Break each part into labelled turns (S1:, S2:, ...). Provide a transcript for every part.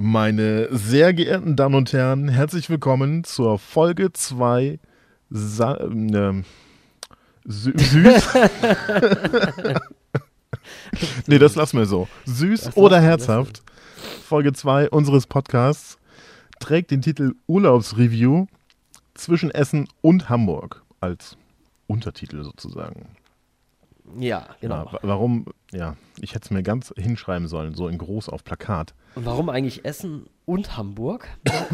S1: Meine sehr geehrten Damen und Herren, herzlich willkommen zur Folge 2 Sa äh, sü süß. nee, das lassen wir so. Süß
S2: Das
S1: oder herzhaft. Folge 2 unseres Podcasts trägt den Titel Urlaubsreview zwischen Essen und Hamburg als Untertitel sozusagen.
S2: Ja, genau.
S1: Ja, wa- warum, ja, ich hätte es mir ganz hinschreiben sollen, so in groß auf Plakat.
S2: Und warum eigentlich Essen und Hamburg?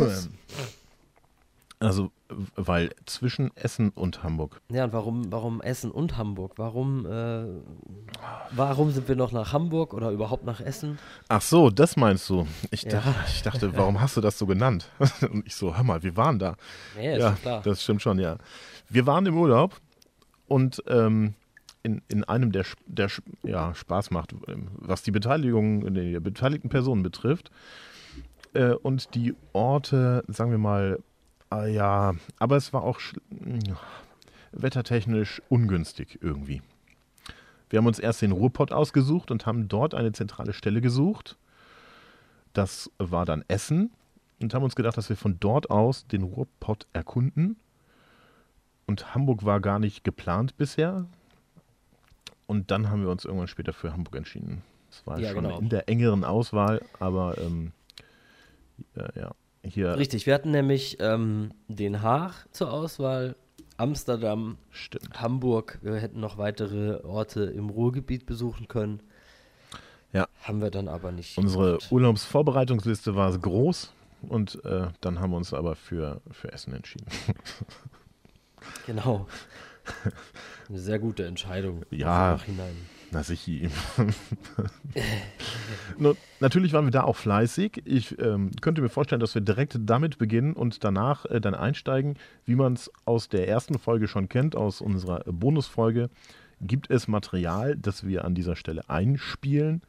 S1: Also, weil zwischen Essen und Hamburg.
S2: ja, und warum, warum Essen und Hamburg? Warum, äh, warum sind wir noch nach Hamburg oder überhaupt nach Essen?
S1: Ach so, das meinst du. Ich,
S2: Ja.
S1: dachte, ich dachte, warum hast du das so genannt? Und ich so, hör mal, wir waren da.
S2: Nee,
S1: ja,
S2: doch klar.
S1: das stimmt schon, ja. Wir waren im Urlaub und ähm, in, in einem, der, der ja, Spaß macht, ähm, was die Beteiligung der beteiligten Personen betrifft. Äh, und die Orte, sagen wir mal, ah, ja, aber es war auch mh, wettertechnisch ungünstig irgendwie. Wir haben uns erst den Ruhrpott ausgesucht und haben dort eine zentrale Stelle gesucht. Das war dann Essen und haben uns gedacht, dass wir von dort aus den Ruhrpott erkunden. Und Hamburg war gar nicht geplant bisher. Und dann haben wir uns irgendwann später für Hamburg entschieden. Es war
S2: Ja,
S1: schon
S2: genau.
S1: in der engeren Auswahl, aber ähm, ja, ja, hier
S2: Richtig, wir hatten nämlich ähm, Den Haag zur Auswahl, Amsterdam,
S1: stimmt.
S2: Hamburg. Wir hätten noch weitere Orte im Ruhrgebiet besuchen können.
S1: Ja.
S2: Haben wir dann aber nicht.
S1: Unsere
S2: gemacht.
S1: Urlaubsvorbereitungsliste war groß und äh, dann haben wir uns aber für, für Essen entschieden.
S2: Genau. Eine sehr gute Entscheidung.
S1: Ja. Na sicher. Nun, Natürlich waren wir da auch fleißig. Ich ähm, könnte mir vorstellen, dass wir direkt damit beginnen und danach äh, dann einsteigen, wie man es aus der ersten Folge schon kennt, aus unserer Bonusfolge. Gibt es Material, das wir an dieser Stelle einspielen?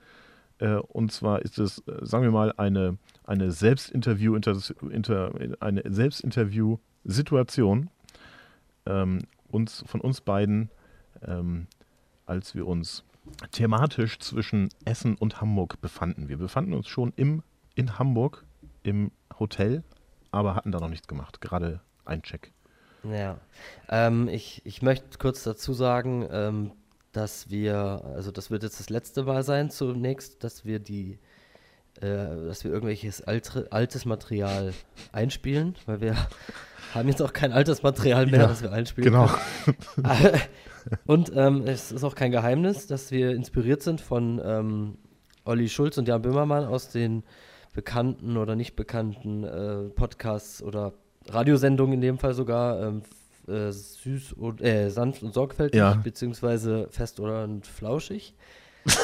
S1: Äh, und zwar ist es, äh, sagen wir mal, eine, eine Selbstinterview, inter, inter, eine Selbstinterview-Situation ähm, uns, von uns beiden, ähm, als wir uns thematisch zwischen Essen und Hamburg befanden. Wir befanden uns schon im, in Hamburg im Hotel, aber hatten da noch nichts gemacht. Gerade ein Check.
S2: Ja, ähm, ich, ich möchte kurz dazu sagen, ähm, dass wir, also das wird jetzt das letzte Mal sein zunächst, dass wir die, dass wir irgendwelches alte, altes Material einspielen, weil wir haben jetzt auch kein altes Material mehr,
S1: Ja,
S2: das wir einspielen.
S1: Genau.
S2: und ähm, es ist auch kein Geheimnis, dass wir inspiriert sind von ähm, Olli Schulz und Jan Böhmermann aus den bekannten oder nicht bekannten äh, Podcasts oder Radiosendungen in dem Fall sogar ähm, äh, süß und äh, sanft und sorgfältig
S1: Ja.
S2: beziehungsweise fest oder und flauschig.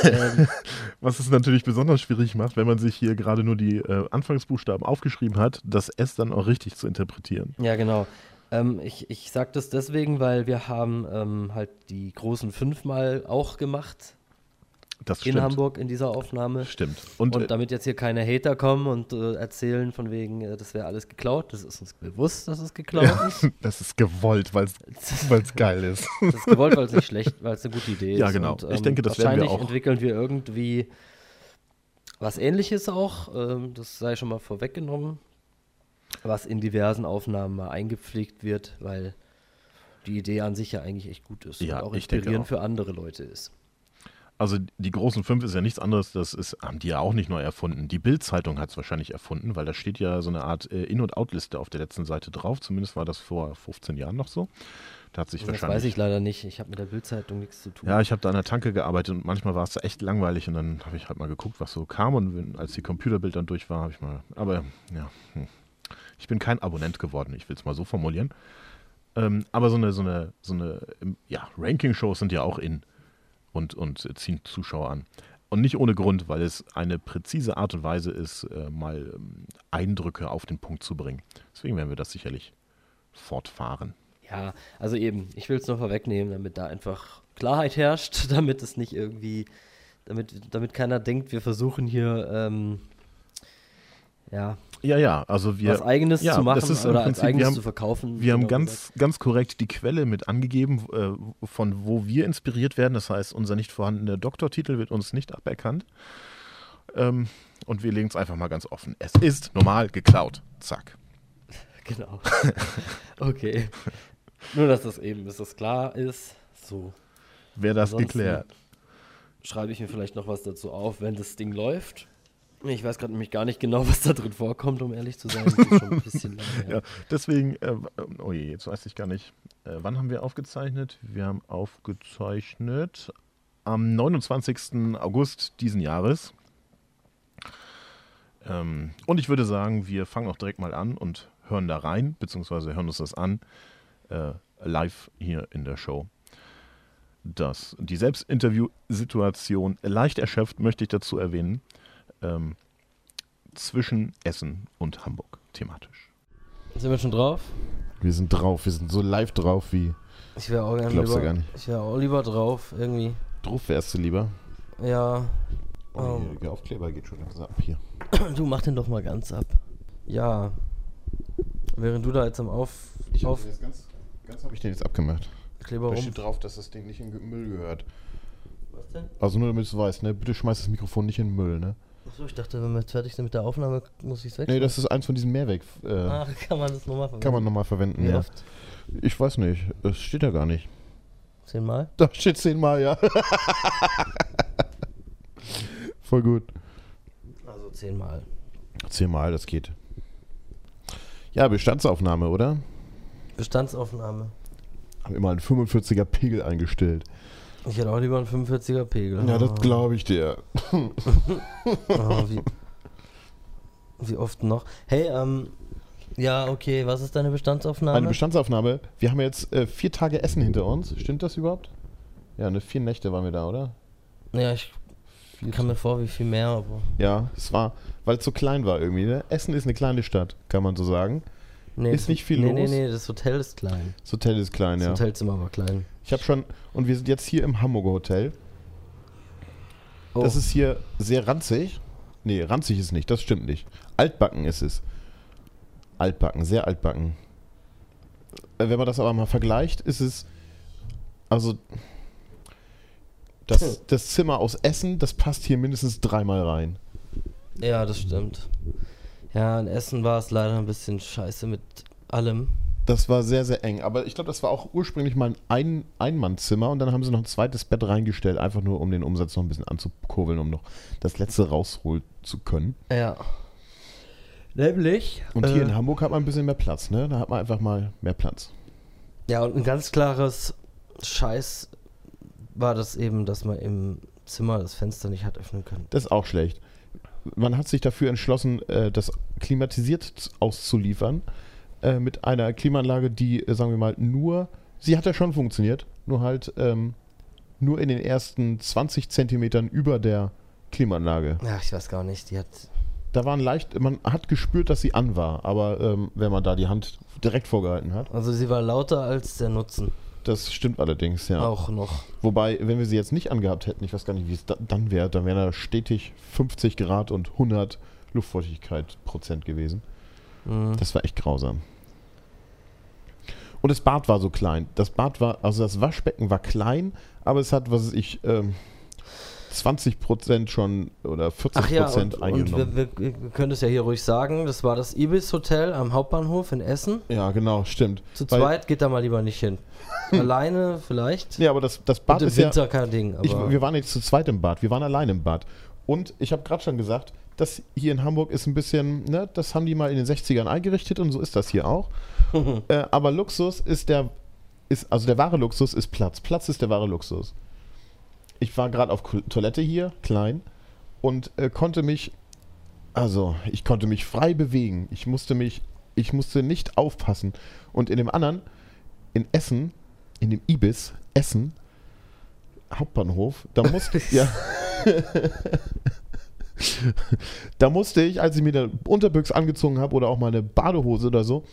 S2: Ähm,
S1: Was es natürlich besonders schwierig macht, wenn man sich hier gerade nur die äh, Anfangsbuchstaben aufgeschrieben hat, das S dann auch richtig zu interpretieren.
S2: ja, genau. Ähm, ich ich sage das deswegen, weil wir haben ähm, halt die großen fünfmal auch gemacht
S1: Das
S2: in
S1: stimmt.
S2: Hamburg in dieser Aufnahme.
S1: Stimmt. Und,
S2: Und
S1: äh,
S2: damit jetzt hier keine Hater kommen und äh, erzählen von wegen, äh, das wäre alles geklaut, das ist uns bewusst, dass es geklaut ist.
S1: das ist gewollt, weil es geil ist.
S2: Das ist gewollt, weil es nicht schlecht, weil es eine gute Idee
S1: Ja,
S2: ist.
S1: genau.
S2: Und,
S1: Ich denke, das werden wir
S2: wahrscheinlich
S1: auch-
S2: entwickeln wir irgendwie was ähnliches auch, ähm, das sei schon mal vorweggenommen, was in diversen Aufnahmen mal eingepflegt wird, weil die Idee an sich ja eigentlich echt gut ist
S1: Ja,
S2: und auch inspirierend
S1: auch.
S2: für andere Leute ist.
S1: Also die großen fünf ist ja nichts anderes, das ist, haben die ja auch nicht neu erfunden. Die Bild-Zeitung hat es wahrscheinlich erfunden, weil da steht ja so eine Art äh, In- und Out-Liste auf der letzten Seite drauf. Zumindest war das vor 15 Jahren noch so. Da hat sich
S2: Das
S1: wahrscheinlich.
S2: weiß ich leider nicht, ich habe mit der Bildzeitung nichts zu tun.
S1: Ja, ich habe da an der Tanke gearbeitet und manchmal war es da echt langweilig und dann habe ich halt mal geguckt, was so kam und als die Computerbild dann durch war, habe ich mal. Aber ja, hm. ich bin kein Abonnent geworden, ich will es mal so formulieren. Ähm, aber so eine, so eine, so eine, ja, Ranking-Shows sind ja auch in und, und ziehen Zuschauer an. Und nicht ohne Grund, weil es eine präzise Art und Weise ist, äh, mal ähm, Eindrücke auf den Punkt zu bringen. Deswegen werden wir das sicherlich fortfahren.
S2: Ja, also eben, ich will es nur vorwegnehmen, damit da einfach Klarheit herrscht, damit es nicht irgendwie, damit, damit keiner denkt, wir versuchen hier, ähm, ja,
S1: Ja, ja, also wir.
S2: was Eigenes
S1: ja,
S2: zu machen
S1: ist
S2: oder als
S1: Prinzip, wir
S2: Eigenes
S1: haben-
S2: zu verkaufen.
S1: Wir haben
S2: genau
S1: ganz,
S2: gesagt.
S1: ganz korrekt die Quelle mit angegeben, äh, von wo wir inspiriert werden. Das heißt, unser nicht vorhandener Doktortitel wird uns nicht aberkannt.
S3: Ähm, und wir legen es einfach mal ganz offen. Es ist normal geklaut. Zack.
S2: Genau. okay. Nur, dass das eben, bis das klar ist. So.
S3: Wäre das
S2: Ansonsten-
S3: geklärt.
S2: Schreibe ich mir vielleicht noch was dazu auf, wenn das Ding läuft. Ich weiß gerade nämlich gar nicht genau, was da drin vorkommt, um ehrlich zu sein. Das ist schon ein bisschen lang her.
S3: Ja, deswegen, äh, oh je, jetzt weiß ich gar nicht. Äh, wann haben wir aufgezeichnet? Wir haben aufgezeichnet am 29. August diesen Jahres. Ähm, und ich würde sagen, wir fangen auch direkt mal an und hören da rein, beziehungsweise hören uns das an, äh, live hier in der Show. Das, die Selbstinterview-Situation leicht erschöpft, möchte ich dazu erwähnen, ähm, zwischen Essen und Hamburg thematisch.
S2: Sind wir schon drauf?
S1: Wir sind drauf, wir sind so live drauf wie.
S2: Ich wäre auch, gern
S1: Glaubst du
S2: lieber,
S1: gar nicht.
S2: Ich wäre auch lieber drauf, irgendwie.
S1: Drauf wärst du lieber.
S2: Ja.
S1: Oh,
S2: Ähm.
S1: der Aufkleber geht schon langsam ab hier.
S2: Du mach den doch mal ganz ab. Ja. Während du da jetzt am Auf.
S1: Ich
S2: auf
S1: jetzt ganz, ganz habe ich den jetzt abgemacht.
S2: Kleber
S1: Da
S2: rum.
S1: steht drauf, dass das Ding nicht in Müll gehört.
S2: Was denn?
S1: Also nur damit du es weißt, ne? Bitte schmeiß das Mikrofon nicht in den Müll, ne?
S2: Achso, ich dachte, wenn wir jetzt fertig sind mit der Aufnahme, muss ich es weg.
S1: Nee, das ist eins von diesen Mehrweg. Äh,
S2: Ach, kann man das nochmal verwenden?
S1: kann man nochmal verwenden,
S2: Wie
S1: ja.
S2: oft?
S1: Ich weiß nicht. Es steht da gar nicht.
S2: Zehnmal?
S1: Da steht zehnmal, ja. Voll gut.
S2: Also zehnmal.
S1: Zehnmal, das geht. Ja, Bestandsaufnahme, oder?
S2: Bestandsaufnahme.
S1: Haben immer einen 45er Pegel eingestellt.
S2: Ich hätte auch lieber einen 45er Pegel.
S1: Ja, das glaube ich dir.
S2: Ah, wie, wie oft noch? Hey, ähm, ja, okay, was ist deine Bestandsaufnahme?
S1: Eine Bestandsaufnahme. Wir haben jetzt äh, vier Tage Essen hinter uns. Stimmt das überhaupt? Ja, ne, vier Nächte waren wir da, oder?
S2: ja, ich kann mir vor, wie viel mehr, aber.
S1: Ja, es war, weil es so klein war irgendwie. Ne? Essen ist eine kleine Stadt, kann man so sagen.
S2: Nee,
S1: Ist
S2: das-
S1: nicht viel
S2: nee,
S1: los?
S2: Nee, nee, das Hotel ist klein.
S1: Das Hotel ist klein,
S2: Das
S1: ja.
S2: Hotelzimmer war klein.
S1: Ich habe schon, und wir sind jetzt hier im Hamburger Hotel.
S2: Oh,
S1: Das ist hier sehr ranzig. Nee, ranzig ist nicht, das stimmt nicht. Altbacken ist es. Altbacken, sehr altbacken. Äh, Wenn man das aber mal vergleicht, ist es. Also. Das, das Zimmer aus Essen, das passt hier mindestens dreimal rein.
S2: ja, das stimmt. Ja, in Essen war es leider ein bisschen scheiße mit allem.
S1: Das war sehr, sehr eng. Aber ich glaube, das war auch ursprünglich mal ein Einmannzimmer und dann haben sie noch ein zweites Bett reingestellt, einfach nur um den Umsatz noch ein bisschen anzukurbeln, um noch das letzte rausholen zu können.
S2: Ja. Nämlich.
S1: Und hier
S2: äh,
S1: in Hamburg hat man ein bisschen mehr Platz, ne? Da hat man einfach mal mehr Platz.
S2: Ja, und ein ganz klares Scheiß war das eben, dass man im Zimmer das Fenster nicht hat öffnen können.
S1: Das ist auch schlecht. Man hat sich dafür entschlossen, äh, das klimatisiert auszuliefern. Äh, mit einer Klimaanlage, die, äh, sagen wir mal, nur, sie hat ja schon funktioniert, nur halt ähm, nur in den ersten 20 Zentimetern über der Klimaanlage.
S2: Ja, ich weiß gar nicht. Die hat.
S1: Da waren leicht, man hat gespürt, dass sie an war, aber ähm, wenn man da die Hand direkt vorgehalten hat,
S2: Also sie war lauter als der Nutzen.
S1: das stimmt allerdings, ja.
S2: Auch noch.
S1: Wobei, wenn wir sie jetzt nicht angehabt hätten, ich weiß gar nicht, wie es da, dann wäre, dann wären da stetig 50 Grad und 100 Luftfeuchtigkeit Prozent gewesen.
S2: Mhm.
S1: Das war echt grausam. Und das Bad war so klein. Das Bad war, also das Waschbecken war klein, aber es hat, was weiß ich, ähm, 20 Prozent schon oder 40
S2: Ach ja,
S1: Prozent
S2: und, und
S1: eingenommen.
S2: wir, wir, können es ja hier ruhig sagen, das war das Ibis Hotel am Hauptbahnhof in Essen.
S1: ja, genau, stimmt.
S2: Zu
S1: Weil-
S2: zweit geht da mal lieber nicht hin. Alleine vielleicht.
S1: Ja, aber das, das Bad
S2: und im
S1: ist ja.
S2: Winter kein Ding. Aber
S1: Ich, wir waren jetzt zu zweit im Bad, wir waren allein im Bad. Und ich habe gerade schon gesagt, das hier in Hamburg ist ein bisschen, ne, das haben die mal in den 60ern eingerichtet und so ist das hier auch. äh, aber Luxus ist der, ist, also der wahre Luxus ist Platz. Platz ist der wahre Luxus. Ich war gerade auf Toilette hier, klein, und äh, konnte mich, also ich konnte mich frei bewegen. Ich musste mich, ich musste nicht aufpassen. Und in dem anderen, in Essen, in dem Ibis, Essen, Hauptbahnhof, da musste ja. da musste ich, als ich mir eine Unterbüchs angezogen habe oder auch mal eine Badehose oder so,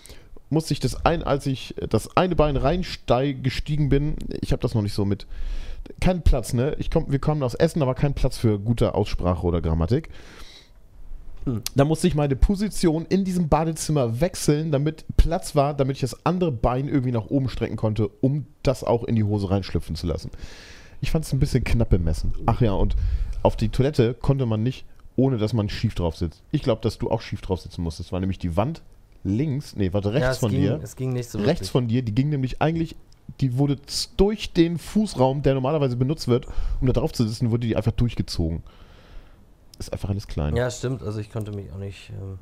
S1: musste ich das ein, als ich das eine Bein reingestiegen bin, ich habe das noch nicht so mit, kein Platz, ne? Ich komm, wir kommen aus Essen, aber kein Platz für gute Aussprache oder Grammatik.
S2: Hm.
S1: Da musste ich meine Position in diesem Badezimmer wechseln, damit Platz war, damit ich das andere Bein irgendwie nach oben strecken konnte, um das auch in die Hose reinschlüpfen zu lassen. Ich fand es ein bisschen knapp bemessen. Ach ja, und auf die Toilette konnte man nicht ohne dass man schief drauf sitzt. Ich glaube, dass du auch schief drauf sitzen musst. Das war nämlich die Wand links, nee, warte, rechts
S2: ja,
S1: von
S2: ging,
S1: dir.
S2: Es ging nicht so
S1: rechts
S2: wirklich.
S1: von dir, die ging nämlich eigentlich, die wurde durch den Fußraum, der normalerweise benutzt wird, um da drauf zu sitzen, wurde die einfach durchgezogen. Ist einfach alles klein.
S2: Ja, stimmt. Also ich konnte mich auch nicht. Ähm,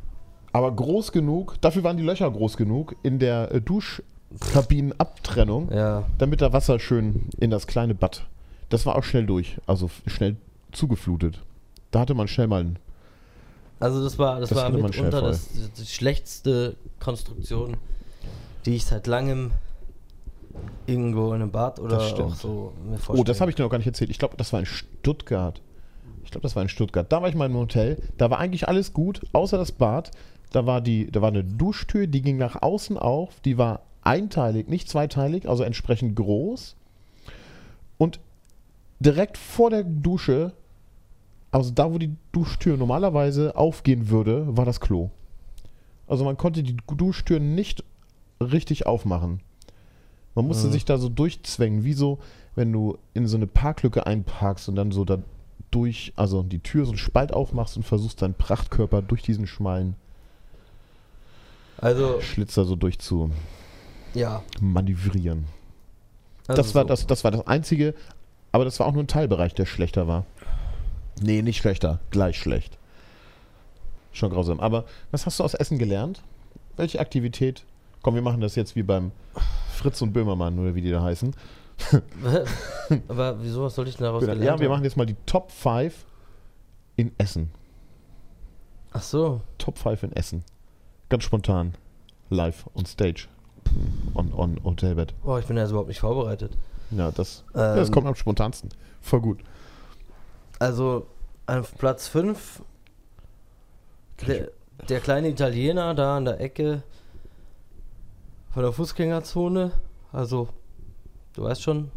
S1: Aber groß genug, dafür waren die Löcher groß genug in der äh, Duschkabinenabtrennung,
S2: ja.
S1: damit da Wasser schön in das kleine Bad. Das war auch schnell durch, also schnell zugeflutet. Da hatte man schnell mal einen.
S2: Also das war, das
S1: Das
S2: war mitunter das, die schlechteste Konstruktion, die ich seit langem irgendwo in einem Bad oder auch so mir
S1: Oh,
S2: vorstelle.
S1: das habe ich dir noch gar nicht erzählt. Ich glaube, das war in Stuttgart. Ich glaube, das war in Stuttgart. Da war ich mal im Hotel. Da war eigentlich alles gut, außer das Bad. Da war, die, da war eine Duschtür, die ging nach außen auf. Die war einteilig, nicht zweiteilig, also entsprechend groß. Und direkt vor der Dusche, also da, wo die Duschtür normalerweise aufgehen würde, war das Klo. Also man konnte die Duschtür nicht richtig aufmachen. Man musste
S2: Mhm.
S1: sich da so durchzwängen, wie so, wenn du in so eine Parklücke einparkst und dann so da durch, also die Tür so einen Spalt aufmachst und versuchst deinen Prachtkörper durch diesen schmalen
S2: Also,
S1: Schlitzer so durch zu
S2: ja.
S1: manövrieren.
S2: Also
S1: das, war
S2: so.
S1: das, das war das Einzige, aber das war auch nur ein Teilbereich, der schlechter war. Nee, nicht schlechter, gleich schlecht. Schon grausam. Aber was hast du aus Essen gelernt? Welche Aktivität? Komm, wir machen das jetzt wie beim Fritz und Böhmermann oder wie die da heißen.
S2: Aber wieso, was soll ich denn daraus
S1: Ja,
S2: gelernt
S1: wir
S2: haben?
S1: machen jetzt mal die Top 5 in Essen.
S2: Ach so.
S1: Top 5 in Essen. Ganz spontan. Live on stage. On, on Hotelbett.
S2: Boah, ich bin ja jetzt überhaupt nicht vorbereitet.
S1: Ja, das, ja, das
S2: Ähm,
S1: kommt am spontansten. Voll gut.
S2: Also, auf Platz 5, der, der kleine Italiener da an der Ecke von der Fußgängerzone. Also, du weißt schon.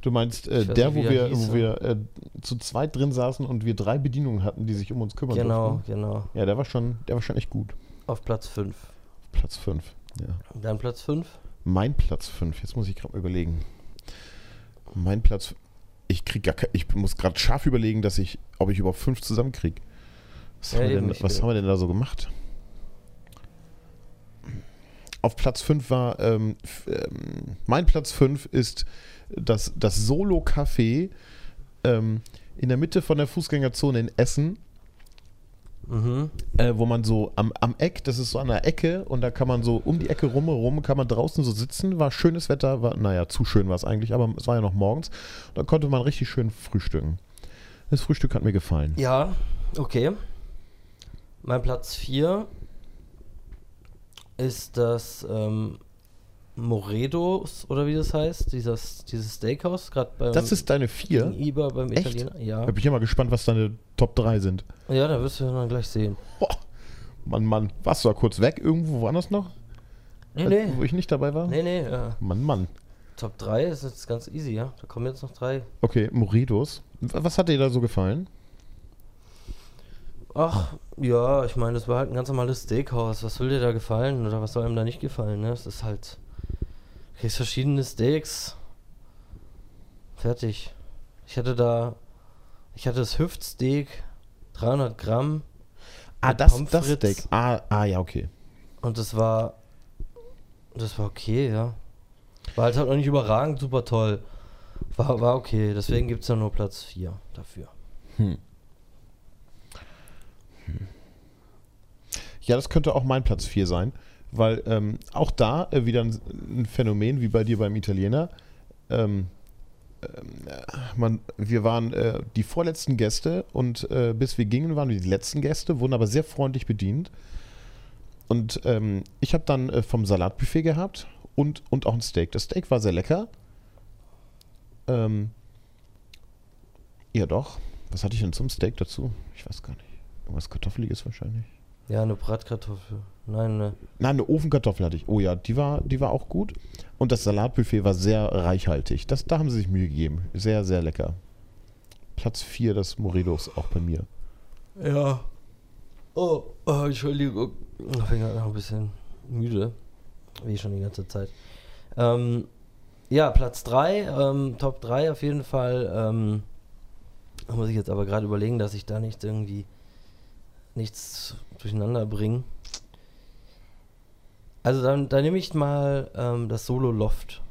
S1: Du meinst äh, der,
S2: nicht,
S1: wo wir,
S2: hieß,
S1: wo wir äh, zu zweit drin saßen und wir drei Bedienungen hatten, die sich um uns kümmern
S2: Genau,
S1: durften?
S2: genau.
S1: Ja, der war schon, der war schon echt gut.
S2: Auf Platz 5.
S1: Platz 5. Ja.
S2: Dann Platz 5.
S1: Mein Platz 5. Jetzt muss ich gerade mal überlegen. Mein Platz. Ich krieg gar ich muss gerade scharf überlegen, dass ich, ob ich überhaupt fünf zusammenkriege. Was,
S2: Ja,
S1: haben, wir denn, was haben wir denn da so gemacht? Auf Platz 5 war, ähm, ähm, mein Platz 5 ist das, das Solo-Café ähm, in der Mitte von der Fußgängerzone in Essen
S2: Mhm.
S1: äh, wo man so am, am Eck, das ist so an der Ecke und da kann man so um die Ecke rum kann man draußen so sitzen, war schönes Wetter, war, naja, zu schön war es eigentlich, aber es war ja noch morgens. Da konnte man richtig schön frühstücken. Das Frühstück hat mir gefallen.
S2: Ja, okay. Mein Platz 4 ist das ähm, Moredos, oder wie das heißt, dieses, dieses Steakhouse, gerade beim
S1: Das ist deine vier.
S2: gegenüber beim
S1: Echt?
S2: Italiener. Ja.
S1: Da bin ich ja mal gespannt, was deine Top 3 sind.
S2: ja, da wirst du dann gleich sehen.
S1: Boah. Mann, Mann, warst du da kurz weg irgendwo woanders noch?
S2: Nee, nee.
S1: Wo ich nicht dabei war?
S2: Nee, nee, äh,
S1: Mann, Mann.
S2: Top 3 ist jetzt ganz easy, ja. Da kommen jetzt noch drei.
S1: Okay, Moridos. W- Was hat dir da so gefallen?
S2: Ach, ja, ich meine, das war halt ein ganz normales Steakhouse. Was will dir da gefallen oder was soll einem da nicht gefallen, ne? Es ist halt. Kriegst verschiedene Steaks. Fertig. Ich hatte da. Ich hatte das Hüftsteak, 300 Gramm.
S1: Ah, das, das. Steak. Ah, ah, ja, okay.
S2: Und das war. Das war okay, ja. War halt, halt noch nicht überragend, super toll. War, war okay, deswegen gibt es ja nur Platz 4 dafür.
S1: Hm. Ja, das könnte auch mein Platz 4 sein, weil ähm, auch da äh, wieder ein, ein Phänomen wie bei dir beim Italiener. Ähm, ähm, äh, man, wir waren äh, die vorletzten Gäste und äh, bis wir gingen, waren wir die letzten Gäste, wurden aber sehr freundlich bedient. Und ähm, ich habe dann äh, vom Salatbuffet gehabt und, und auch ein Steak. Das Steak war sehr lecker. Ähm, ja, doch. Was hatte ich denn zum Steak dazu? Ich weiß gar nicht. Irgendwas Kartoffeliges wahrscheinlich.
S2: Ja, eine Bratkartoffel. Nein, ne.
S1: Nein, eine Ofenkartoffel hatte ich. Oh ja, die war, die war auch gut. Und das Salatbuffet war sehr reichhaltig. Das, da haben sie sich Mühe gegeben. Sehr, sehr lecker. Platz 4 des Morelos auch bei mir.
S2: Ja. Oh, oh Entschuldigung. Ich bin gerade noch ein bisschen müde. Wie schon die ganze Zeit. Ähm, ja, Platz 3, ähm, Top 3 auf jeden Fall. Ähm, da muss ich jetzt aber gerade überlegen, dass ich da nicht irgendwie nichts durcheinander bringen. Also dann, dann nehme ich mal ähm, das Solo Loft.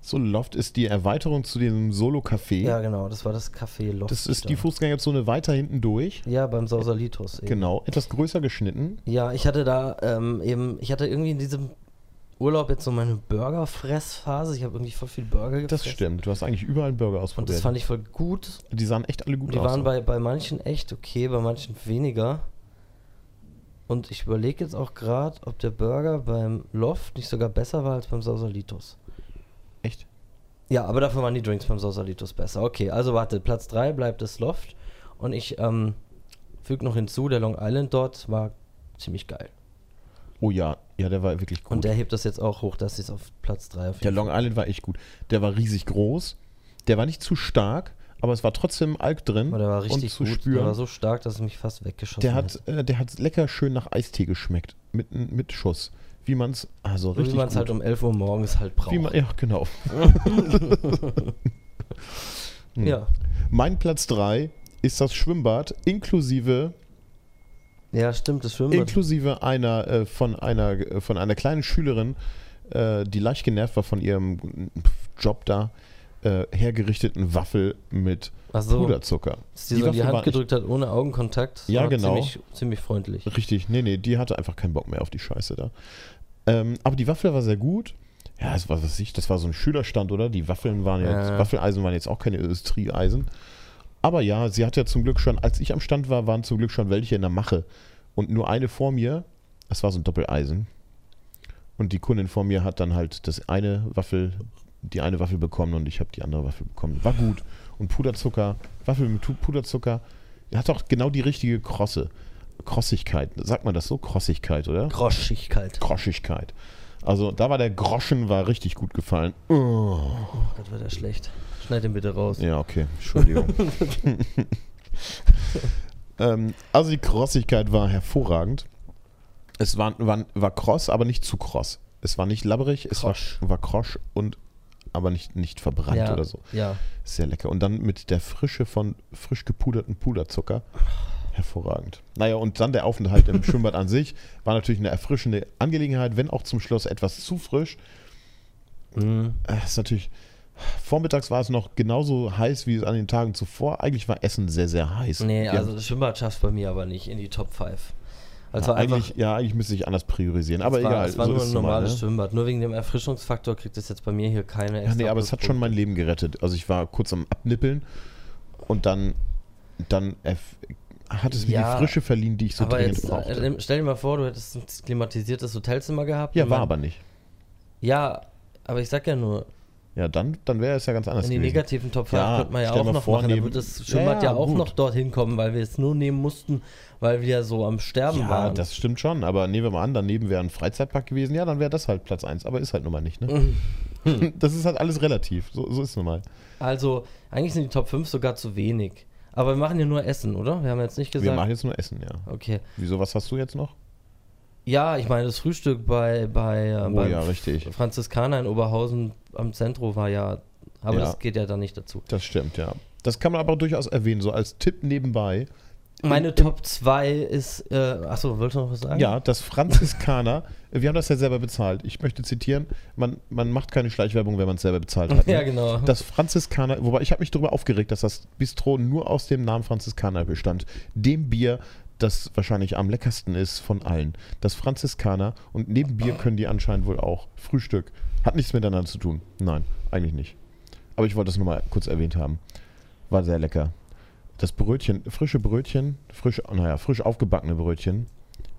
S1: So, Loft ist die Erweiterung zu dem Solo-Café.
S2: Ja, genau, das war das Café Loft.
S1: das ist
S2: da.
S1: die Fußgängerzone weiter hinten durch.
S2: Ja, beim Sausalitos. Eben.
S1: Genau, etwas größer geschnitten.
S2: Ja, ich hatte da ähm, eben, ich hatte irgendwie in diesem Urlaub jetzt so meine Burgerfressphase. Ich habe irgendwie voll viel Burger gefressen.
S1: Das stimmt. Du hast eigentlich überall einen Burger
S2: Und
S1: ausprobiert.
S2: das fand ich voll gut.
S1: die sahen echt alle gut
S2: Die
S1: aus.
S2: waren bei, bei manchen echt okay, bei manchen weniger. Und ich überlege jetzt auch gerade, ob der Burger beim Loft nicht sogar besser war als beim Sausalitos.
S1: echt?
S2: Ja, aber dafür waren die Drinks beim Sausalitos besser. Okay, also warte, Platz 3 bleibt das Loft. Und ich ähm, füge noch hinzu, der Long Island dort war ziemlich geil.
S1: Oh ja, ja, der war wirklich gut.
S2: Und der hebt das jetzt auch hoch, dass es auf Platz 3 auf
S1: Der Long Island war echt gut. Der war riesig groß. Der war nicht zu stark, aber es war trotzdem Alk drin
S2: Aber der war richtig
S1: und zu
S2: gut.
S1: spüren.
S2: Der war so stark, dass es mich fast weggeschossen
S1: der
S2: hat.
S1: äh, der hat lecker schön nach Eistee geschmeckt. Mit, mit Schuss. Wie man es, also
S2: So wie
S1: richtig
S2: man es halt um 11 Uhr morgens halt braucht.
S1: Wie man, ja, genau. Hm.
S2: ja.
S1: Mein Platz 3 ist das Schwimmbad inklusive
S2: ja, stimmt, das Schwimmbad.
S1: inklusive einer äh, von einer äh, von einer kleinen Schülerin, äh, die leicht genervt war von ihrem Job da, äh, hergerichteten Waffel mit
S2: Ach so,
S1: Puderzucker.
S2: dass die so in die Hand gedrückt hat ohne Augenkontakt.
S1: Ja,
S2: war
S1: genau.
S2: Ziemlich, ziemlich freundlich.
S1: Richtig, nee, nee, die hatte einfach keinen Bock mehr auf die Scheiße da. Ähm, aber die Waffel war sehr gut. Ja, das war, was ich, das war so ein Schülerstand, oder? Die Waffeln waren jetzt,
S2: Ja.
S1: Waffeleisen waren jetzt auch keine Industrieeisen. Aber ja, sie hat ja zum Glück schon, als ich am Stand war, waren zum Glück schon welche in der Mache. Und nur eine vor mir, das war so ein Doppeleisen. Und die Kundin vor mir hat dann halt das eine Waffel, die eine Waffel bekommen und ich habe die andere Waffel bekommen. War gut. Und Puderzucker, Waffel mit Puderzucker, hat auch genau die richtige Krosse. Krossigkeit. Sagt man das so? Krossigkeit, oder?
S2: Groschigkeit.
S1: Groschigkeit. Also da war der Groschen war richtig gut gefallen. Oh.
S2: Oh Gott, war der schlecht. Schneid den bitte raus.
S1: Ja, okay. Entschuldigung. ähm, also die Krossigkeit war hervorragend. Es war, war, war kross, aber nicht zu kross. Es war nicht labberig, es war,
S2: Krosch.
S1: war krosch und aber nicht, nicht verbrannt
S2: ja,
S1: oder so.
S2: Ja.
S1: Sehr lecker. Und dann mit der Frische von frisch gepuderten Puderzucker. Hervorragend. Naja, und dann der Aufenthalt im Schwimmbad an sich war natürlich eine erfrischende Angelegenheit, wenn auch zum Schluss etwas zu frisch.
S2: Mhm.
S1: Äh, ist natürlich. Vormittags war es noch genauso heiß wie an den Tagen zuvor. Eigentlich war Essen sehr, sehr heiß.
S2: Nee,
S1: Ja,
S2: also das Schwimmbad schafft bei mir aber nicht in die Top 5. Also
S1: ja, eigentlich, ja, eigentlich müsste ich anders priorisieren. Aber
S2: es war,
S1: egal.
S2: Es war
S1: so
S2: nur ein
S1: es mal,
S2: normales
S1: ne?
S2: Schwimmbad. Nur wegen dem Erfrischungsfaktor kriegt es jetzt bei mir hier keine
S1: Ja, nee, aber es hat schon mein Leben gerettet. Also ich war kurz am Abnippeln und dann, dann hat es mir
S2: Ja,
S1: die Frische verliehen, die ich so dringend
S2: jetzt,
S1: brauchte.
S2: äh, stell dir mal vor, du hättest ein klimatisiertes Hotelzimmer gehabt.
S1: ja, war
S2: man-
S1: aber nicht.
S2: Ja, aber ich sag ja nur,
S1: Ja, dann, dann wäre es ja ganz anders
S2: in die
S1: gewesen.
S2: negativen Top 5
S1: Ja,
S2: könnte man ja auch noch machen. Dann
S1: neben-
S2: wird das Schwimmbad ja,
S1: Ja,
S2: auch
S1: gut.
S2: noch dorthin kommen, weil wir es nur nehmen mussten, weil wir so am Sterben
S1: Ja,
S2: waren.
S1: das stimmt schon, aber nehmen wir mal an, daneben wäre ein Freizeitpark gewesen, ja, dann wäre das halt Platz 1, aber ist halt nun mal nicht, ne? Das ist halt alles relativ, so, so ist es nun mal.
S2: Also, eigentlich sind die Top 5 sogar zu wenig. Aber wir machen ja nur Essen, oder? Wir haben jetzt nicht
S1: Wir
S2: gesagt.
S1: machen jetzt nur Essen, ja.
S2: okay.
S1: Wieso, was hast du jetzt noch?
S2: Ja, ich meine, das Frühstück bei, bei, äh,
S1: Oh
S2: beim
S1: ja.
S2: Franziskaner in Oberhausen am Zentrum war ja. Aber
S1: Ja.
S2: das geht ja dann nicht dazu.
S1: Das stimmt, ja. Das kann man aber durchaus erwähnen, so als Tipp nebenbei.
S2: Meine Top 2 ist. Äh, achso, wolltest du noch was sagen?
S1: Ja, das Franziskaner, wir haben das ja selber bezahlt. Ich möchte zitieren, man, man macht keine Schleichwerbung, wenn man es selber bezahlt hat. ne?
S2: Ja, genau.
S1: Das Franziskaner, wobei ich habe mich darüber aufgeregt, dass das Bistro nur aus dem Namen Franziskaner bestand. Dem Bier, das wahrscheinlich am leckersten ist von allen. Das Franziskaner und neben Bier können die anscheinend wohl auch Frühstück. Hat nichts miteinander zu tun. Nein, eigentlich nicht. Aber ich wollte das nur mal kurz erwähnt haben. War sehr lecker. Das Brötchen, frische Brötchen, frisch, naja, frisch aufgebackene Brötchen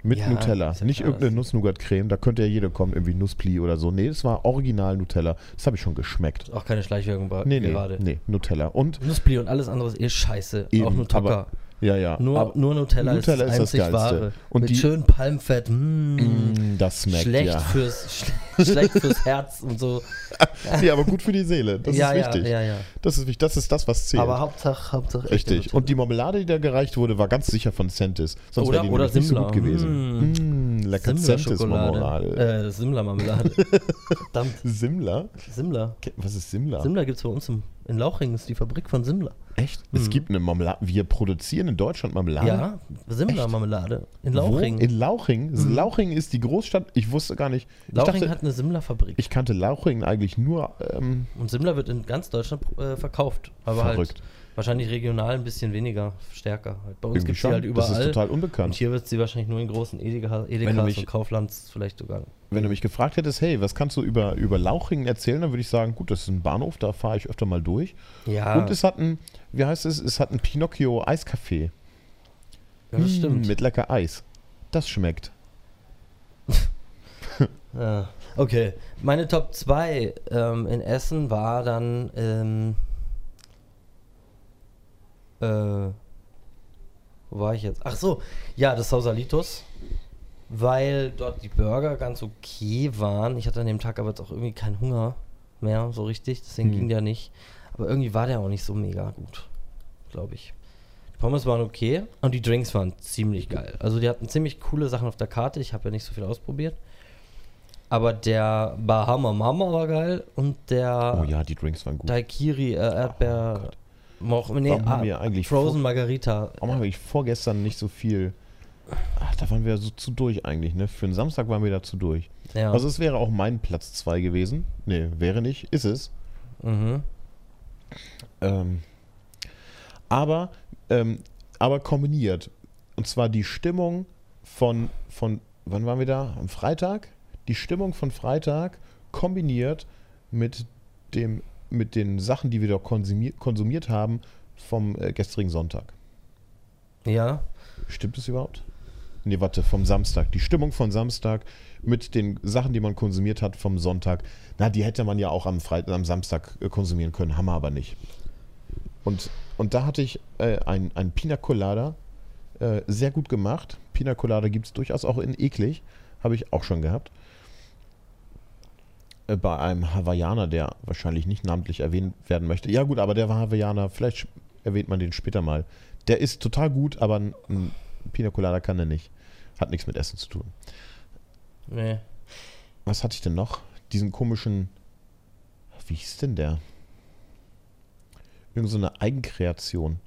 S1: mit
S2: Ja,
S1: Nutella.
S2: ja
S1: Nicht irgendeine
S2: das-
S1: Nuss-Nougat-Creme, da könnte ja jeder kommen, irgendwie Nusspli oder so. Nee, es war original Nutella. Das habe ich schon geschmeckt.
S2: Auch keine Schleichwirkung bei
S1: Nee, nee,
S2: gerade.
S1: nee, Nutella. Und
S2: Nussbli und alles andere ist eh scheiße.
S1: Eben,
S2: auch
S1: aber- ja, ja.
S2: Nur,
S1: aber,
S2: nur Nutella,
S1: Nutella
S2: ist
S1: ist
S2: das
S1: das
S2: einzig
S1: Geilste.
S2: wahre.
S1: Und
S2: Mit
S1: die-
S2: schön Palmfett. Mm.
S1: Mm, das schmeckt,
S2: schlecht,
S1: ja.
S2: fürs, schle schlecht fürs Herz und so.
S1: nee, aber gut für die Seele. Das
S2: ja,
S1: ist wichtig.
S2: Ja, ja, ja.
S1: Das ist wichtig. Das ist das, was zählt.
S2: Aber Hauptsache, Hauptsache
S1: Richtig. Und die Marmelade, die da gereicht wurde, war ganz sicher von Centis. Sonst
S2: Oder-
S1: wäre die
S2: oder
S1: nicht so gut gewesen. Mm, lecker
S2: Simla-Schokolade. Äh, Simla-Marmelade. Verdammt.
S1: Simla?
S2: Simla.
S1: Was ist Simla?
S2: Simla gibt es bei uns im, in Lauchringen, ist die Fabrik von Simla.
S1: Echt? Es gibt eine Marmelade. Wir produzieren in Deutschland Marmelade.
S2: Ja, Simla-Marmelade. In
S1: Wo?
S2: Lauchringen.
S1: In Lauchringen. Lauchringen ist die Großstadt. Ich wusste gar nicht. Ich,
S2: Lauchringen hat eine Simla-Fabrik.
S1: ich kannte Lauchringen eigentlich nur. Ähm,
S2: Und Simla wird in ganz Deutschland äh, verkauft. Aber halt
S1: Verrückt.
S2: Wahrscheinlich regional ein bisschen weniger, stärker. Halt. Bei uns gibt es halt überall.
S1: Das ist total
S2: und
S1: unbekannt.
S2: hier wird sie wahrscheinlich nur in großen Edeka, Edekas
S1: mich-
S2: und Kauflands vielleicht sogar.
S1: Wenn du mich gefragt hättest, hey, was kannst du über, über Lauchringen erzählen, dann würde ich sagen, gut, das ist ein Bahnhof, da fahre ich öfter mal durch.
S2: Ja,
S1: Und es hat ein, wie heißt es, es hat ein Pinocchio Eiscafé.
S2: ja das
S1: Mm,
S2: stimmt.
S1: Mit lecker Eis. Das schmeckt.
S2: Ja. Okay, meine Top 2 ähm, in Essen war dann ähm, äh, wo war ich jetzt? Ach so, ja, das Sausalitos, weil dort die Burger ganz okay waren. Ich hatte an dem Tag aber jetzt auch irgendwie keinen Hunger mehr, so richtig, deswegen
S1: Hm.
S2: ging der nicht. Aber irgendwie war der auch nicht so mega gut, glaube ich. Die Pommes waren okay und die Drinks waren ziemlich geil. Also die hatten ziemlich coole Sachen auf der Karte. Ich habe ja nicht so viel ausprobiert. Aber der Bahama Mama war geil und der
S1: Oh ja, die Drinks waren gut.
S2: Daikiri äh, Erdbeer.
S1: Oh.
S2: Moch, nee,
S1: Warum haben
S2: ah,
S1: wir eigentlich
S2: Frozen Margarita.
S1: Warum haben wir vorgestern nicht so viel. Ach, da waren wir so zu durch eigentlich, ne? Für einen Samstag waren wir da zu durch.
S2: Ja.
S1: Also es wäre auch mein Platz 2 gewesen. Nee, wäre nicht, ist es.
S2: mhm.
S1: Ähm, aber, ähm, aber kombiniert. Und zwar die Stimmung von, von, wann waren wir da? Am Freitag? Die Stimmung von Freitag kombiniert mit, dem, mit den Sachen, die wir da konsumiert, konsumiert haben vom äh, gestrigen Sonntag.
S2: Ja.
S1: Stimmt es überhaupt? Nee, warte, vom Samstag. Die Stimmung von Samstag mit den Sachen, die man konsumiert hat vom Sonntag. Na, die hätte man ja auch am, Freitag, am Samstag äh, konsumieren können, haben wir aber nicht. Und, und da hatte ich äh, ein, ein Pina Colada, äh, sehr gut gemacht. Pina Colada gibt es durchaus auch in eklig, habe ich auch schon gehabt. Äh, bei einem Hawaiianer, der wahrscheinlich nicht namentlich erwähnt werden möchte. Ja gut, aber der war Hawaiianer, vielleicht erwähnt man den später mal. Der ist total gut, aber ein, ein Pina Colada kann er nicht. Hat nichts mit Essen zu tun.
S2: Nee.
S1: Was hatte ich denn noch? Diesen komischen. Wie hieß denn der? Irgend so eine Eigenkreation.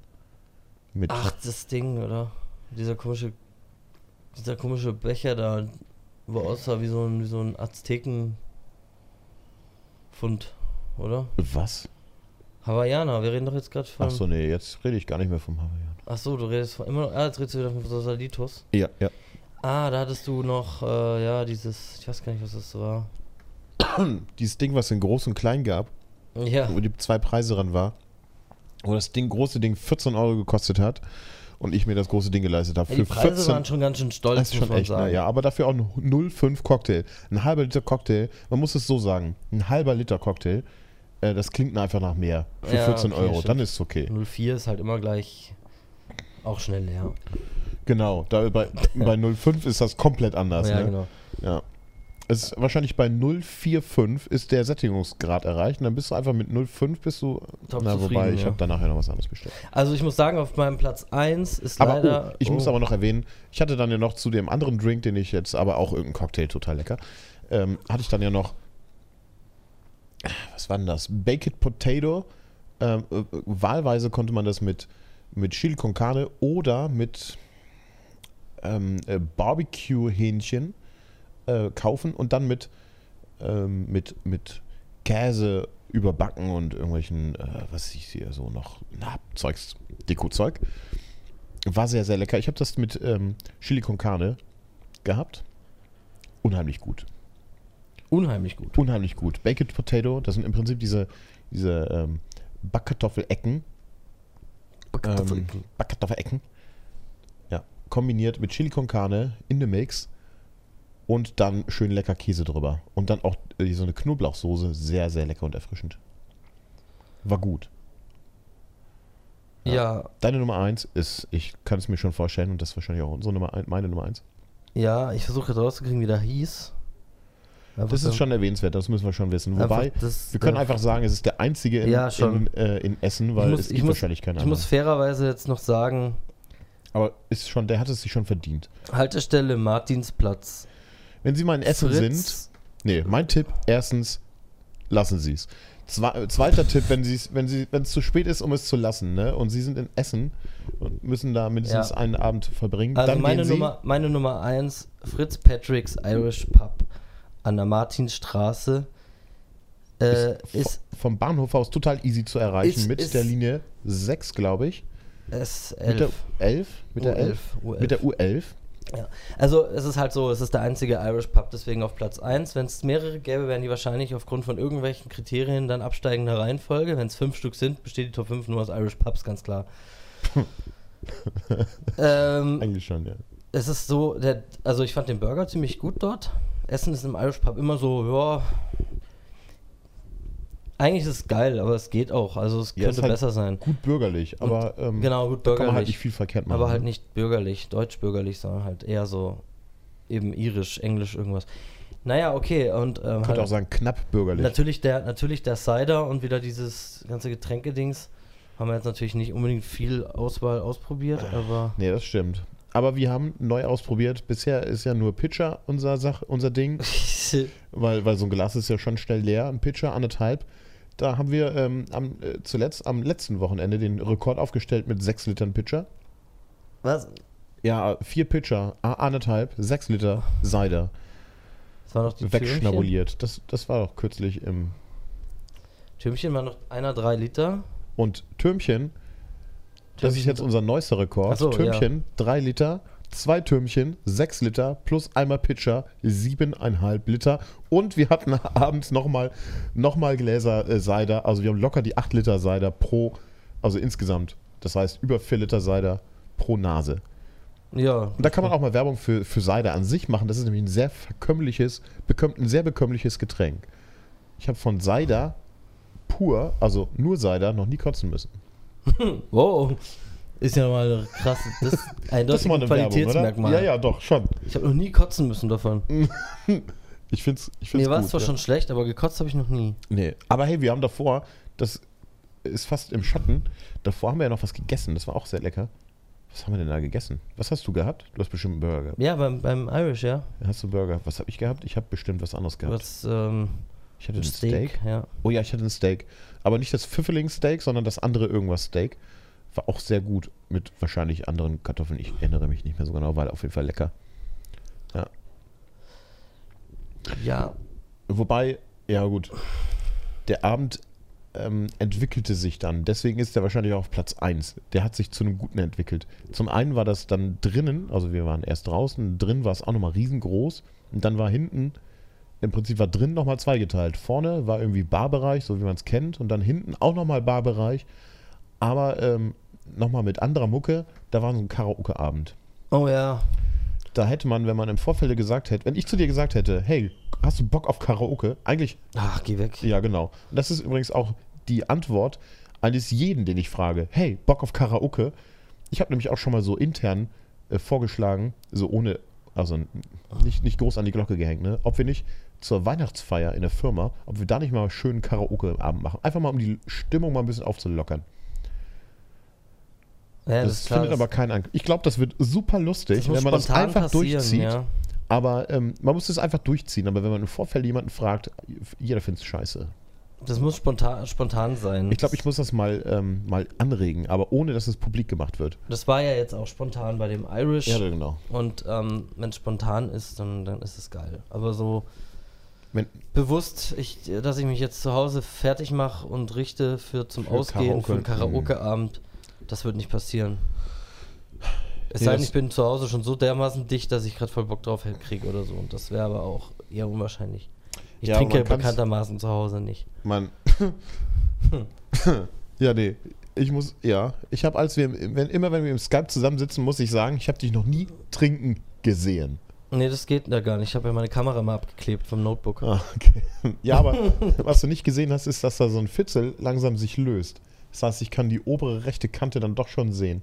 S1: Mit
S2: Ach, das Ding, oder? Dieser komische, dieser komische Becher da, wo aussah wie so ein, wie so ein Aztekenfund, oder?
S1: was?
S2: Hawaiianer, wir reden doch jetzt gerade von.
S1: Ach so, nee, jetzt rede ich gar nicht mehr vom Hawaiian.
S2: Ach so, du redest von immer. Ah, jetzt redest du wieder von Salitos.
S1: Ja, ja.
S2: Ah, da hattest du noch, äh, ja, dieses, ich weiß gar nicht, was das war.
S1: Dieses Ding, was in groß und klein gab,
S2: Ja,
S1: wo die zwei Preise dran war, wo das Ding, große Ding 14 Euro gekostet hat und ich mir das große Ding geleistet habe.
S2: ja die Preise waren schon ganz schön stolz,
S1: Das ist schon echt, ne?
S2: sagen.
S1: ja, aber dafür auch ein 0,5 Cocktail. Ein halber Liter Cocktail, man muss es so sagen, ein halber Liter Cocktail, äh, das klingt einfach nach mehr. Für
S2: Ja,
S1: 14
S2: okay,
S1: Euro,
S2: stimmt.
S1: dann ist es okay.
S2: 04 ist halt immer gleich auch schnell leer.
S1: Genau, da bei, bei 0,5 ist das komplett anders.
S2: ja,
S1: ne?
S2: genau.
S1: Ja. Es ist wahrscheinlich bei 0,45 ist der Sättigungsgrad erreicht und dann bist du einfach mit 0,5 bist du.
S2: Top
S1: na, wobei, ich
S2: ja.
S1: habe da nachher noch was anderes bestellt.
S2: Also ich muss sagen, auf meinem Platz 1 ist
S1: Aber
S2: leider.
S1: oh, ich muss
S2: oh,
S1: aber noch erwähnen, ich hatte dann ja noch zu dem anderen Drink, den ich jetzt, aber auch irgendein Cocktail, total lecker, ähm, hatte ich dann ja noch, was war denn das? Baked Potato. Ähm, äh, wahlweise konnte man das mit, mit Chili con Carne oder mit ähm, äh, Barbecue-Hähnchen äh, kaufen und dann mit, ähm, mit, mit Käse überbacken und irgendwelchen, äh, was ich hier so noch, na, Zeugs, Deko-Zeug. War sehr, sehr lecker. Ich habe das mit ähm, Chili con Carne gehabt. Unheimlich gut.
S2: unheimlich gut.
S1: Unheimlich gut. Baked Potato, das sind im Prinzip diese, diese ähm, Backkartoffelecken. Ähm, Backkartoffelecken. Ja. Kombiniert mit Chili con Carne in the Mix. Und dann schön lecker Käse drüber. Und dann auch äh, so eine Knoblauchsoße. Sehr, sehr lecker und erfrischend. War gut.
S2: ja,
S1: Deine Nummer 1 ist, ich kann es mir schon vorstellen, und das ist wahrscheinlich auch unsere Nummer ein, meine Nummer 1.
S2: ja, ich versuche jetzt rauszukriegen, wie der hieß. Einfach
S1: Das ist schon erwähnenswert, das müssen wir schon wissen. Wobei,
S2: das-
S1: wir können einfach sagen, es ist der einzige in,
S2: Ja, schon.
S1: in, äh, in Essen, weil
S2: muss-
S1: es
S2: ich
S1: gibt
S2: muss-
S1: wahrscheinlich keinen
S2: Ich
S1: anderen.
S2: muss fairerweise jetzt noch sagen,
S1: Aber ist schon, der hat es sich schon verdient.
S2: Haltestelle Martinsplatz.
S1: Wenn Sie mal in Essen
S2: Fritz.
S1: sind, nee, mein Tipp, erstens, lassen Sie es. Zwe äh, zweiter Tipp, wenn Sie wenn Sie, wenn es zu spät ist, um es zu lassen, ne, und Sie sind in Essen und müssen da mindestens
S2: Ja.
S1: einen Abend verbringen,
S2: Also
S1: dann
S2: meine
S1: gehen Sie,
S2: Nummer, meine Nummer eins, Fritz Patrick's Irish Pub an der Martinsstraße. Äh,
S1: vo-
S2: ist
S1: vom Bahnhof aus total easy zu erreichen
S2: Ist-
S1: mit
S2: ist-
S1: der Linie 6, glaube ich.
S2: S11.
S1: Mit der 11? Mit der 11?
S2: U11.
S1: Mit der U11.
S2: Ja. Also es ist halt so, es ist der einzige Irish Pub, deswegen auf Platz 1. Wenn es mehrere gäbe, wären die wahrscheinlich aufgrund von irgendwelchen Kriterien dann absteigender Reihenfolge. Wenn es fünf Stück sind, besteht die Top 5 nur aus Irish Pubs, ganz klar. ähm,
S1: Eigentlich schon, ja.
S2: es ist so, der, also ich fand den Burger ziemlich gut dort. Essen ist im Irish Pub immer so, ja. Eigentlich ist es geil, aber es geht auch. Also es
S1: Ja,
S2: könnte
S1: halt
S2: besser sein.
S1: Gut bürgerlich, aber ähm,
S2: Genau, gut
S1: da kann man halt
S2: bürgerlich.
S1: nicht viel verkehrt machen.
S2: Aber halt
S1: ne?
S2: nicht bürgerlich, deutsch-bürgerlich, sondern halt eher so eben irisch, englisch, irgendwas. Naja, okay, und ähm,
S1: Könnte
S2: halt
S1: auch sagen, knapp bürgerlich.
S2: natürlich, der, natürlich der Cider und wieder dieses ganze Getränkedings haben wir jetzt natürlich nicht unbedingt viel Auswahl ausprobiert, aber
S1: Nee, das stimmt. Aber wir haben neu ausprobiert. Bisher ist ja nur Pitcher unser, Sach unser Ding, weil, weil so ein Glas ist ja schon schnell leer, ein Pitcher, anderthalb. Da haben wir ähm, am, äh, zuletzt am letzten Wochenende den Rekord aufgestellt mit sechs Litern Pitcher.
S2: was?
S1: Ja, vier Pitcher, anderthalb, sechs Liter Cider
S2: Das war noch die Türmchen.
S1: wegschnabuliert. Das, das war doch kürzlich im.
S2: Türmchen war noch einer drei Liter.
S1: Und Türmchen, das ist
S2: Türmchen-
S1: jetzt unser neuester Rekord.
S2: So,
S1: Türmchen, drei Liter, zwei Türmchen, sechs Liter, plus einmal Pitcher, siebeneinhalb Liter. Und wir hatten abends nochmal noch mal Gläser äh, Cider. Also wir haben locker die acht Liter Cider pro, also insgesamt. Das heißt über vier Liter Cider pro Nase.
S2: Ja.
S1: Und da kann man auch mal Werbung für, für Cider an sich machen. Das ist nämlich ein sehr verkömmliches, bekömm, ein sehr bekömmliches Getränk. Ich habe von Cider pur, also nur Cider, noch nie kotzen müssen.
S2: Wow. Ist ja mal krass. Das ist ein Qualitätsmerkmal.
S1: Ja, ja, doch, schon.
S2: Ich habe noch nie kotzen müssen davon.
S1: Ich finde es ich
S2: Mir
S1: find's
S2: war es zwar
S1: ja.
S2: schon schlecht, aber gekotzt habe ich noch nie.
S1: Nee, aber hey, wir haben davor, das ist fast im Schatten, davor haben wir ja noch was gegessen, das war auch sehr lecker. Was haben wir denn da gegessen? Was hast du gehabt? Du hast bestimmt einen Burger gehabt.
S2: Ja, beim, beim Irish, ja.
S1: Hast du einen Burger? Was habe ich gehabt? Ich habe bestimmt was anderes gehabt.
S2: Was, ähm,
S1: Ich hatte ein
S2: Steak,
S1: Steak.
S2: ja.
S1: Oh ja, ich hatte ein Steak. Aber nicht das Pfifferling-Steak, sondern das andere irgendwas Steak. War auch sehr gut mit wahrscheinlich anderen Kartoffeln. Ich erinnere mich nicht mehr so genau, war auf jeden Fall lecker.
S2: Ja,
S1: Wobei, ja gut, der Abend ähm, entwickelte sich dann. Deswegen ist er wahrscheinlich auch auf Platz 1. Der hat sich zu einem Guten entwickelt. Zum einen war das dann drinnen, also wir waren erst draußen, drin war es auch nochmal riesengroß. Und dann war hinten, im Prinzip war drin nochmal zweigeteilt. Vorne war irgendwie Barbereich, so wie man es kennt. Und dann hinten auch nochmal Barbereich. Aber ähm, nochmal mit anderer Mucke, da war so ein Karaoke-Abend.
S2: Oh ja.
S1: Da hätte man, wenn man im Vorfeld gesagt hätte, wenn ich zu dir gesagt hätte, hey, hast du Bock auf Karaoke? Eigentlich
S2: Ach, geh weg.
S1: ja, genau. Und das ist übrigens auch die Antwort eines jeden, den ich frage. Hey, Bock auf Karaoke? Ich habe nämlich auch schon mal so intern äh, vorgeschlagen, so ohne, also nicht, nicht groß an die Glocke gehängt, ne? ob wir nicht zur Weihnachtsfeier in der Firma, ob wir da nicht mal schön Karaoke-Abend machen. Einfach mal, um die Stimmung mal ein bisschen aufzulockern.
S2: Ja,
S1: das
S2: ist klar,
S1: findet
S2: das-
S1: aber keinen Anklang. Ich glaube, das wird super lustig,
S2: das
S1: wenn man das einfach durchzieht.
S2: Ja.
S1: Aber ähm, man muss es einfach durchziehen. Aber wenn man im Vorfeld jemanden fragt, jeder findet es scheiße.
S2: Das muss spontan, spontan sein.
S1: Ich glaube, ich muss das mal, ähm, mal anregen, aber ohne, dass es publik gemacht wird.
S2: Das war ja jetzt auch spontan bei dem Irish.
S1: Ja, genau.
S2: Und ähm, wenn es spontan ist, dann, dann ist es geil. Aber so
S1: Wenn,
S2: bewusst, ich, dass ich mich jetzt zu Hause fertig mache und richte für zum
S1: Für
S2: Ausgehen, für einen
S1: Karaoke, mhm.
S2: Das wird nicht passieren. Es
S1: Nee,
S2: sei denn, ich bin zu Hause schon so dermaßen dicht, dass ich gerade voll Bock drauf kriege oder so. Und das wäre aber auch eher unwahrscheinlich. Ich
S1: Ja,
S2: trinke bekanntermaßen zu Hause nicht.
S1: man. ja, nee. Ich muss, ja. Ich habe, als wir, wenn, immer wenn wir im Skype zusammensitzen, muss ich sagen, ich habe dich noch nie trinken gesehen.
S2: Nee, das geht da gar nicht. Ich habe ja meine Kamera mal abgeklebt vom Notebook.
S1: Ah, okay. Ja, aber was du nicht gesehen hast, ist, dass da so ein Fitzel langsam sich löst. Das heißt, ich kann die obere rechte Kante dann doch schon sehen.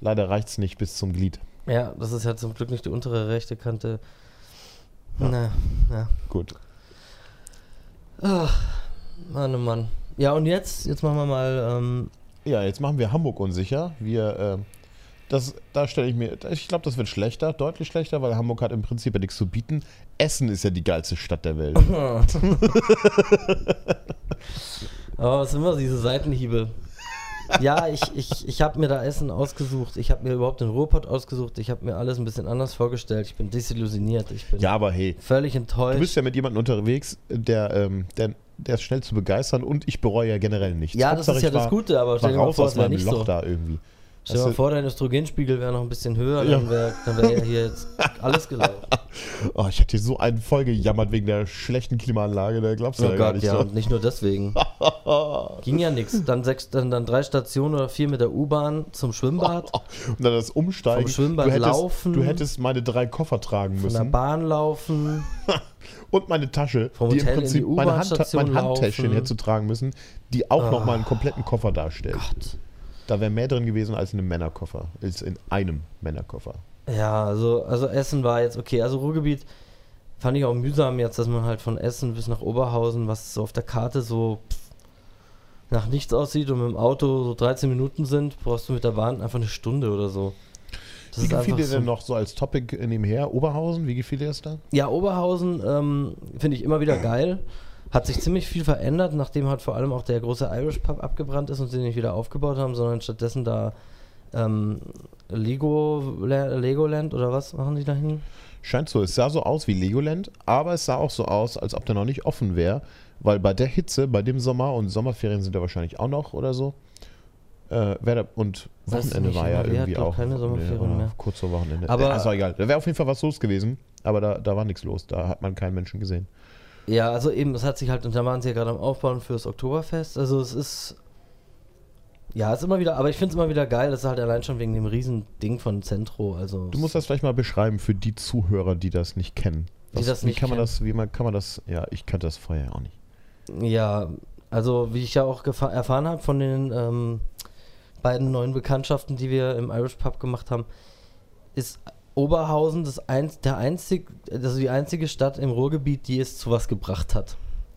S1: Leider reicht es nicht bis zum Glied.
S2: Ja, das ist ja zum Glück nicht die untere rechte Kante.
S1: Ja.
S2: Na, ja.
S1: Gut.
S2: Ach, Mann, oh Mann. Ja, und jetzt, jetzt machen wir mal, ähm,
S1: Ja, jetzt machen wir Hamburg unsicher. Wir, äh, Das, da stelle ich mir, ich glaube, das wird schlechter, deutlich schlechter, weil Hamburg hat im Prinzip ja nichts zu bieten. Essen ist ja die geilste Stadt der Welt.
S2: Aber was sind immer diese Seitenhiebe? ja, ich, ich, ich habe mir da Essen ausgesucht. Ich habe mir überhaupt den Ruhrpott ausgesucht. Ich habe mir alles ein bisschen anders vorgestellt. Ich bin desillusioniert. Ich bin
S1: Ja, aber hey,
S2: völlig enttäuscht.
S1: du bist ja mit jemandem unterwegs, der, ähm, der, der ist schnell zu begeistern und ich bereue ja generell nichts.
S2: ja, das
S1: Hauptsache,
S2: ist ja das
S1: war-
S2: Gute, aber stell dir mal vor, es wäre nicht
S1: Loch
S2: so.
S1: da irgendwie.
S2: Stell dir mal
S1: du-
S2: vor, dein Östrogenspiegel wäre noch ein bisschen höher,
S1: Ja.
S2: dann wäre wär ja hier jetzt alles gelaufen.
S1: Oh, ich hatte hier so einen voll gejammert wegen der schlechten Klimaanlage, da glaubst du
S2: Oh
S1: ja gar
S2: Gott,
S1: nicht
S2: ja,
S1: so.
S2: und nicht nur deswegen. Ging ja nichts. Dann, sechs, dann, dann drei Stationen oder vier mit der U-Bahn zum Schwimmbad,
S1: Und dann das Umsteigen.
S2: Vom Schwimmbad
S1: du hättest,
S2: laufen.
S1: Du hättest meine drei Koffer tragen
S2: von der
S1: müssen.
S2: Bahn laufen.
S1: Und meine Tasche,
S2: Vom
S1: die im
S2: Hotel in
S1: Prinzip
S2: die
S1: meine
S2: U-Bahn-Station
S1: mein Handtäschchen hättest du tragen müssen, die auch noch mal einen kompletten Koffer darstellt.
S2: Gott.
S1: Da wäre mehr drin gewesen als in einem Männerkoffer. Als in einem Männerkoffer.
S2: Ja, also, also Essen war jetzt okay. Also Ruhrgebiet fand ich auch mühsam jetzt, dass man halt von Essen bis nach Oberhausen, was so auf der Karte so nach nichts aussieht und mit dem Auto so 13 Minuten sind, brauchst du mit der Bahn einfach eine Stunde oder so. Das
S1: Wie gefiel dir
S2: so-
S1: denn noch so als Topic nebenher? Oberhausen, wie gefiel dir das da?
S2: Ja, Oberhausen ähm, finde ich immer wieder geil. Hat sich ziemlich viel verändert, nachdem halt vor allem auch der große Irish Pub abgebrannt ist und sie nicht wieder aufgebaut haben, sondern stattdessen da ähm, Lego, La- Legoland oder was machen die da hin?
S1: Scheint so, es sah so aus wie Legoland, aber es sah auch so aus, als ob der noch nicht offen wäre, weil bei der Hitze, bei dem Sommer und Sommerferien sind ja wahrscheinlich auch noch oder so. Äh, da, und Wochenende
S2: nicht,
S1: war ja irgendwie auch.
S2: keine Sommerferien
S1: oder
S2: mehr.
S1: Kurz vor Wochenende.
S2: Aber-
S1: ja, ist auch egal. Da wäre auf jeden Fall was los gewesen, aber da, da war nichts los. Da hat man keinen Menschen gesehen.
S2: Ja, also eben, es hat sich halt, und da waren sie ja gerade am Aufbauen fürs Oktoberfest. Also es ist. Ja, es ist immer wieder, aber ich finde es immer wieder geil, das ist halt allein schon wegen dem riesen Ding von Centro. Also
S1: Du musst das vielleicht mal beschreiben für die Zuhörer, die das nicht kennen.
S2: Die das
S1: wie
S2: nicht
S1: kann man
S2: kennen.
S1: das, wie man, kann man das, ja, ich kannte das vorher auch nicht.
S2: Ja, also wie ich ja auch erfahren habe von den ähm, beiden neuen Bekanntschaften, die wir im Irish Pub gemacht haben, ist Oberhausen das ein, der einzig, also die einzige Stadt im Ruhrgebiet, die es zu was gebracht hat.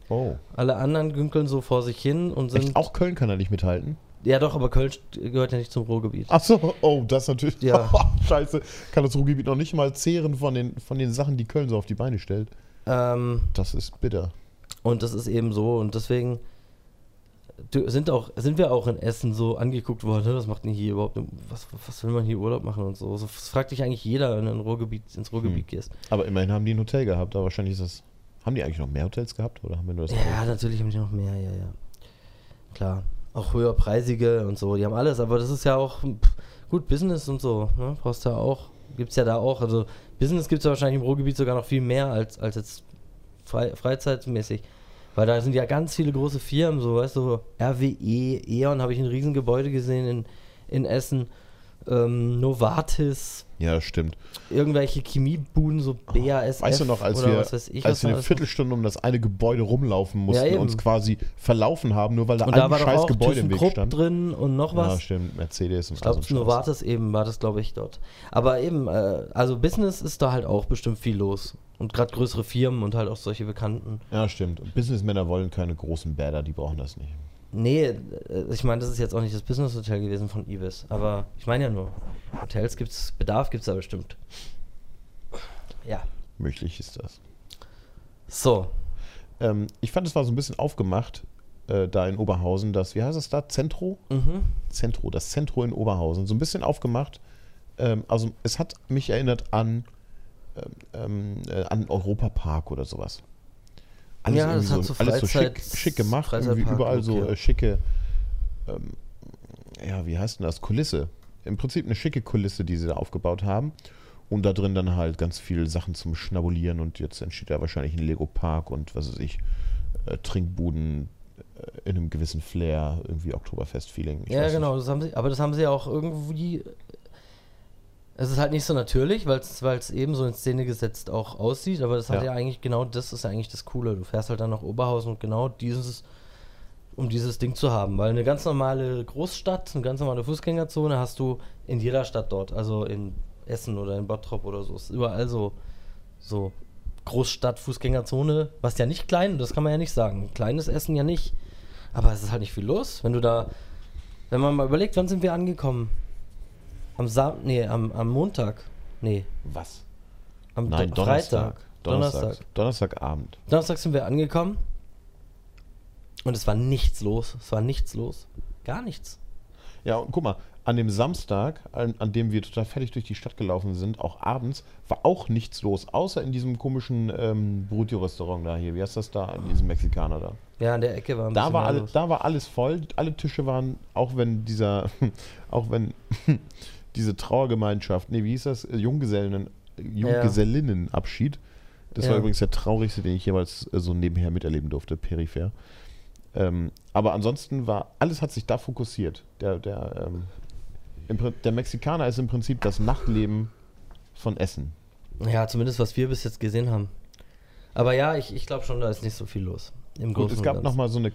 S1: Oh.
S2: Alle anderen günkeln so vor sich hin und sind.
S1: Echt? Auch Köln kann da nicht mithalten?
S2: Ja, doch, aber Köln gehört ja nicht zum Ruhrgebiet.
S1: Ach so, oh, das natürlich.
S2: Ja.
S1: Scheiße, kann das Ruhrgebiet noch nicht mal zehren von den, von den Sachen, die Köln so auf die Beine stellt.
S2: Ähm,
S1: Das ist bitter.
S2: und das ist eben so und deswegen sind, auch, sind wir auch in Essen so angeguckt worden, "Hä, was macht denn hier überhaupt, was, was will man hier Urlaub machen und so. so das fragt dich eigentlich jeder, wenn du in Ruhrgebiet, ins Ruhrgebiet gehst.
S1: Aber immerhin haben die ein Hotel gehabt, aber wahrscheinlich ist das. Haben die eigentlich noch mehr Hotels gehabt? Oder haben wir nur das
S2: Ja, natürlich haben die noch mehr, ja, ja. Klar. Auch höherpreisige und so, die haben alles, aber das ist ja auch pff, gut Business und so, ne? Brauchst du ja auch, gibt's ja da auch. Also Business gibt's ja wahrscheinlich im Ruhrgebiet sogar noch viel mehr als, als jetzt frei, freizeitmäßig. Weil da sind ja ganz viele große Firmen, so weißt du, RWE, E.ON habe ich ein Riesengebäude gesehen in, in Essen, ähm, Novartis,
S1: Ja, stimmt.
S2: irgendwelche Chemiebuden, so BASF
S1: Weißt du noch, als wir,
S2: ich,
S1: als wir eine Viertelstunde um das eine Gebäude rumlaufen mussten,
S2: eben.
S1: uns quasi verlaufen haben, nur weil da
S2: Und
S1: ein
S2: da
S1: scheiß Gebäude im Weg
S2: ThyssenKrupp
S1: stand.
S2: drin und noch
S1: Ja,
S2: was.
S1: stimmt. Mercedes und
S2: ich glaube. Novartis eben war das, glaube ich, dort. Aber eben, äh, also Business ist da halt auch bestimmt viel los. Und gerade größere Firmen und halt auch solche Bekannten.
S1: Ja, stimmt. Und Businessmänner wollen keine großen Bäder, die brauchen das nicht.
S2: Nee, äh, ich meine, das ist jetzt auch nicht das Business Hotel gewesen von Ibis. Aber ich meine ja nur, Hotels gibt's, Bedarf gibt's da bestimmt. Ja.
S1: Möglich ist das.
S2: So.
S1: Ähm, ich fand, es war so ein bisschen aufgemacht, äh, da in Oberhausen, das, wie heißt es da? Zentro?
S2: Mhm.
S1: Zentro, das Zentro in Oberhausen. So ein bisschen aufgemacht. Ähm, also, es hat mich erinnert an, ähm, äh, an Europapark oder sowas. Alles,
S2: Ja, das hat
S1: so,
S2: so
S1: alles so schick, schick gemacht. Überall so äh, schicke, ähm, ja, wie heißt denn das? Kulisse. Im Prinzip eine schicke Kulisse, die sie da aufgebaut haben. Und da drin dann halt ganz viele Sachen zum Schnabulieren und jetzt entsteht da wahrscheinlich ein Lego-Park und was weiß ich, äh, Trinkbuden äh, in einem gewissen Flair, irgendwie Oktoberfest-Feeling.
S2: Ja, genau. Das haben sie, aber das haben sie ja auch irgendwie. Es ist halt nicht so natürlich, weil es eben so in Szene gesetzt auch aussieht, aber das hat
S1: Ja.
S2: ja eigentlich genau das ist ja eigentlich das Coole. Du fährst halt dann nach Oberhausen und genau dieses, um dieses Ding zu haben. Weil eine ganz normale Großstadt, eine ganz normale Fußgängerzone hast du in jeder Stadt dort. Also in Essen oder in Bottrop oder so. Es ist überall so, so Großstadt, Fußgängerzone, was ja nicht klein, das kann man ja nicht sagen. Kleines Essen ja nicht. Aber es ist halt nicht viel los. Wenn du da, wenn man mal überlegt, wann sind wir angekommen? Am Sam nee, am, am Montag. Nee,
S1: Was?
S2: am
S1: Nein,
S2: Do-
S1: Donnerstag.
S2: Freitag. Donnerstag.
S1: Donnerstag. Donnerstagabend.
S2: Donnerstag sind wir angekommen. Und es war nichts los. Es war nichts los. Gar nichts.
S1: Ja, und guck mal, an dem Samstag, an, an dem wir total fertig durch die Stadt gelaufen sind, auch abends, war auch nichts los, außer in diesem komischen ähm, Brutio-Restaurant da hier. Wie heißt das da? In diesem Mexikaner da.
S2: Ja, an der Ecke war ein
S1: Da war,
S2: mehr
S1: alle,
S2: los.
S1: da war alles voll, alle Tische waren, auch wenn dieser, auch wenn diese Trauergemeinschaft, nee, wie hieß das? Äh, Junggesellen, Junggesellinnenabschied. Das war
S2: Ja.
S1: übrigens der traurigste, den ich jemals äh, so nebenher miterleben durfte, peripher. Ähm, aber ansonsten war, alles hat sich da fokussiert. Der, der, ähm, der Mexikaner ist im Prinzip das Nachtleben von Essen.
S2: Ja, zumindest was wir bis jetzt gesehen haben. Aber ja, ich, ich glaube schon, da ist nicht so viel los. Im
S1: Gut, es gab nochmal so eine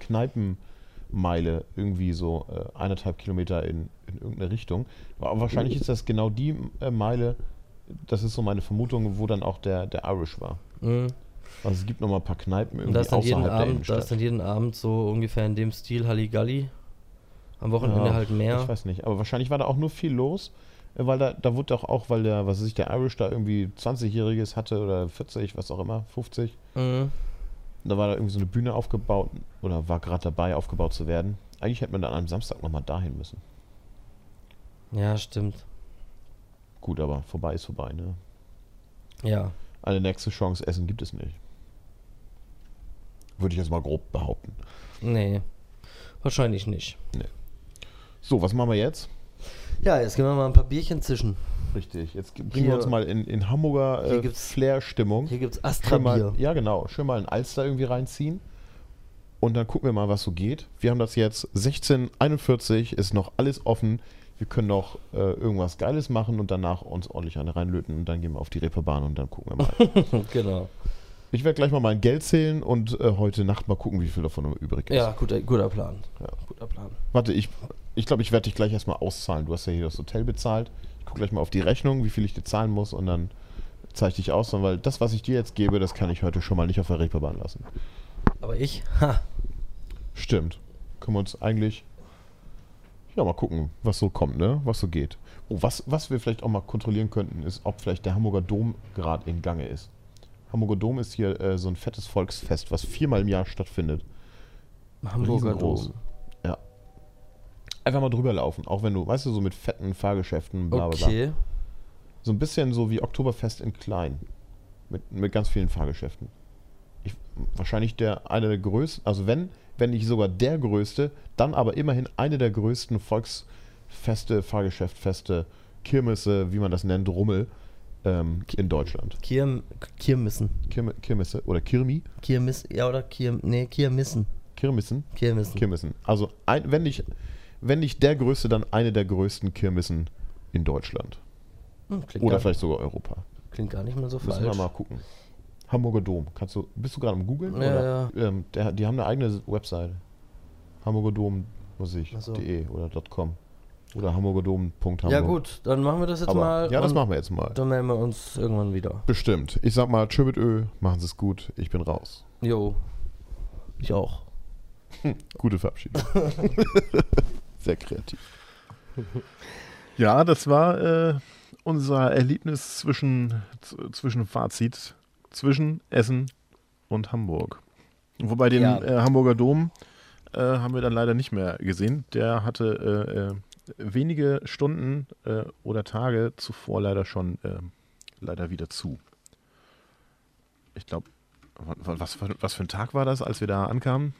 S1: Kneipenmeile, irgendwie so äh, eineinhalb Kilometer in, in irgendeine Richtung. Aber wahrscheinlich ist das genau die äh, Meile, das ist so meine Vermutung, wo dann auch der, der Irish war.
S2: Mhm.
S1: Also es gibt nochmal ein paar Kneipen irgendwie
S2: da ist dann jeden
S1: außerhalb der
S2: Abend, da
S1: Innenstadt.
S2: ist dann jeden Abend so ungefähr in dem Stil Halligalli. Am Wochenende
S1: Ja,
S2: halt mehr.
S1: Ich weiß nicht, aber wahrscheinlich war da auch nur viel los, äh, weil da, da wurde doch auch, weil der, was weiß ich, der Irish da irgendwie 20-Jähriges hatte oder 40, was auch immer, 50.
S2: Mhm.
S1: Da war da irgendwie so eine Bühne aufgebaut oder war gerade dabei, aufgebaut zu werden. Eigentlich hätte man dann am Samstag nochmal dahin müssen.
S2: Ja, stimmt.
S1: Gut, aber vorbei ist vorbei, ne?
S2: Ja.
S1: Eine nächste Chance Essen gibt es nicht. Würde ich jetzt mal grob behaupten.
S2: Nee. Wahrscheinlich nicht.
S1: So, was machen wir jetzt?
S2: Ja, jetzt gehen wir mal ein paar Bierchen zischen.
S1: Richtig, jetzt bringen wir uns mal in, in Hamburger äh, Flair-Stimmung.
S2: Hier
S1: Schön mal,
S2: Astra-Bier.
S1: ja, genau. Schön mal ein Alster irgendwie reinziehen. Und dann gucken wir mal, was so geht. Wir haben das jetzt 1641, ist noch alles offen. Wir können noch äh, irgendwas Geiles machen und danach uns ordentlich eine reinlöten und dann gehen wir auf die Reeperbahn und dann gucken wir mal.
S2: genau.
S1: ich werde gleich mal mein Geld zählen und äh, heute Nacht mal gucken, wie viel davon noch übrig ist.
S2: Ja, guter, guter Plan.
S1: Ja.
S2: Guter Plan.
S1: Warte, ich glaube, ich, glaub, ich werde dich gleich erstmal auszahlen. Du hast ja hier das Hotel bezahlt. Ich gucke gleich mal auf die Rechnung, wie viel ich dir zahlen muss und dann zeige ich dich aus, weil das, was ich dir jetzt gebe, das kann ich heute schon mal nicht auf der Reeperbahn lassen.
S2: Aber ich, ha,
S1: Stimmt. Können wir uns eigentlich. Ja, mal gucken, was so kommt, ne? Was so geht. Oh, was, was wir vielleicht auch mal kontrollieren könnten, ist, ob vielleicht der Hamburger Dom gerade in Gange ist. Hamburger Dom ist hier äh, so ein fettes Volksfest, was viermal im Jahr stattfindet.
S2: Hamburger
S1: Riesengroß.
S2: Dom.
S1: Einfach mal drüber laufen, auch wenn du, weißt du, so mit fetten Fahrgeschäften, bla bla.
S2: Okay.
S1: So ein bisschen so wie Oktoberfest in klein. Mit, mit ganz vielen Fahrgeschäften. Ich, wahrscheinlich der eine der größten, also wenn, wenn nicht sogar der größte, dann aber immerhin eine der größten Volksfeste, Fahrgeschäftfeste, Kirmesse, wie man das nennt, Rummel ähm, in Deutschland.
S2: Kirm, Kirmissen.
S1: Kirme, Kirmesse oder Kirmi?
S2: Kirmiss, ja oder Kirm, nee, Kirmissen.
S1: Kirmissen?
S2: Kirmissen.
S1: Kirmissen. Also ein, wenn, nicht, wenn nicht der größte, dann eine der größten Kirmissen in Deutschland.
S2: Hm,
S1: Oder vielleicht sogar Europa.
S2: klingt gar nicht mal so
S1: Müssen
S2: falsch.
S1: wir mal gucken. Hamburger Dom. Kannst du, bist du gerade am Googeln?
S2: Ja,
S1: oder? Ähm, der, die haben eine eigene Webseite. Hamburger Dom, was ich,
S2: so.
S1: .de oder .com. Oder hamburgerdom.hamburg.
S2: Ja gut, dann machen wir das jetzt
S1: Aber,
S2: mal.
S1: ja, das machen wir jetzt mal.
S2: Dann melden wir uns irgendwann wieder.
S1: Bestimmt. Ich sag mal, tschö mit Ö, machen Sie es gut, ich bin raus.
S2: Jo. Ich auch.
S1: Gute Verabschiedung. Sehr kreativ.
S4: Ja, das war äh, unser Erlebnis zwischen, zwischen Fazit zwischen Essen und Hamburg. Wobei den
S2: Ja.
S4: äh, Hamburger Dom äh, haben wir dann leider nicht mehr gesehen. Der hatte äh, äh, wenige Stunden äh, oder Tage zuvor leider schon äh, leider wieder zu. Ich glaube, was, was für ein Tag war das, als wir da ankamen?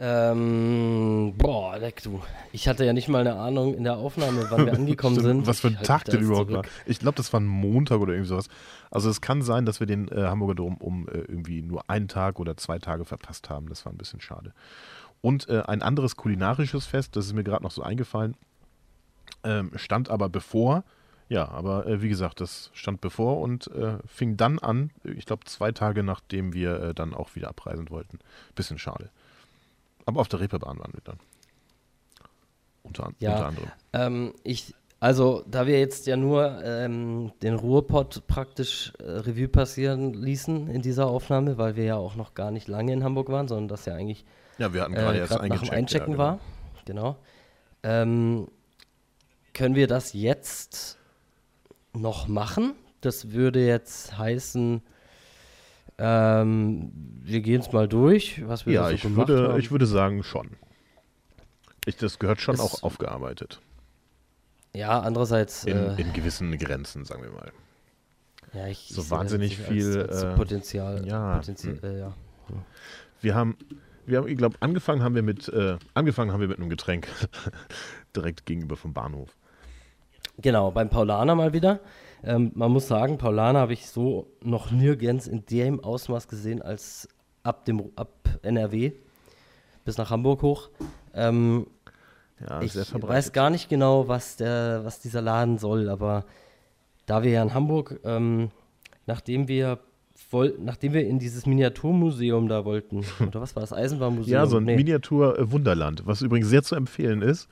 S2: Ähm, boah, leck du. Ich hatte ja nicht mal eine Ahnung in der Aufnahme, wann wir angekommen
S4: Stimmt,
S2: sind.
S4: Was für ein
S2: Ich halte
S4: Tag denn überhaupt war. Ich glaube, das war ein Montag oder irgendwie sowas. Also es kann sein, dass wir den äh, Hamburger Dom um äh, irgendwie nur einen Tag oder zwei Tage verpasst haben. Das war ein bisschen schade. Und äh, ein anderes kulinarisches Fest, das ist mir gerade noch so eingefallen, ähm, stand aber bevor. Ja, aber äh, wie gesagt, das stand bevor und äh, fing dann an, ich glaube zwei Tage nachdem wir äh, dann auch wieder abreisen wollten. Bisschen schade. Aber auf der Reeperbahn waren wir dann. Unter,
S2: Ja.
S4: unter anderem.
S2: Ähm, ich, also, da wir jetzt ja nur ähm, den Ruhrpott praktisch äh, Revue passieren ließen in dieser Aufnahme, weil wir ja auch noch gar nicht lange in Hamburg waren, sondern das ja eigentlich
S4: Ja, wir hatten
S2: äh,
S4: gerade erst
S2: grad nach dem. Einchecken
S4: ja,
S2: war. Genau. Ähm, können wir das jetzt noch machen? Das würde jetzt heißen, ähm, wir gehen es mal durch, was wir
S1: Ja,
S2: so
S1: ich
S2: gemacht
S1: würde,
S2: haben.
S1: ich würde sagen schon. Ich, das gehört schon
S2: Es-
S1: auch aufgearbeitet.
S2: ja, andererseits,
S1: In,
S2: äh,
S1: in gewissen Grenzen, sagen wir mal.
S2: ja, ich,
S1: so
S2: ich
S1: wahnsinnig viel,
S2: als, als
S1: äh,
S2: Potenzial.
S1: ja,
S2: Potenzial
S1: hm.
S2: äh, ja.
S1: Wir haben, wir haben, ich glaube, angefangen haben wir mit, äh, angefangen haben wir mit einem Getränk direkt gegenüber vom Bahnhof.
S2: Genau, beim Paulaner mal wieder. Ähm, man muss sagen, Paulaner habe ich so noch nirgends in dem Ausmaß gesehen als ab dem ab NRW bis nach Hamburg hoch. Ähm,
S1: Ja,
S2: ich weiß gar nicht genau, was der, was dieser Laden soll, aber da wir ja in Hamburg, ähm, nachdem wir wollten, nachdem wir in dieses Miniaturmuseum da wollten, oder was war das Eisenbahnmuseum?
S1: Ja, so ein
S2: Nee.
S1: Miniatur-Wunderland, was übrigens sehr zu empfehlen ist.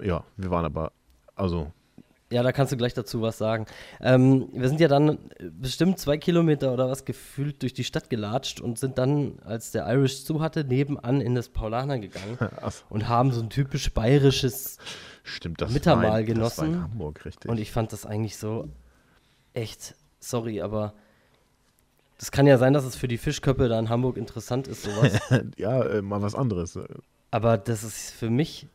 S1: Ja, wir waren aber, also,
S2: Ja, da kannst du gleich dazu was sagen. Ähm, wir sind ja dann äh, bestimmt zwei Kilometer oder was gefühlt durch die Stadt gelatscht und sind dann, als der Irish zu hatte, nebenan in das Paulaner gegangen und haben so ein typisch bayerisches.
S1: stimmt, das
S2: Mittermahl
S1: war in, Das war in
S2: genossen.
S1: Hamburg, richtig.
S2: Und ich fand das eigentlich so echt, sorry, aber das kann ja sein, dass es für die Fischköppe da in Hamburg interessant ist, sowas.
S1: ja, äh, mal was anderes.
S2: Aber das ist für mich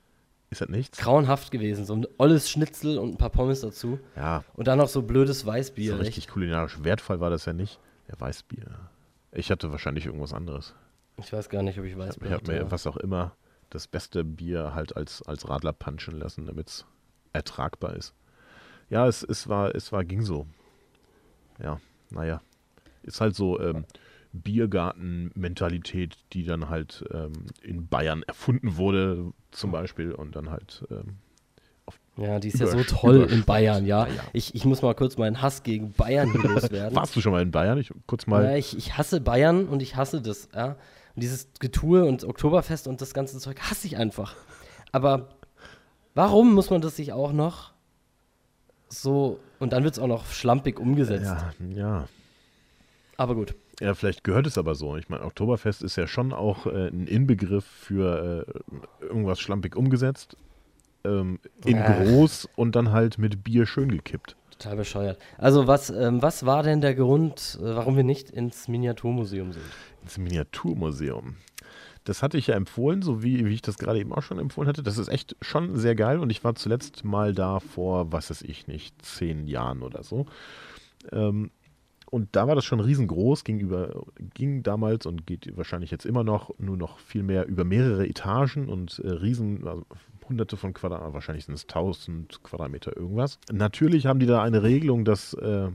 S1: Ist das nichts?
S2: grauenhaft gewesen. So ein olles Schnitzel und ein paar Pommes dazu.
S1: Ja,
S2: Und dann noch so blödes Weißbier.
S1: so
S2: echt.
S1: richtig kulinarisch wertvoll war das ja nicht. Ja, Weißbier. Ich hatte wahrscheinlich irgendwas anderes.
S2: Ich weiß gar nicht, ob ich
S1: Ich
S2: Weißbier
S1: habe mir was auch immer das beste Bier halt als, als Radler punchen lassen, damit es ertragbar ist. Ja, es, es war, es war, ging so. Ja, naja. Ist halt so ähm, Biergarten-Mentalität, die dann halt ähm, in Bayern erfunden wurde, zum Beispiel, und dann halt ähm,
S2: Ja, die ist ja so toll in. Bayern, ja. Ich, ich muss mal kurz meinen Hass gegen Bayern loswerden.
S1: Warst du schon mal in Bayern? Ich kurz mal.
S2: Ja, ich, ich hasse Bayern und ich hasse das, ja. Und dieses Getue und Oktoberfest und das ganze Zeug hasse ich einfach. Aber warum muss man das sich auch noch so, und dann wird es auch noch schlampig umgesetzt.
S1: ja, ja.
S2: Aber gut.
S1: Ja, vielleicht gehört es aber so. Ich meine, Oktoberfest ist ja schon auch äh, ein Inbegriff für äh, irgendwas schlampig umgesetzt. Ähm, in
S2: Ach.
S1: groß und dann halt mit Bier schön gekippt.
S2: Total bescheuert. Also was, ähm, was war denn der Grund, äh, warum wir nicht ins Miniaturmuseum sind?
S1: Ins Miniaturmuseum. Das hatte ich ja empfohlen, so wie, wie ich das gerade eben auch schon empfohlen hatte. Das ist echt schon sehr geil und ich war zuletzt mal da vor, was weiß ich nicht, zehn Jahren oder so. Ähm, und da war das schon riesengroß, gegenüber, ging damals und geht wahrscheinlich jetzt immer noch, nur noch viel mehr über mehrere Etagen und äh, riesen, also hunderte von Quadratmeter, wahrscheinlich sind es 1000 Quadratmeter irgendwas. Natürlich haben die da eine Regelung, dass, äh,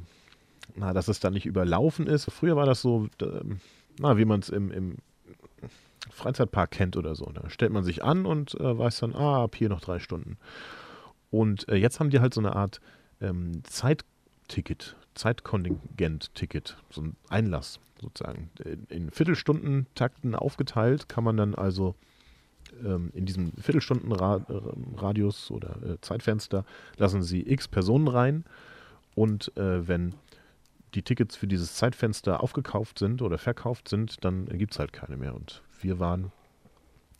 S1: na, dass es da nicht überlaufen ist. Früher war das so, da, na, wie man es im, im Freizeitpark kennt oder so. Da stellt man sich an und äh, weiß dann, ah, ab hier noch drei Stunden. Und äh, jetzt haben die halt so eine Art ähm, Zeitticket, Zeitkontingent-Ticket, so ein Einlass sozusagen. In, in Viertelstundentakten aufgeteilt kann man dann also ähm, in diesem Viertelstundenradius oder äh, Zeitfenster lassen sie x Personen rein und äh, wenn die Tickets für dieses Zeitfenster aufgekauft sind oder verkauft sind, dann gibt es halt keine mehr. Und wir waren,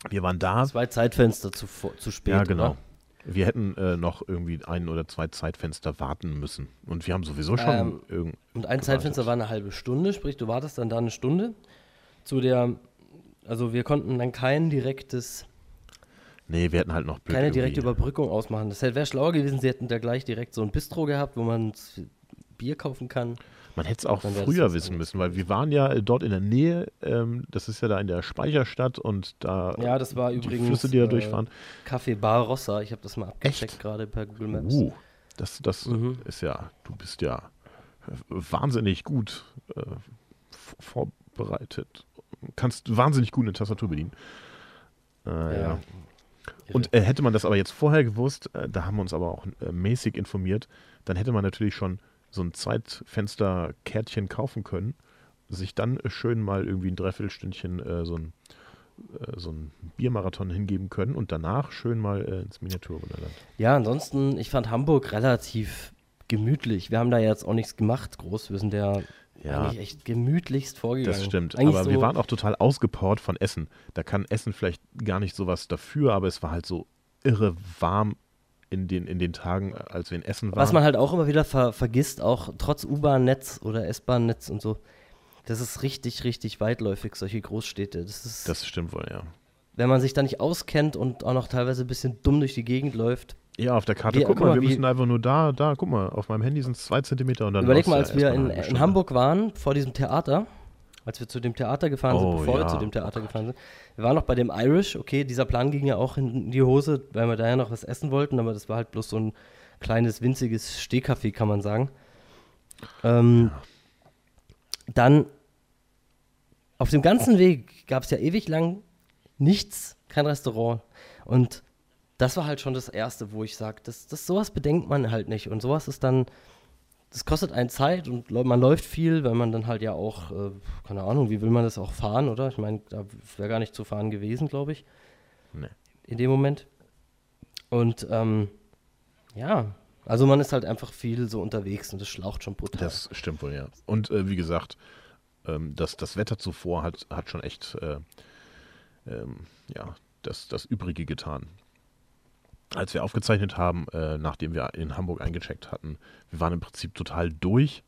S1: wir waren da.
S2: Zwei Zeitfenster zu, zu spät.
S1: Ja, genau.
S2: Oder?
S1: Wir hätten äh, noch irgendwie ein oder zwei Zeitfenster warten müssen. Und wir haben sowieso schon
S2: Ähm,
S1: irgend.
S2: Und ein
S1: gewartet.
S2: Zeitfenster war eine halbe Stunde, sprich, du wartest dann da eine Stunde. Zu der, also wir konnten dann kein direktes,
S1: Nee, wir hätten halt noch blöd
S2: keine direkte Überbrückung ausmachen. Das wäre schlauer gewesen, sie hätten da gleich direkt so ein Bistro gehabt, wo man Bier kaufen kann.
S1: Man hätte es auch früher wissen müssen, weil wir waren ja äh, dort in der Nähe. Ähm, das ist ja da in der Speicherstadt und da
S2: Ja, das war
S1: die
S2: übrigens,
S1: Flüsse, die da
S2: äh,
S1: durchfahren.
S2: Café Bar Rossa, ich habe das mal abgecheckt
S1: Echt?
S2: gerade per Google Maps.
S1: Uh, das, das
S2: Mhm.
S1: ist ja, du bist ja äh, wahnsinnig gut äh, vorbereitet. Kannst wahnsinnig gut eine Tastatur bedienen. Äh, ja.
S2: Ja.
S1: Und äh, hätte man das aber jetzt vorher gewusst, äh, da haben wir uns aber auch äh, mäßig informiert, dann hätte man natürlich schon so ein Zeitfenster-Kärtchen kaufen können, sich dann schön mal irgendwie ein Dreiviertelstündchen äh, so ein äh, so ein Biermarathon hingeben können und danach schön mal äh, ins Miniaturwunderland.
S2: Ja, ansonsten, ich fand Hamburg relativ gemütlich. Wir haben da jetzt auch nichts gemacht, groß. Wir sind ja,
S1: Ja.
S2: eigentlich echt gemütlichst vorgegangen.
S1: Das stimmt,
S2: Eigentlich
S1: aber
S2: so,
S1: wir waren auch total ausgepowert von Essen. Da kann Essen vielleicht gar nicht sowas dafür, aber es war halt so irre warm in den, in den Tagen, als wir in Essen waren.
S2: Was man halt auch immer wieder ver vergisst, auch trotz U-Bahn-Netz oder S-Bahn-Netz und so, das ist richtig, richtig weitläufig, solche Großstädte. Das ist,
S1: das stimmt wohl, ja.
S2: wenn man sich da nicht auskennt und auch noch teilweise ein bisschen dumm durch die Gegend läuft.
S1: Ja, auf der Karte,
S2: Wie-
S1: guck mal, wir
S2: wie-
S1: müssen einfach nur da, da, guck mal, auf meinem Handy sind es zwei Zentimeter und dann
S2: Überleg mal, als wir in, in. Hamburg waren, vor diesem Theater, als wir zu dem Theater gefahren sind,
S1: Oh,
S2: bevor wir
S1: ja.
S2: zu dem Theater gefahren sind, wir waren noch bei dem Irish, okay, dieser Plan ging ja auch in die Hose, weil wir da ja noch was essen wollten, aber das war halt bloß so ein kleines, winziges Stehkaffee, kann man sagen. Ähm, Dann auf dem ganzen Weg gab es ja ewig lang nichts, kein Restaurant. Und das war halt schon das Erste, wo ich sage, das, das, sowas bedenkt man halt nicht. Und sowas ist dann, das kostet einen Zeit und man läuft viel, weil man dann halt ja auch, äh, keine Ahnung, wie will man das auch fahren, oder? Ich meine, da wäre gar nicht zu fahren gewesen, glaube ich.
S1: Nee.
S2: In dem Moment. Und ähm, ja, also man ist halt einfach viel so unterwegs und das schlaucht schon brutal.
S1: Das stimmt wohl, ja. Und äh, wie gesagt, ähm, das, das Wetter zuvor hat, hat schon echt äh, ähm, ja, das, das Übrige getan. Als wir aufgezeichnet haben, äh, nachdem wir in Hamburg eingecheckt hatten, wir waren im Prinzip total durch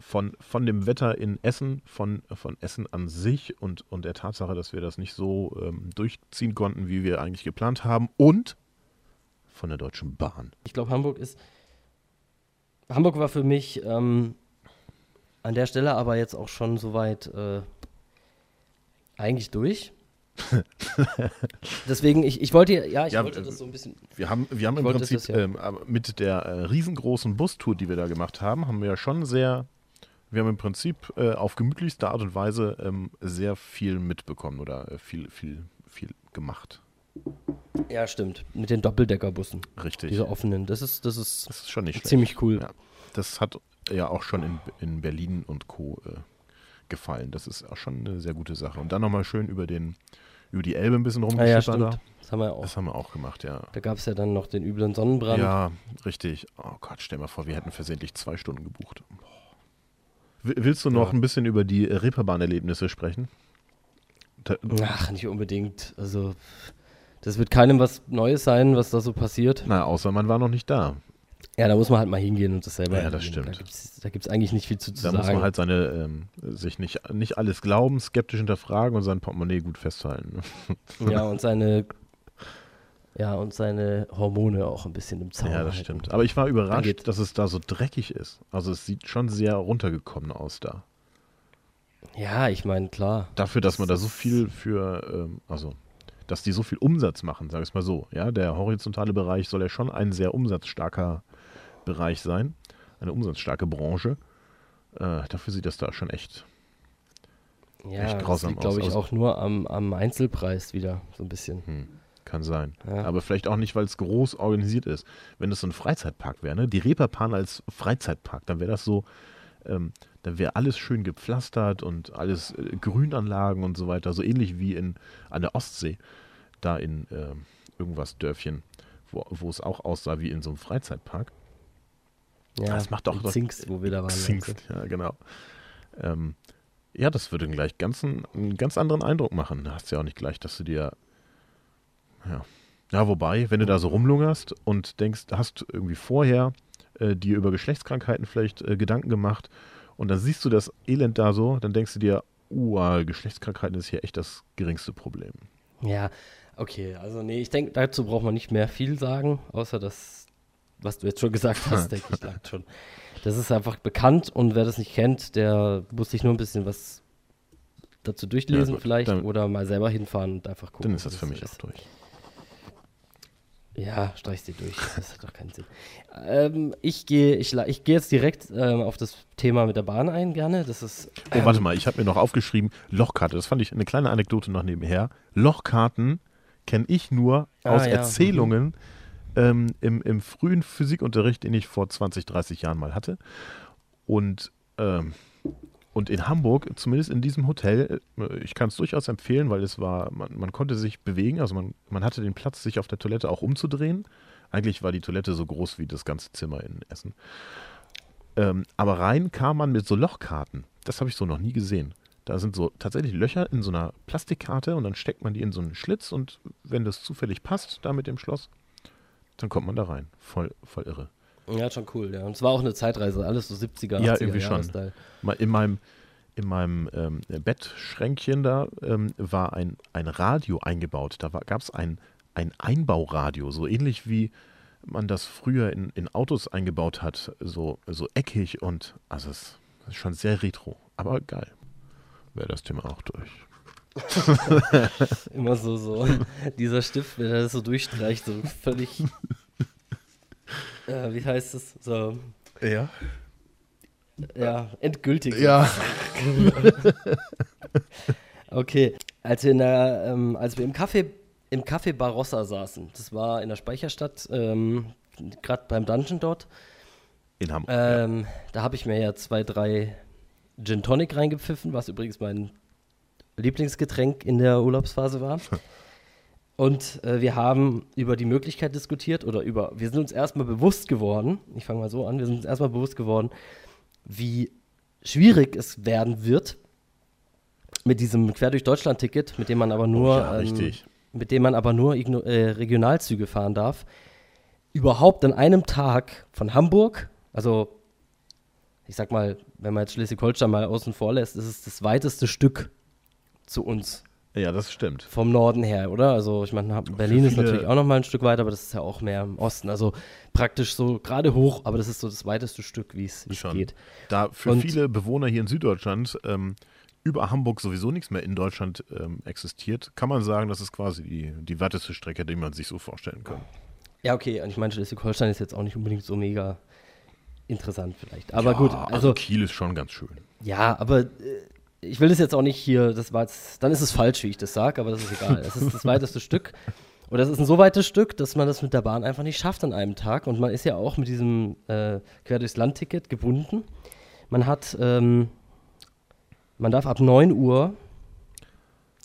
S1: von, von dem Wetter in Essen, von, von Essen an sich und, und der Tatsache, dass wir das nicht so ähm, durchziehen konnten, wie wir eigentlich geplant haben und von der Deutschen Bahn.
S2: Ich glaube, Hamburg ist. Hamburg war für mich ähm, an der Stelle aber jetzt auch schon soweit äh, eigentlich durch. Deswegen, ich, ich wollte, ja, ich
S1: Ja,
S2: wollte das so ein bisschen.
S1: Wir haben, wir haben im Prinzip
S2: das ja.
S1: ähm, mit der äh, riesengroßen Bustour, die wir da gemacht haben, haben wir ja schon sehr, wir haben im Prinzip äh, auf gemütlichste Art und Weise ähm, sehr viel mitbekommen oder äh, viel, viel, viel gemacht.
S2: Ja, stimmt. Mit den Doppeldeckerbussen.
S1: Richtig.
S2: Diese offenen. Das ist, das ist
S1: das ist schon nicht schlecht.
S2: ziemlich cool.
S1: Ja. Das hat ja auch schon in, in Berlin und Co. Äh, gefallen. Das ist auch schon eine sehr gute Sache. Und dann nochmal schön über den, über die Elbe ein bisschen
S2: Ah, ja,
S1: rumgeschippert.
S2: stimmt.
S1: da.
S2: Das haben wir ja auch.
S1: das haben wir auch gemacht, ja.
S2: Da gab es ja dann noch den üblen Sonnenbrand.
S1: Ja, richtig. Oh Gott, stell mal vor, wir hätten versehentlich zwei Stunden gebucht. Boah. Willst du noch
S2: Ja.
S1: ein bisschen über die Reeperbahn-Erlebnisse sprechen? Da,
S2: Ach, nicht unbedingt. Also, das wird keinem was Neues sein, was da so passiert.
S1: na, außer man war noch nicht da.
S2: Ja, da muss man halt mal hingehen und das selber
S1: Ja, das
S2: erleben.
S1: stimmt.
S2: Da da gibt's eigentlich nicht viel zu, zu
S1: Da
S2: sagen.
S1: muss man halt seine, ähm, sich nicht, nicht alles glauben, skeptisch hinterfragen und sein Portemonnaie gut festhalten.
S2: Ja, und seine ja, und seine Hormone auch ein bisschen im Zaum
S1: ja, das
S2: halten.
S1: stimmt. Aber ich war überrascht, dass es da so dreckig ist. Also es sieht schon sehr runtergekommen aus da.
S2: Ja, ich meine, klar.
S1: Dafür, dass man da so viel für, ähm, also, dass die so viel Umsatz machen, sag ich mal so. Ja, der horizontale Bereich soll ja schon ein sehr umsatzstarker Bereich sein, eine umsatzstarke Branche. Äh, dafür sieht das da schon echt.
S2: Ja,
S1: Echt
S2: das
S1: grausam
S2: liegt, glaube
S1: aus.
S2: ich,
S1: Also-
S2: auch nur am, am Einzelpreis wieder, so ein bisschen.
S1: Hm, kann sein.
S2: Ja.
S1: Aber vielleicht auch nicht, weil es groß organisiert ist. Wenn es so ein Freizeitpark wäre, ne? Die Reeperbahn als Freizeitpark, dann wäre das so, ähm, dann wäre alles schön gepflastert und alles äh, Grünanlagen und so weiter, so ähnlich wie in an der Ostsee, da in ähm, irgendwas Dörfchen, wo, wo es auch aussah wie in so einem Freizeitpark.
S2: Ja,
S1: Das macht doch-
S2: Zingst, wo wir da waren.
S1: Zingst, ja, genau. Ähm, ja, das würde gleich ganz einen, ganz anderen Eindruck machen. Da hast du ja auch nicht gleich, dass du dir. Ja. Ja, wobei, wenn du da so rumlungerst und denkst, hast irgendwie vorher äh, dir über Geschlechtskrankheiten vielleicht äh, Gedanken gemacht und dann siehst du das Elend da so, dann denkst du dir, uh, Geschlechtskrankheiten ist hier echt das geringste Problem.
S2: Ja, okay, also nee, ich denke, dazu braucht man nicht mehr viel sagen, außer das, was du jetzt schon gesagt hast, denke ich, langt schon. Das ist einfach bekannt und wer das nicht kennt, der muss sich nur ein bisschen was dazu durchlesen
S1: Ja,
S2: vielleicht
S1: dann-
S2: oder mal selber hinfahren und einfach gucken.
S1: Dann ist das für mich
S2: ist.
S1: auch durch.
S2: Ja, streich sie durch. Das hat doch keinen Sinn. Ähm, ich gehe ich, ich geh jetzt direkt ähm, auf das Thema mit der Bahn ein, gerne. Das ist.
S1: Oh, warte mal, ich habe mir noch aufgeschrieben, Lochkarte, das fand ich eine kleine Anekdote noch nebenher. Lochkarten kenne ich nur
S2: Ah,
S1: aus
S2: ja,
S1: Erzählungen ähm, im, im frühen Physikunterricht, den ich vor 20, 30 Jahren mal hatte. Und, ähm, und in Hamburg, zumindest in diesem Hotel, äh, ich kann es durchaus empfehlen, weil es war, man, man konnte sich bewegen, also man, man hatte den Platz, sich auf der Toilette auch umzudrehen. Eigentlich war die Toilette so groß wie das ganze Zimmer in Essen. Ähm, aber rein kam man mit so Lochkarten. Das habe ich so noch nie gesehen. Da sind so tatsächlich Löcher in so einer Plastikkarte und dann steckt man die in so einen Schlitz und wenn das zufällig passt, da mit dem Schloss, dann kommt man da rein. Voll, voll irre.
S2: Ja, schon cool, ja. Und es war auch eine Zeitreise, alles so 70er,
S1: Ja,
S2: 80er
S1: irgendwie schon. Mal In meinem, in meinem ähm, Bettschränkchen da ähm, war ein, ein Radio eingebaut. Da gab es ein, ein Einbauradio, so ähnlich wie man das früher in, in Autos eingebaut hat, so, so eckig und also es ist schon sehr retro, aber geil. Wäre das Thema auch durch.
S2: Immer so, so. Dieser Stift, wenn er das so durchstreicht, so völlig. äh, wie heißt es? So,
S1: Ja.
S2: ja, endgültig.
S1: Ja.
S2: Okay, als wir, in der, ähm, als wir im Café, im Café Barossa saßen, das war in der Speicherstadt, ähm, gerade beim Dungeon dort,
S1: In Hamburg.
S2: ähm, da habe ich mir ja zwei, drei Gin Tonic reingepfiffen, was übrigens mein Lieblingsgetränk in der Urlaubsphase war. Und äh, wir haben über die Möglichkeit diskutiert oder über, wir sind uns erstmal bewusst geworden, ich fange mal so an, wir sind uns erstmal bewusst geworden, wie schwierig es werden wird mit diesem Quer durch Deutschland-Ticket, mit dem man aber nur,
S1: ja,
S2: ähm, mit dem man aber nur äh, Regionalzüge fahren darf, überhaupt an einem Tag von Hamburg, also ich sag mal, wenn man jetzt Schleswig-Holstein mal außen vor lässt, ist es das weiteste Stück zu uns
S1: Ja, das stimmt.
S2: vom Norden her, oder? Also ich meine, Berlin ist natürlich auch noch mal ein Stück weiter, aber das ist ja auch mehr im Osten. Also praktisch so gerade hoch, aber das ist so das weiteste Stück, wie es geht.
S1: Da für
S2: Und-
S1: viele Bewohner hier in Süddeutschland ähm, über Hamburg sowieso nichts mehr in Deutschland ähm, existiert, kann man sagen, das ist quasi die, die weiteste Strecke, die man sich so vorstellen kann.
S2: Ja, okay, und ich meine, Schleswig-Holstein ist jetzt auch nicht unbedingt so mega interessant vielleicht. Aber
S1: ja,
S2: gut,
S1: also
S2: also
S1: Kiel ist schon ganz schön.
S2: ja, aber äh, ich will das jetzt auch nicht hier, das war jetzt, dann ist es falsch, wie ich das sage, aber das ist egal. Das ist das weiteste Stück. Und das ist ein so weites Stück, dass man das mit der Bahn einfach nicht schafft an einem Tag. Und man ist ja auch mit diesem äh, Quer durchs Land-Ticket gebunden. Man hat, ähm, man darf ab 9 Uhr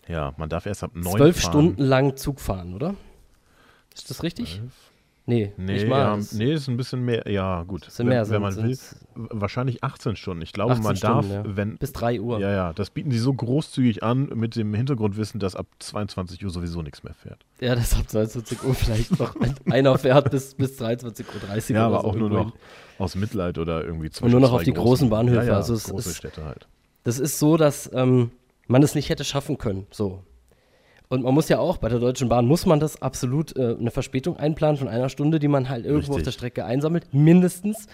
S1: Ja, man darf erst ab neun
S2: zwölf
S1: fahren.
S2: Stunden lang Zug fahren, oder? Ist das richtig? Nee,
S1: Nee,
S2: nicht mal.
S1: ja,
S2: Das
S1: nee, ist ein bisschen mehr. Ja, gut.
S2: sind
S1: wenn,
S2: mehr,
S1: wenn man will. Wahrscheinlich 18 Stunden. Ich glaube,
S2: 18
S1: man darf,
S2: Stunden, ja.
S1: wenn.
S2: bis 3 Uhr.
S1: Ja, ja, das bieten sie so großzügig an, mit dem Hintergrundwissen, dass ab 22 Uhr sowieso nichts mehr fährt.
S2: Ja, das ab 22 Uhr vielleicht noch ein- einer fährt bis, bis 23.30 Uhr.
S1: Ja, aber
S2: so
S1: auch nur noch
S2: hin.
S1: aus Mitleid oder irgendwie
S2: Und nur noch auf die großen Bahnhöfe,
S1: Ja, ja,
S2: also es
S1: große
S2: ist-
S1: Städte halt.
S2: Das ist so, dass ähm, man es nicht hätte schaffen können. So. Und man muss ja auch, bei der Deutschen Bahn muss man das absolut äh, eine Verspätung einplanen von einer Stunde, die man halt irgendwo auf
S1: Richtig.
S2: der Strecke einsammelt, mindestens.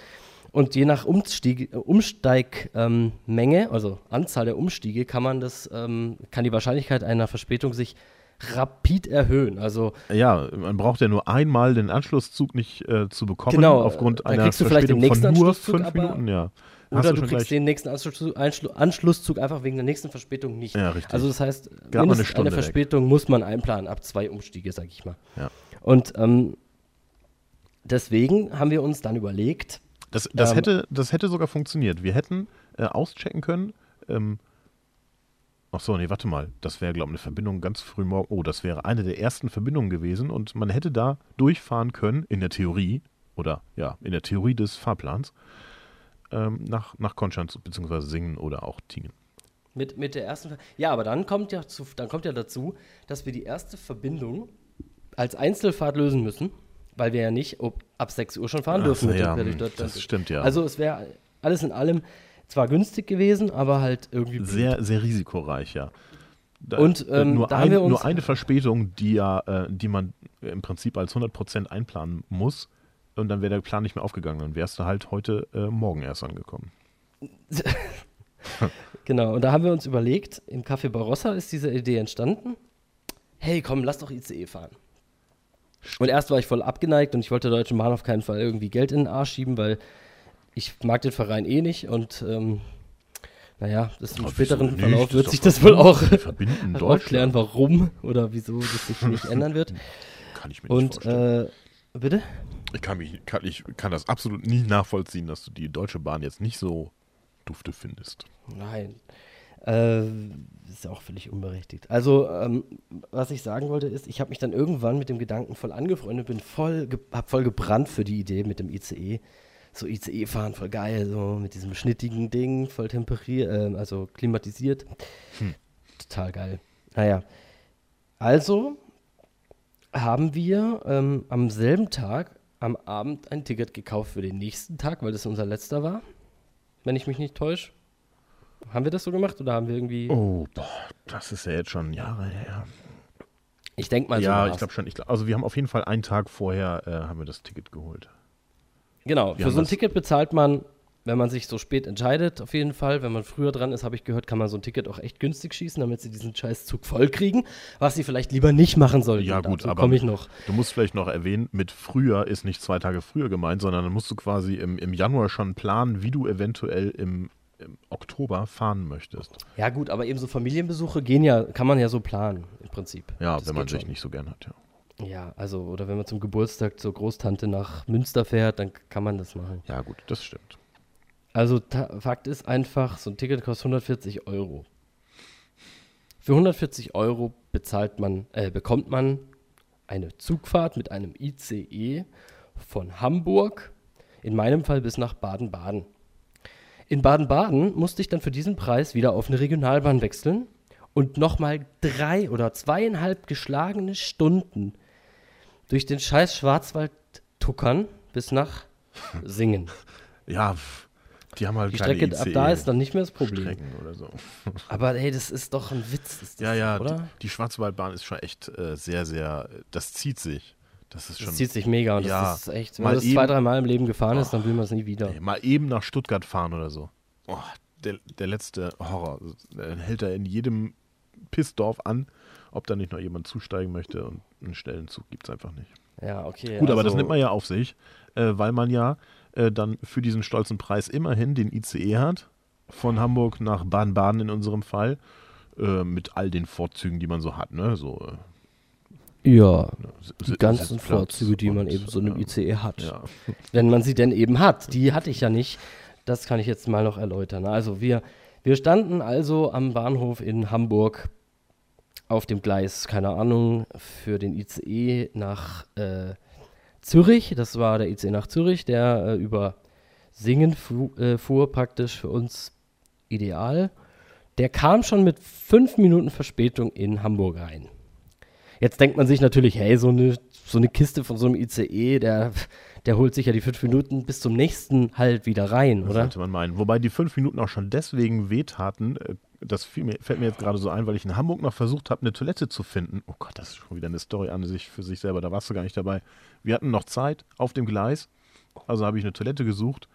S2: Und je nach Umstieg, Umsteigmenge, ähm, also Anzahl der Umstiege, kann man das, ähm, kann die Wahrscheinlichkeit einer Verspätung sich rapid erhöhen. Also
S1: Ja, man braucht ja nur einmal den Anschlusszug nicht äh, zu bekommen,
S2: Genau,
S1: aufgrund einer
S2: kriegst du vielleicht den
S1: Verspätung von
S2: nächsten
S1: nur fünf Minuten, ja.
S2: Oder du
S1: schon
S2: kriegst den nächsten Anschlusszug, einfach wegen der nächsten Verspätung nicht.
S1: Ja, richtig.
S2: Also das heißt,
S1: mal eine
S2: eine
S1: weg.
S2: Verspätung muss man einplanen, ab zwei Umstiege, sag ich mal.
S1: Ja.
S2: Und ähm, deswegen haben wir uns dann überlegt,
S1: Das, das,
S2: Ähm,
S1: hätte, das hätte sogar funktioniert. Wir hätten äh, auschecken können. Ähm, ach so, nee, warte mal. Das wäre, glaube ich, eine Verbindung ganz früh morgen. Oh, das wäre eine der ersten Verbindungen gewesen und man hätte da durchfahren können, in der Theorie, oder ja, in der Theorie des Fahrplans, ähm, nach, nach Konstanz bzw. Singen oder auch Tingen.
S2: mit, mit der ersten. Ja, aber dann kommt ja, zu, dann kommt ja dazu, dass wir die erste Verbindung als Einzelfahrt lösen müssen, weil wir ja nicht ob, ab 6 Uhr schon fahren
S1: Ach
S2: dürfen
S1: ja, hm, das stimmt, ja.
S2: Also es wäre alles in allem zwar günstig gewesen, aber halt irgendwie. blöd.
S1: Sehr, sehr risikoreich, ja. Da,
S2: Und,
S1: äh,
S2: ähm,
S1: nur, ein, nur eine Verspätung, die ja, äh, die man im Prinzip als 100% einplanen muss. Und dann wäre der Plan nicht mehr aufgegangen. Dann wärst du halt heute äh, morgen erst angekommen.
S2: Genau, und da haben wir uns überlegt, im Café Barossa ist diese Idee entstanden. Hey, komm, lass doch ICE fahren. Und erst war ich voll abgeneigt und ich wollte der Deutschen Bahn auf keinen Fall irgendwie Geld in den Arsch schieben, weil ich mag den Verein eh nicht und ähm, naja, das im späteren
S1: nicht?
S2: Verlauf wird sich das wohl auch
S1: Deutschland.
S2: warum oder wieso das sich nicht ändern wird.
S1: Kann ich mir nicht
S2: Und
S1: vorstellen.
S2: äh, bitte?
S1: Ich, kann mich, kann, ich kann das absolut nie nachvollziehen, dass du die Deutsche Bahn jetzt nicht so dufte findest.
S2: Nein. Äh, ist ja auch völlig unberechtigt. Also, ähm, was ich sagen wollte, ist, ich habe mich dann irgendwann mit dem Gedanken voll angefreundet, bin voll, ge hab voll gebrannt für die Idee mit dem ICE. So ICE fahren, voll geil, so mit diesem schnittigen Ding, voll temperiert, äh, also klimatisiert. Total geil. Naja. Also haben wir ähm, am selben Tag am Abend ein Ticket gekauft für den nächsten Tag, weil das unser letzter war. Wenn ich mich nicht täusche. Haben wir das so gemacht oder haben wir irgendwie.
S1: Oh, boah, das ist ja jetzt schon Jahre her.
S2: Ich denke mal so.
S1: ja, ich glaube schon. Ich glaub, also wir haben auf jeden Fall einen Tag vorher äh, haben wir das Ticket geholt.
S2: Genau,
S1: Wir
S2: für so ein Ticket bezahlt man, wenn man sich so spät entscheidet, auf jeden Fall. Wenn man früher dran ist, habe ich gehört, kann man so ein Ticket auch echt günstig schießen, damit sie diesen Scheißzug voll kriegen. Was sie vielleicht lieber nicht machen sollten.
S1: Ja, gut,
S2: Dazu
S1: aber-
S2: komme ich noch.
S1: Du musst vielleicht noch erwähnen, mit früher ist nicht zwei Tage früher gemeint, sondern dann musst du quasi im, im Januar schon planen, wie du eventuell im, im Oktober fahren möchtest.
S2: Ja, gut, aber eben so Familienbesuche gehen ja, kann man ja so planen, im Prinzip.
S1: Ja,
S2: Das
S1: wenn man sich
S2: schon.
S1: nicht so gern hat, ja.
S2: Ja, also, oder wenn man zum Geburtstag zur Großtante nach Münster fährt, dann kann man das machen.
S1: Ja, gut, das stimmt.
S2: Also, Fakt ist einfach, so ein Ticket kostet 140 Euro. Für 140 Euro bezahlt man, äh, bekommt man eine Zugfahrt mit einem ICE von Hamburg, in meinem Fall bis nach Baden-Baden. In Baden-Baden musste ich dann für diesen Preis wieder auf eine Regionalbahn wechseln und nochmal drei oder zweieinhalb geschlagene Stunden durch den scheiß Schwarzwald tuckern bis nach Singen.
S1: Ja, pf, die haben halt
S2: Die Strecke ab
S1: ICE
S2: da ist dann nicht mehr das Problem.
S1: Strecken oder so.
S2: Aber hey, das ist doch ein Witz, ist das,
S1: Ja, ja,
S2: oder?
S1: Die, die Schwarzwaldbahn ist schon echt äh, sehr, sehr, das zieht sich. Das ist schon
S2: Das zieht sich mega und
S1: Ja,
S2: das ist echt, wenn man das zwei,
S1: eben-
S2: drei Mal im Leben gefahren ist, dann will man es nie wieder.
S1: Ey, mal eben nach Stuttgart fahren oder so. Oh, der, der letzte Horror. Dann hält er in jedem Pissdorf an, ob da nicht noch jemand zusteigen möchte und einen schnellen Zug gibt es einfach nicht.
S2: Ja, okay.
S1: Gut, aber das
S2: also-
S1: nimmt man ja auf sich, äh, weil man ja äh, dann für diesen stolzen Preis immerhin den ICE hat, von Hamburg nach Baden-Baden in unserem Fall, äh, mit all den Vorzügen, die man so hat. Ne? So, äh,
S2: Ja,
S1: ne,
S2: die ganzen Vorzüge, die man eben so in einem
S1: äh,
S2: ICE hat.
S1: Ja.
S2: Wenn man sie denn eben hat. Die hatte ich ja nicht. Das kann ich jetzt mal noch erläutern. Also wir, wir standen also am Bahnhof in Hamburg auf dem Gleis, keine Ahnung, für den ICE nach äh, Zürich. Das war der ICE nach Zürich, der äh, über Singen fu äh, fuhr praktisch für uns ideal. Der kam schon mit fünf Minuten Verspätung in Hamburg rein. Jetzt denkt man sich natürlich, hey, so eine, so eine Kiste von so einem ICE, der, der holt sich ja die fünf Minuten bis zum nächsten halt wieder rein,
S1: Das
S2: oder?
S1: sollte man meinen. Wobei die fünf Minuten auch schon deswegen wehtaten. Das mir, fällt mir jetzt gerade so ein, weil ich in Hamburg noch versucht habe, eine Toilette zu finden. Oh Gott, das ist schon wieder eine Story an sich für sich selber. Da warst du gar nicht dabei. Wir hatten noch Zeit auf dem Gleis. Also habe ich eine Toilette gesucht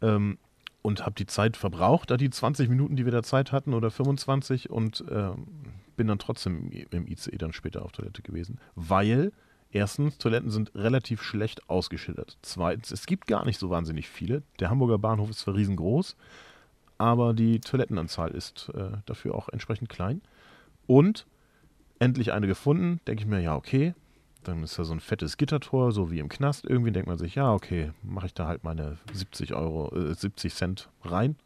S1: ähm, und habe die Zeit verbraucht, da die 20 Minuten, die wir da Zeit hatten oder 25 und ähm, bin dann trotzdem im ICE dann später auf Toilette gewesen, weil erstens, Toiletten sind relativ schlecht ausgeschildert. Zweitens, es gibt gar nicht so wahnsinnig viele. Der Hamburger Bahnhof ist zwar riesengroß, aber die Toilettenanzahl ist äh, dafür auch entsprechend klein. Und endlich eine gefunden, denke ich mir, ja, okay. Dann ist da so ein fettes Gittertor, so wie im Knast. Irgendwie denkt man sich, ja, okay, mache ich da halt meine 70 Euro, äh, 70 Cent rein.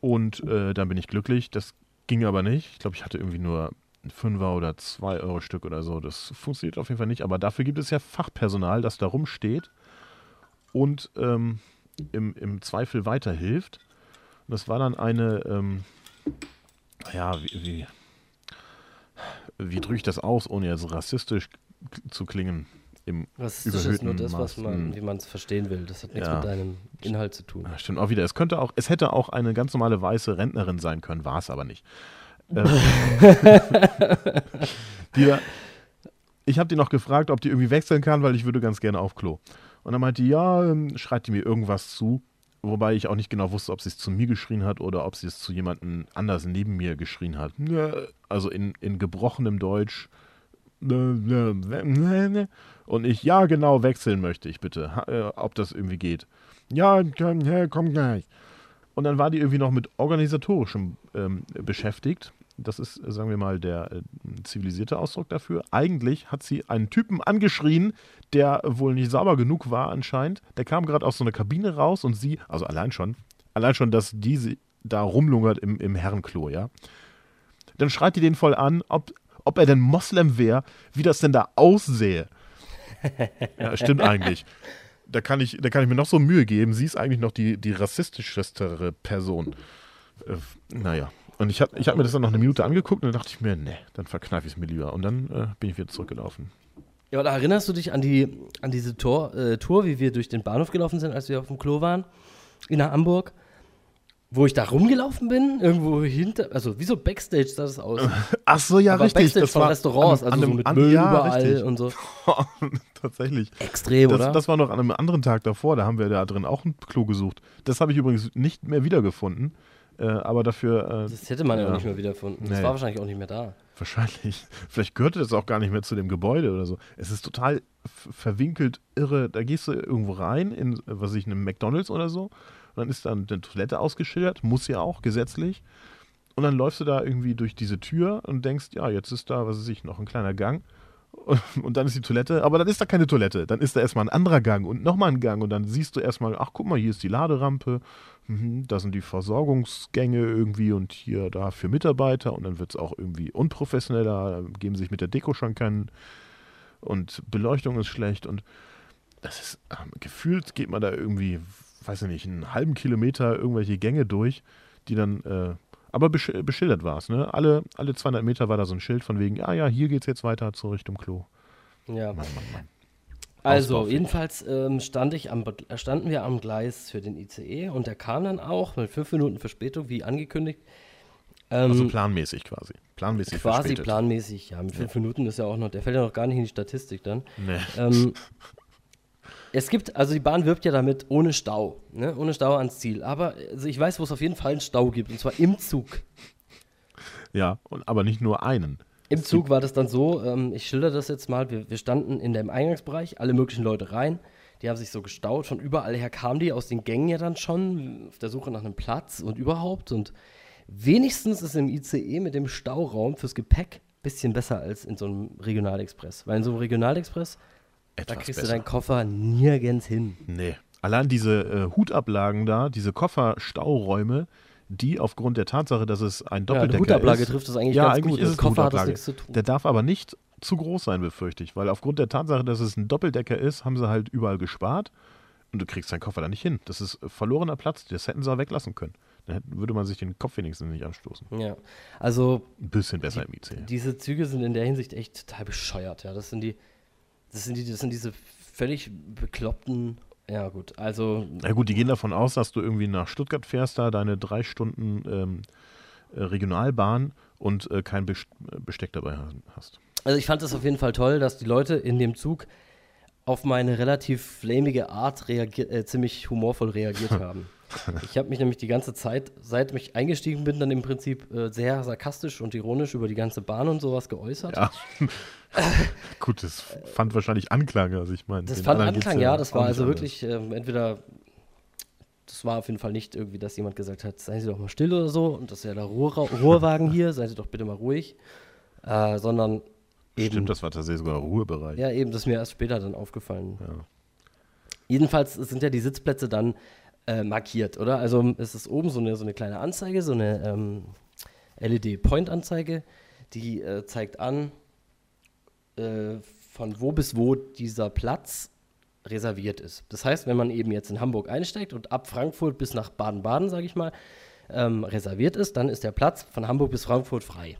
S1: Und äh, dann bin ich glücklich. Das ging aber nicht. Ich glaube, ich hatte irgendwie nur ein Fünfer oder zwei Euro Stück oder so. Das funktioniert auf jeden Fall nicht. Aber dafür gibt es ja Fachpersonal, das da rumsteht und ähm, im, im Zweifel weiterhilft. Und das war dann eine, ähm, ja, wie, wie, wie drücke ich das aus, ohne jetzt rassistisch zu klingen? Im
S2: Das ist nur das, was man, wie man es verstehen will. Das hat nichts
S1: Ja.
S2: mit deinem Inhalt zu tun.
S1: Ja, stimmt auch wieder. Es könnte auch, es hätte auch eine ganz normale weiße Rentnerin sein können, war es aber nicht. Ähm, die, da- ich habe die noch gefragt, ob die irgendwie wechseln kann, weil ich würde ganz gerne auf Klo. Und dann meinte die, ja, ähm, schreit die mir irgendwas zu, wobei ich auch nicht genau wusste, ob sie es zu mir geschrien hat oder ob sie es zu jemandem anders neben mir geschrien hat. Also in, in gebrochenem Deutsch. Und ich, ja, genau, wechseln möchte ich bitte, äh, ob das irgendwie geht. Ja, komm, ja, komm gleich. Und dann war die irgendwie noch mit organisatorischem ähm, beschäftigt. Das ist, äh, sagen wir mal, der äh, zivilisierte Ausdruck dafür. Eigentlich hat sie einen Typen angeschrien, der wohl nicht sauber genug war anscheinend. Der kam gerade aus so einer Kabine raus und sie, also allein schon, allein schon, dass diese da rumlungert im, im Herrenklo, ja. Dann schreit die den voll an, ob, ob er denn Moslem wäre, wie das denn da aussähe. ja, stimmt eigentlich. Da kann, ich, da kann ich mir noch so Mühe geben. Sie ist eigentlich noch die, die rassistischere Person. Äh, naja, Und ich habe ich hab mir das dann noch eine Minute angeguckt und dann dachte ich mir, nee, dann verkneife ich es mir lieber. Und dann äh, bin ich wieder zurückgelaufen.
S2: Ja, oder erinnerst du dich an, die, an diese Tor, äh, Tour, wie wir durch den Bahnhof gelaufen sind, als wir auf dem Klo waren in Hamburg? Wo ich da rumgelaufen bin, irgendwo hinter, also wie so Backstage sah das aus.
S1: Ach so, ja,
S2: Aber
S1: richtig.
S2: Backstage
S1: Das
S2: von
S1: war
S2: Restaurants,
S1: an-
S2: also
S1: an
S2: so mit
S1: an-
S2: Müll
S1: ja,
S2: überall
S1: richtig.
S2: und so.
S1: Tatsächlich.
S2: Extrem, oder?
S1: Das, das war noch an einem anderen Tag davor, da haben wir da drin auch ein Klo gesucht. Das habe ich übrigens nicht mehr wiedergefunden. Äh, aber dafür, äh,
S2: Das hätte man ja,
S1: Ja.
S2: auch nicht mehr wiedergefunden. Das
S1: Nee.
S2: war wahrscheinlich auch nicht mehr da.
S1: wahrscheinlich, vielleicht gehörte das auch gar nicht mehr zu dem Gebäude oder so. Es ist total verwinkelt, irre. Da gehst du irgendwo rein, in, was weiß ich, einem McDonalds oder so. Und dann ist dann eine Toilette ausgeschildert, muss ja auch, gesetzlich. Und dann läufst du da irgendwie durch diese Tür und denkst, ja, jetzt ist da, was weiß ich, noch ein kleiner Gang. Und dann ist die Toilette, aber dann ist da keine Toilette. Dann ist da erstmal ein anderer Gang und nochmal ein Gang. Und dann siehst du erstmal, ach guck mal, hier ist die Laderampe, mhm, da sind die Versorgungsgänge irgendwie und hier da für Mitarbeiter. Und dann wird es auch irgendwie unprofessioneller, geben sich mit der Deko schon keinen. Und Beleuchtung ist schlecht. Und das ist, ähm, gefühlt geht man da irgendwie, weiß ich nicht, einen halben Kilometer irgendwelche Gänge durch, die dann, äh, aber besch beschildert war es, ne? Alle, alle 200 Meter war da so ein Schild von wegen, ah ja, hier geht's jetzt weiter zur Richtung Klo.
S2: Ja.
S1: Mann, Mann, Mann.
S2: Also, jedenfalls ähm, stand ich am, äh, standen wir am Gleis für den ICE und der kam dann auch mit fünf Minuten Verspätung, wie angekündigt. Ähm,
S1: Also planmäßig quasi. Planmäßig
S2: quasi
S1: verspätet.
S2: planmäßig, ja. Mit fünf Minuten ist ja auch noch, der fällt ja noch gar nicht in die Statistik dann.
S1: Nee.
S2: Ähm, es gibt, also die Bahn wirbt ja damit ohne Stau, ne? ohne Stau ans Ziel. Aber also ich weiß, wo es auf jeden Fall einen Stau gibt, und zwar im Zug.
S1: Ja, und, aber nicht nur einen.
S2: Im Zug war das dann so, ähm, ich schilder das jetzt mal, wir, wir standen in dem Eingangsbereich, alle möglichen Leute rein, die haben sich so gestaut, von überall her kamen die aus den Gängen ja dann schon, auf der Suche nach einem Platz und überhaupt und wenigstens ist im ICE mit dem Stauraum fürs Gepäck ein bisschen besser als in so einem Regionalexpress, weil in so einem Regionalexpress, da
S1: Etwas
S2: kriegst du
S1: besser.
S2: deinen Koffer nirgends hin.
S1: Nee. Allein diese äh, Hutablagen da, diese Kofferstauräume, die aufgrund der Tatsache, dass es ein
S2: Ja, eine
S1: Doppeldecker
S2: Hutablage
S1: ist,
S2: trifft das eigentlich
S1: ja,
S2: ganz
S1: eigentlich
S2: gut.
S1: ist
S2: Mit
S1: es
S2: Koffer hat das nichts zu tun.
S1: Der darf aber nicht zu groß sein, befürchte ich, weil aufgrund der Tatsache, dass es ein Doppeldecker ist, haben sie halt überall gespart und du kriegst deinen Koffer da nicht hin. Das ist verlorener Platz, das hätten sie auch weglassen können. Dann würde man sich den Kopf wenigstens nicht anstoßen.
S2: Ja, also
S1: Ein bisschen besser im IC.
S2: Diese Züge sind in der Hinsicht echt total bescheuert, ja. Das sind die, das sind die, das sind diese völlig bekloppten, ja gut, also
S1: Na gut, die gehen davon aus, dass du irgendwie nach Stuttgart fährst, da deine drei Stunden ähm, äh, Regionalbahn und äh, kein Best- Besteck dabei ha- hast.
S2: Also ich fand es auf jeden Fall toll, dass die Leute in dem Zug auf meine relativ flamige Art äh, ziemlich humorvoll reagiert haben. Ich habe mich nämlich die ganze Zeit, seit ich eingestiegen bin, dann im Prinzip äh, sehr sarkastisch und ironisch über die ganze Bahn und sowas geäußert.
S1: Ja. gut, das fand wahrscheinlich Anklang, also ich meine.
S2: Das fand Anklang, ja. Das
S1: auch
S2: war also wirklich ähm, entweder, das war auf jeden Fall nicht irgendwie, dass jemand gesagt hat, seien Sie doch mal still oder so und das ist ja der Ruhr Ruhrwagen hier, seien Sie doch bitte mal ruhig, äh, sondern eben,
S1: Stimmt, das war tatsächlich sogar Ruhebereich.
S2: ja eben, das ist mir erst später dann aufgefallen.
S1: Ja.
S2: Jedenfalls sind ja die Sitzplätze dann äh, markiert, oder? Also es ist oben so eine, so eine kleine Anzeige, so eine ähm, LED-Point-Anzeige, die äh, zeigt an, äh, von wo bis wo dieser Platz reserviert ist. Das heißt, wenn man eben jetzt in Hamburg einsteigt und ab Frankfurt bis nach Baden-Baden, sage ich mal, ähm, reserviert ist, dann ist der Platz von Hamburg bis Frankfurt frei.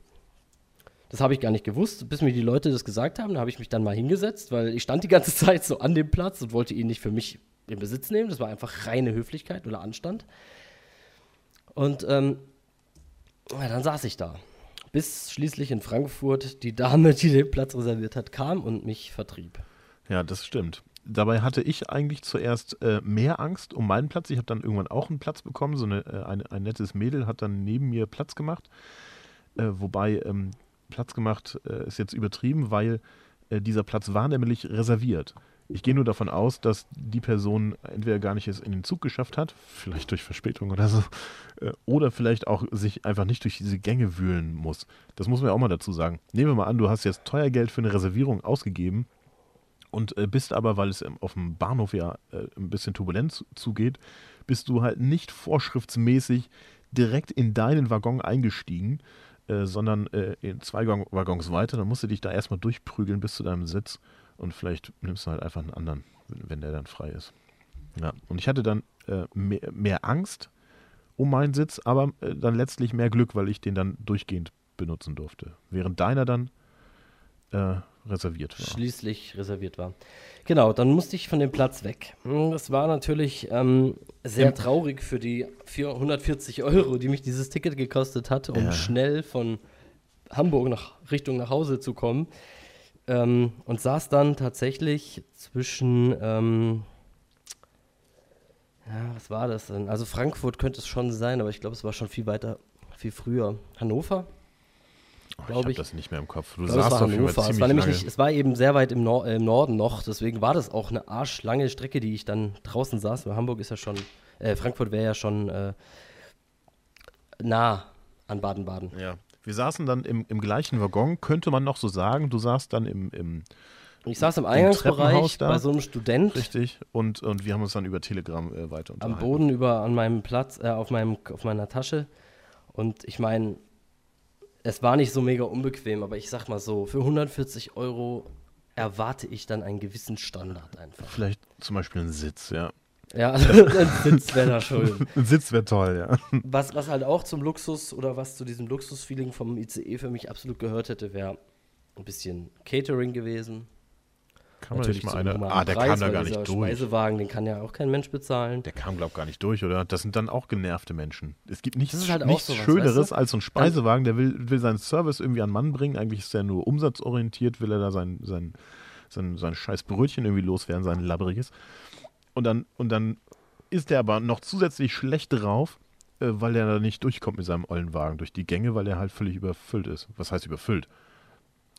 S2: Das habe ich gar nicht gewusst, bis mir die Leute das gesagt haben. Da habe ich mich dann mal hingesetzt, weil ich stand die ganze Zeit so an dem Platz und wollte ihn nicht für mich in Besitz nehmen. Das war einfach reine Höflichkeit oder Anstand. Und ähm, ja, dann saß ich da. Bis schließlich in Frankfurt die Dame, die den Platz reserviert hat, kam und mich vertrieb.
S1: Ja, das stimmt. Dabei hatte ich eigentlich zuerst äh, mehr Angst um meinen Platz. Ich habe dann irgendwann auch einen Platz bekommen. So eine, äh, ein, ein nettes Mädel hat dann neben mir Platz gemacht. Äh, wobei ähm, Platz gemacht äh, ist jetzt übertrieben, weil äh, dieser Platz war nämlich reserviert. Ich gehe nur davon aus, dass die Person entweder gar nicht es in den Zug geschafft hat, vielleicht durch Verspätung oder so, äh, oder vielleicht auch sich einfach nicht durch diese Gänge wühlen muss. Das muss man ja auch mal dazu sagen. Nehmen wir mal an, du hast jetzt teuer Geld für eine Reservierung ausgegeben und äh, bist aber, weil es auf dem Bahnhof ja äh, ein bisschen turbulent zu- zugeht, bist du halt nicht vorschriftsmäßig direkt in deinen Waggon eingestiegen, sondern in zwei Gon- Waggons weiter. Dann musst du dich da erstmal durchprügeln bis zu deinem Sitz und vielleicht nimmst du halt einfach einen anderen, wenn, der dann frei ist. Ja, und ich hatte dann äh, mehr, mehr Angst um meinen Sitz, aber äh, dann letztlich mehr Glück, weil ich den dann durchgehend benutzen durfte. Während deiner dann äh, reserviert war.
S2: Schließlich reserviert war. Genau, dann musste ich von dem Platz weg. Hm, Das war natürlich ähm, sehr
S1: Im-
S2: traurig für die 440 Euro, die mich dieses Ticket gekostet hat, um
S1: Ja.
S2: schnell von Hamburg nach Richtung nach Hause zu kommen. Ähm, und saß dann tatsächlich zwischen, ähm, ja, was war das denn? Also Frankfurt könnte es schon sein, aber ich glaube, es war schon viel weiter, viel früher. Hannover?
S1: Oh,
S2: glaub
S1: ich habe das nicht mehr im Kopf. Du
S2: es
S1: saßt
S2: war
S1: auf jeden Fall
S2: Hannover. Es war nämlich nicht, es war eben sehr weit im, Nor äh, im Norden noch, deswegen war das auch eine arschlange Strecke, die ich dann draußen saß, weil Hamburg ist ja schon, äh, Frankfurt wäre ja schon äh, nah an Baden-Baden.
S1: Ja. Wir saßen dann im, im gleichen Waggon, könnte man noch so sagen. Du saßt dann im, im
S2: Ich saß im Eingangsbereich
S1: da?
S2: bei so einem Student
S1: richtig und, und wir haben uns dann über Telegram äh, weiter
S2: am
S1: unterhalten.
S2: Boden über an meinem Platz, äh, auf, meinem, auf meiner Tasche und ich meine, es war nicht so mega unbequem, aber ich sag mal so, für 140 Euro erwarte ich dann einen gewissen Standard einfach.
S1: Vielleicht zum Beispiel ein Sitz, ja.
S2: Ja, also ein Sitz wäre da schön.
S1: Ein Sitz wäre toll, ja.
S2: Was, was halt auch zum Luxus oder was zu diesem Luxusfeeling vom ICE für mich absolut gehört hätte, wäre ein bisschen Catering gewesen.
S1: Kann man nicht
S2: Natürlich
S1: mal
S2: zu
S1: eine.
S2: einem normalen
S1: Ah, der
S2: Preis,
S1: kam da gar nicht durch.
S2: Speisewagen, den kann ja auch kein Mensch bezahlen.
S1: Der kam, glaub gar nicht durch, oder? Das sind dann auch genervte Menschen. Es gibt nichts,
S2: halt
S1: nichts
S2: sowas,
S1: Schöneres
S2: weißt du?
S1: als so ein Speisewagen, der will, will seinen Service irgendwie an den Mann bringen. Eigentlich ist er nur umsatzorientiert, will er da sein, sein, sein, sein scheiß Brötchen irgendwie loswerden, sein labbriges. Und dann, und dann ist der aber noch zusätzlich schlecht drauf, äh, weil er da nicht durchkommt mit seinem ollen Wagen durch die Gänge, weil er halt völlig überfüllt ist. Was heißt überfüllt?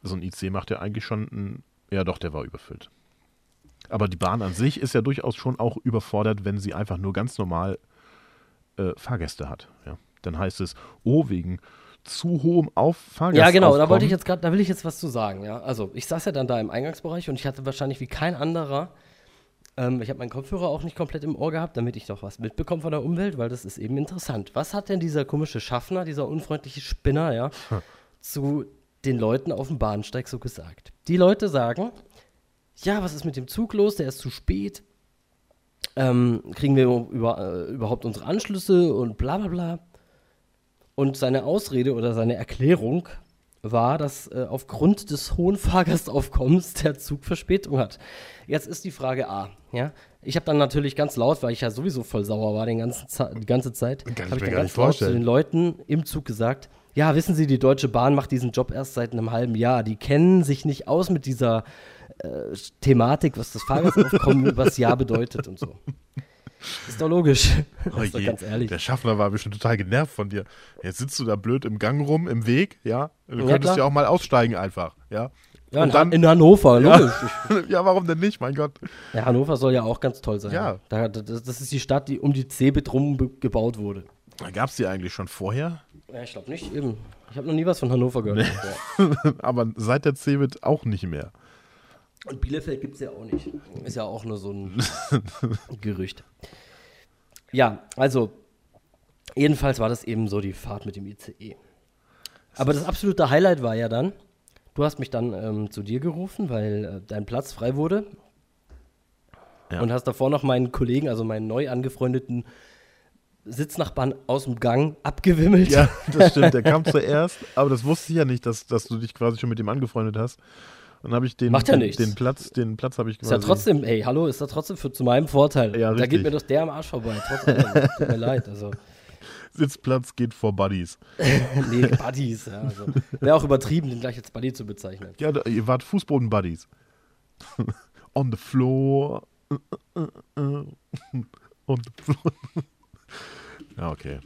S1: So ein IC macht ja eigentlich schon ein. Ja, doch, der war überfüllt. Aber die Bahn an sich ist ja durchaus schon auch überfordert, wenn sie einfach nur ganz normal äh, Fahrgäste hat. Ja. Dann heißt es, oh, wegen zu hohem Auf
S2: Ja, genau, da wollte ich jetzt gerade, da will ich jetzt was zu sagen, ja. Also, ich saß ja dann da im Eingangsbereich und ich hatte wahrscheinlich wie kein anderer, ähm, ich habe meinen Kopfhörer auch nicht komplett im Ohr gehabt, damit ich doch was mitbekomme von der Umwelt, weil das ist eben interessant. Was hat denn dieser komische Schaffner, dieser unfreundliche Spinner, ja, zu den Leuten auf dem Bahnsteig so gesagt? Die Leute sagen, ja, was ist mit dem Zug los? Der ist zu spät. Ähm, kriegen wir über, äh, überhaupt unsere Anschlüsse und bla bla bla. Und seine Ausrede oder seine Erklärung war, dass äh, aufgrund des hohen Fahrgastaufkommens der Zug Verspätung hat. Jetzt ist die Frage A. Ja? Ich habe dann natürlich ganz laut, weil ich ja sowieso voll sauer war den ganzen Ze die ganze Zeit, habe ich dann ganz laut zu den Leuten im Zug gesagt, ja, wissen Sie, die Deutsche Bahn macht diesen Job erst seit einem halben Jahr. Die kennen sich nicht aus mit dieser äh, Thematik, was das Fahrgastaufkommen übers Jahr bedeutet und so. Ist doch logisch.
S1: Oh
S2: ist doch ganz ehrlich.
S1: Der Schaffner war bestimmt total genervt von dir. Jetzt sitzt du da blöd im Gang rum, im Weg, ja? Du
S2: Ja,
S1: könntest
S2: klar.
S1: ja auch mal aussteigen einfach, ja?
S2: Ja,
S1: Und
S2: in,
S1: dann-
S2: in Hannover,
S1: Ja.
S2: logisch.
S1: ja, warum denn nicht, mein Gott?
S2: Ja, Hannover soll ja auch ganz toll sein.
S1: Ja.
S2: Da, das, das ist die Stadt, die um die Cebit rum gebaut wurde.
S1: Gab es die eigentlich schon vorher?
S2: Ja, ich glaube nicht. Eben. Ich habe noch nie was von Hannover gehört. Ja.
S1: Aber seit der Cebit auch nicht mehr.
S2: Und Bielefeld gibt es ja auch nicht. Ist ja auch nur so ein Gerücht. Ja, also, jedenfalls war das eben so die Fahrt mit dem ICE. Aber das absolute Highlight war ja dann, du hast mich dann ähm, zu dir gerufen, weil äh, dein Platz frei wurde.
S1: Ja.
S2: Und hast davor noch meinen Kollegen, also meinen neu angefreundeten Sitznachbarn aus dem Gang abgewimmelt.
S1: Ja, das stimmt. Der kam zuerst, aber das wusste ich ja nicht, dass, dass du dich quasi schon mit ihm angefreundet hast. Dann habe ich den,
S2: Macht ja
S1: den, den Platz, den Platz habe ich
S2: Ist
S1: quasi.
S2: ja trotzdem, ey, hallo, ist ja trotzdem für, zu meinem Vorteil.
S1: Ja,
S2: da
S1: richtig.
S2: geht mir doch der am Arsch vorbei. Trotz allem. Tut mir leid. Also,
S1: Sitzplatz geht vor Buddies.
S2: nee, Buddies. Ja, also, Wäre auch übertrieben, den gleich als Buddy zu bezeichnen.
S1: Ja, da, ihr wart Fußboden-Buddies. On the floor. On the floor. ja, okay.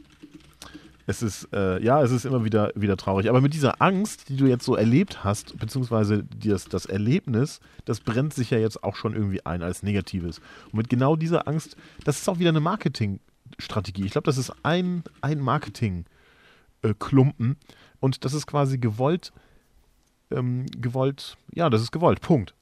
S1: Es ist, äh, ja, es ist immer wieder, wieder traurig. Aber mit dieser Angst, die du jetzt so erlebt hast, beziehungsweise das, das Erlebnis, das brennt sich ja jetzt auch schon irgendwie ein als Negatives. Und mit genau dieser Angst, das ist auch wieder eine Marketingstrategie. Ich glaube, das ist ein, ein Marketing-Klumpen. Und das ist quasi gewollt, ähm, gewollt, ja, das ist gewollt, Punkt.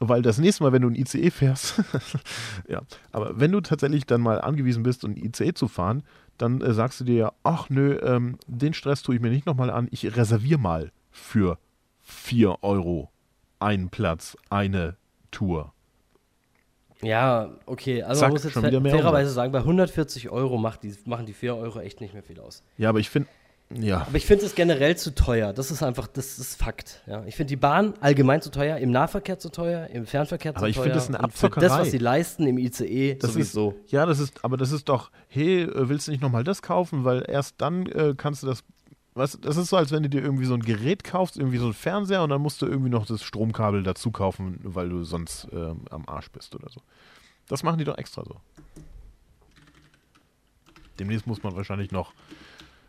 S1: Weil das nächste Mal, wenn du ein ICE fährst, ja, aber wenn du tatsächlich dann mal angewiesen bist, ein ICE zu fahren, dann äh, sagst du dir ja, ach nö, ähm, den Stress tue ich mir nicht nochmal an, ich reserviere mal für 4 Euro einen Platz, eine Tour.
S2: Ja, okay. Also
S1: Zack,
S2: man muss jetzt fairerweise sagen, bei 140 Euro macht die, machen die 4 Euro echt nicht mehr viel aus.
S1: Ja, aber ich finde, ja,
S2: Aber ich finde es generell zu teuer. Das ist einfach, das ist Fakt. Ja. Ich finde die Bahn allgemein zu teuer, im Nahverkehr zu teuer, im Fernverkehr zu
S1: Aber ich
S2: teuer.
S1: find das eine
S2: für das,
S1: Abzockerei.
S2: was sie leisten im ICE,
S1: das
S2: sowieso.
S1: ist, ja, das ist, aber das ist doch, hey, äh, willst du nicht nochmal das kaufen, weil erst dann äh, kannst du das, weißt, das ist so, als wenn du dir irgendwie so ein Gerät kaufst, irgendwie so ein Fernseher und dann musst du irgendwie noch das Stromkabel dazu kaufen, weil du sonst ähm, am Arsch bist oder so. Das machen die doch extra so. Demnächst muss man wahrscheinlich noch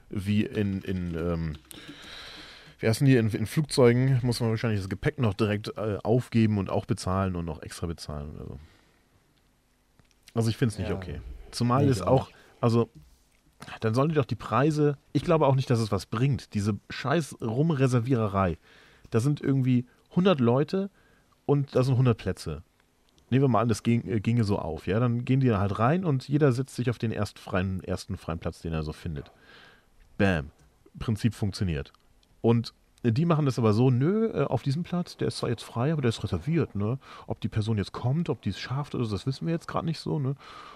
S1: wie in, in ähm, wie heißen die, in, in Flugzeugen muss man wahrscheinlich das Gepäck noch direkt äh, aufgeben und auch bezahlen und noch extra bezahlen oder so. Also ich finde es nicht
S2: Ja.
S1: okay. Zumal
S2: Nee,
S1: es auch, also dann sollen die doch die Preise, ich glaube auch nicht, dass es was bringt, diese scheiß Rumreserviererei. Da sind irgendwie 100 Leute und da sind 100 Plätze. Nehmen wir mal an, das ging, äh, ginge so auf, ja, dann gehen die da halt rein und jeder setzt sich auf den ersten freien, ersten freien Platz, den er so findet. Bam. Prinzip funktioniert. Und äh, die machen das aber so, nö, äh, auf diesem Platz, der ist zwar jetzt frei, aber der ist reserviert, ne? Ob die Person jetzt kommt, ob die es schafft oder so, das wissen wir jetzt gerade nicht so, ne?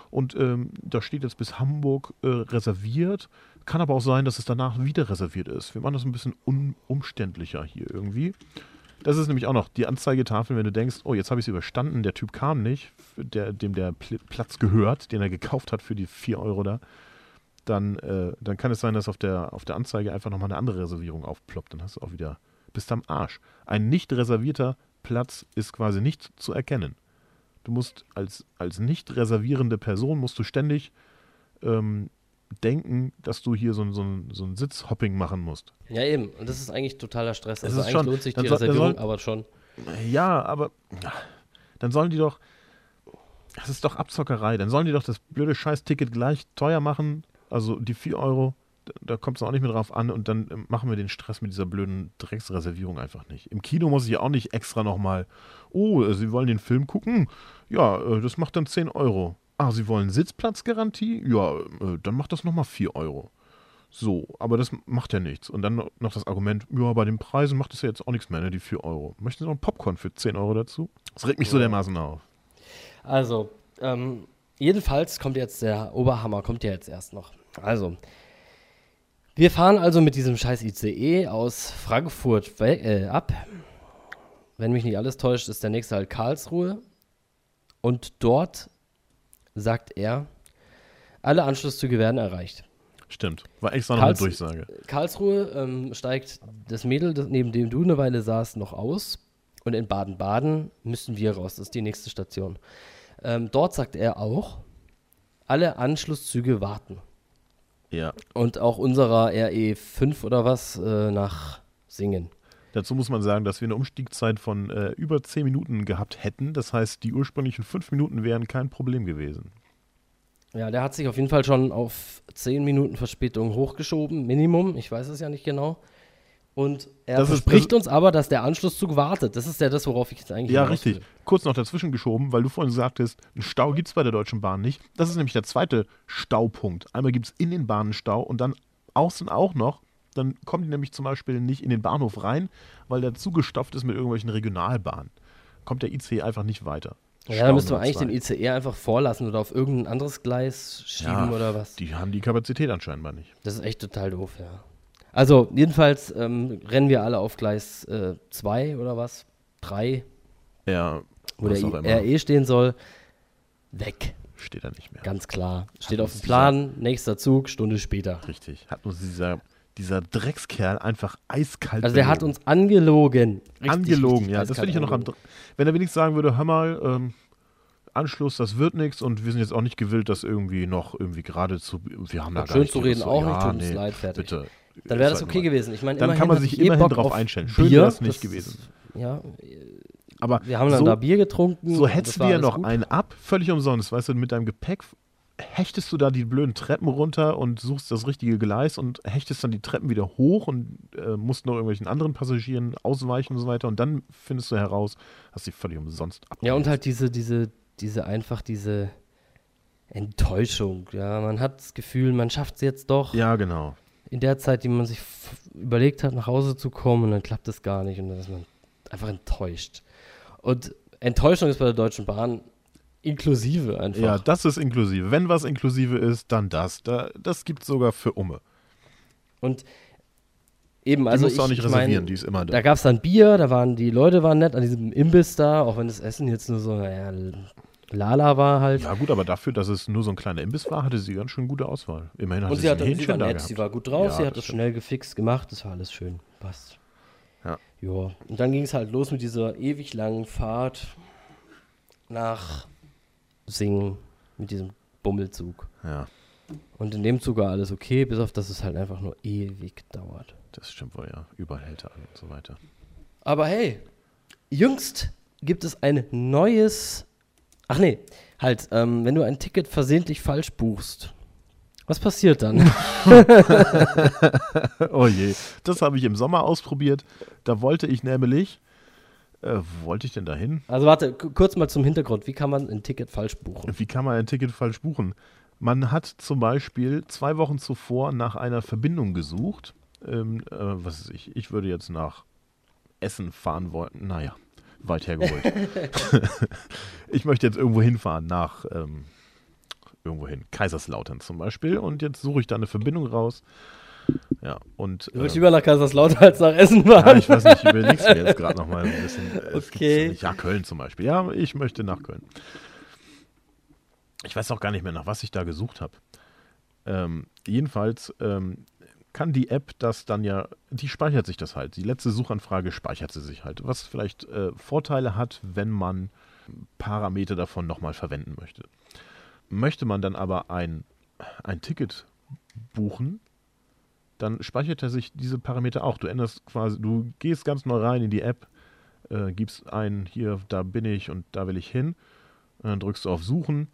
S1: Und ähm, da steht jetzt bis Hamburg äh, reserviert. Kann aber auch sein, dass es danach wieder reserviert ist. Wir machen das ein bisschen un umständlicher hier irgendwie. Das ist nämlich auch noch die Anzeigetafel, wenn du denkst, oh, jetzt habe ich es überstanden, der Typ kam nicht, der, dem der Pl Platz gehört, den er gekauft hat für die 4 Euro da, dann, äh, dann kann es sein, dass auf der, auf der Anzeige einfach nochmal eine andere Reservierung aufploppt. Dann hast du auch wieder, bist am Arsch. Ein nicht reservierter Platz ist quasi nicht zu erkennen. Du musst als, als nicht reservierende Person, musst du ständig ähm, denken, dass du hier so ein, so so ein Sitzhopping machen musst.
S2: Ja, eben. Und das ist eigentlich totaler Stress.
S1: Es
S2: Also eigentlich
S1: schon-
S2: lohnt sich die
S1: soll-
S2: Reservierung,
S1: soll-
S2: aber schon.
S1: Ja, aber dann sollen die doch. Das ist doch Abzockerei. Dann sollen die doch das blöde Scheiß-Ticket gleich teuer machen. Also die 4 Euro, da, kommt es auch nicht mehr drauf an. Und dann ähm, machen wir den Stress mit dieser blöden Drecksreservierung einfach nicht. Im Kino muss ich ja auch nicht extra nochmal. Oh, äh, Sie wollen den Film gucken? Ja, äh, das macht dann 10 Euro. Ah, Sie wollen Sitzplatzgarantie? Ja, äh, dann macht das nochmal 4 Euro. So, aber das macht ja nichts. Und dann noch das Argument, ja, bei den Preisen macht es ja jetzt auch nichts mehr, ne, die 4 Euro. Möchten Sie noch ein Popcorn für 10 Euro dazu? Das regt mich so dermaßen auf.
S2: Also, ähm, jedenfalls kommt jetzt der Oberhammer, kommt ja jetzt erst noch. Also, wir fahren also mit diesem scheiß ICE aus Frankfurt äh, ab. Wenn mich nicht alles täuscht, ist der nächste halt Karlsruhe. Und dort sagt er, alle Anschlusszüge werden erreicht.
S1: Stimmt. War extra noch eine
S2: Karls-
S1: Durchsage.
S2: Karlsruhe ähm, steigt das Mädel, das neben dem du eine Weile saßt, noch aus. Und in Baden-Baden müssen wir raus. Das ist die nächste Station. Ähm, dort sagt er auch, alle Anschlusszüge warten.
S1: Ja.
S2: Und auch unserer RE5 oder was äh, nach Singen.
S1: Dazu muss man sagen, dass wir eine Umstiegszeit von äh, über 10 Minuten gehabt hätten. Das heißt, die ursprünglichen 5 Minuten wären kein Problem gewesen.
S2: Ja, der hat sich auf jeden Fall schon auf 10 Minuten Verspätung hochgeschoben, Minimum. Ich weiß es ja nicht genau. Und er
S1: Das ist-
S2: verspricht
S1: das-
S2: uns aber, dass der Anschlusszug wartet. Das ist ja das, worauf ich jetzt eigentlich
S1: Ja, richtig.
S2: will.
S1: Kurz noch dazwischen geschoben, weil du vorhin sagtest, einen Stau gibt es bei der Deutschen Bahn nicht. Das ist nämlich der zweite Staupunkt. Einmal gibt es in den Bahnen Stau und dann außen auch noch. Dann kommen die nämlich zum Beispiel nicht in den Bahnhof rein, weil der zugestopft ist mit irgendwelchen Regionalbahnen. Kommt der IC einfach nicht weiter.
S2: Ja,
S1: Stau
S2: dann müsste man eigentlich
S1: zwei.
S2: den ICE einfach vorlassen oder auf irgendein anderes Gleis schieben
S1: Ja,
S2: oder was.
S1: Die haben die Kapazität anscheinend nicht.
S2: Das ist echt total doof, ja. Also, jedenfalls ähm, rennen wir alle auf Gleis 2 oder was? 3,
S1: Ja,
S2: wo der. RE stehen soll. Weg,
S1: Steht da nicht mehr.
S2: ganz klar. Steht
S1: Hat
S2: auf dem Plan, nächster Zug, Stunde später.
S1: Richtig. Hat uns dieser, dieser Dreckskerl einfach eiskalt
S2: Also, der hat
S1: belogen.
S2: uns angelogen. Richtig,
S1: angelogen,
S2: richtig
S1: ja. Das finde ich ja noch am. Wenn er wenigstens sagen würde, hör mal, ähm, Anschluss, das wird nichts und wir sind jetzt auch nicht gewillt, das irgendwie noch irgendwie gerade zu. Wir haben da gar
S2: schön
S1: nicht
S2: zu reden
S1: Ressourcen.
S2: auch
S1: ja,
S2: nicht, tut uns
S1: nee,
S2: leid, fertig.
S1: Bitte.
S2: Dann wäre das okay
S1: mal-
S2: gewesen. Ich meine,
S1: Dann kann man sich
S2: eh
S1: immerhin
S2: Bock
S1: drauf
S2: auf
S1: einstellen. Schön
S2: Bier.
S1: wär's nicht
S2: Das
S1: gewesen.
S2: Ja,
S1: Aber
S2: wir haben dann
S1: so,
S2: da Bier getrunken.
S1: so hetzt
S2: war
S1: wir
S2: alles
S1: noch
S2: gut.
S1: einen ab, völlig umsonst, weißt du, mit deinem Gepäck hechtest du da die blöden Treppen runter und suchst das richtige Gleis und hechtest dann die Treppen wieder hoch und äh, musst noch irgendwelchen anderen Passagieren ausweichen und so weiter und dann findest du heraus, dass sie völlig umsonst ab.
S2: Ja, und halt diese, diese, diese, einfach diese Enttäuschung. Ja, man hat das Gefühl, man schafft es jetzt doch
S1: Ja, genau.
S2: In der Zeit, die man sich überlegt hat, nach Hause zu kommen und dann klappt es gar nicht und dann ist man einfach enttäuscht. Und Enttäuschung ist bei der Deutschen Bahn inklusive einfach.
S1: Ja, das ist inklusive. Wenn was inklusive ist, dann das. Da, das gibt sogar für Umme.
S2: Und eben,
S1: Die
S2: also
S1: musst du auch
S2: ich,
S1: nicht
S2: ich mein,
S1: reservieren, die ist immer da.
S2: Da gab es dann Bier, da waren die Leute waren nett an diesem Imbiss da, auch wenn das Essen jetzt nur so, naja, Lala war halt.
S1: Ja, gut, aber dafür, dass es nur so ein kleiner Imbiss war, hatte sie ganz schön gute Auswahl. Immerhin hatte
S2: Und sie, hat, sie
S1: Hähnchen
S2: war
S1: da
S2: nett,
S1: gehabt.
S2: sie war gut drauf,
S1: Ja,
S2: sie hat
S1: das
S2: das schnell gefixt gemacht, das war alles schön. Passt.
S1: Ja.
S2: Ja. Und dann ging es halt los mit dieser ewig langen Fahrt nach Singen mit diesem Bummelzug.
S1: Ja,
S2: Und in dem Zug war alles okay, bis auf dass es halt einfach nur ewig dauert.
S1: das stimmt wohl, ja. Überall hält er an und so weiter.
S2: Aber hey, jüngst gibt es ein neues. Ach nee, halt, ähm, wenn du ein Ticket versehentlich falsch buchst, was passiert dann?
S1: oh je, das habe ich im Sommer ausprobiert. Da wollte ich nämlich, äh, wo wollte ich denn da hin?
S2: also warte, kurz mal zum Hintergrund. Wie kann man ein Ticket falsch buchen?
S1: Wie kann man ein Ticket falsch buchen? Man hat zum Beispiel zwei Wochen zuvor nach einer Verbindung gesucht. Ähm, äh, was weiß ich, ich würde jetzt nach Essen fahren wollen. Naja, weit hergeholt. ich möchte jetzt irgendwo hinfahren, nach ähm, irgendwo hin, Kaiserslautern zum Beispiel. Und jetzt suche ich da eine Verbindung raus. Ja, und.
S2: Du willst
S1: äh,
S2: lieber nach Kaiserslautern als nach Essen
S1: ja,
S2: fahren?
S1: ich weiß nicht, ich überleg's mir jetzt gerade nochmal ein bisschen. Äh,
S2: Okay.
S1: Ja, Köln zum Beispiel. Ja, ich möchte nach Köln. Ich weiß auch gar nicht mehr, nach was ich da gesucht habe. Ähm, jedenfalls ähm, kann die App das dann ja, die speichert sich das halt. Die letzte Suchanfrage speichert sie sich halt. Was vielleicht äh, Vorteile hat, wenn man Parameter davon nochmal verwenden möchte. Möchte man dann aber ein, ein Ticket buchen, dann speichert er sich diese Parameter auch. Du änderst quasi, du gehst ganz neu rein in die App, äh, gibst ein, hier, da bin ich und da will ich hin. Und dann drückst du auf Suchen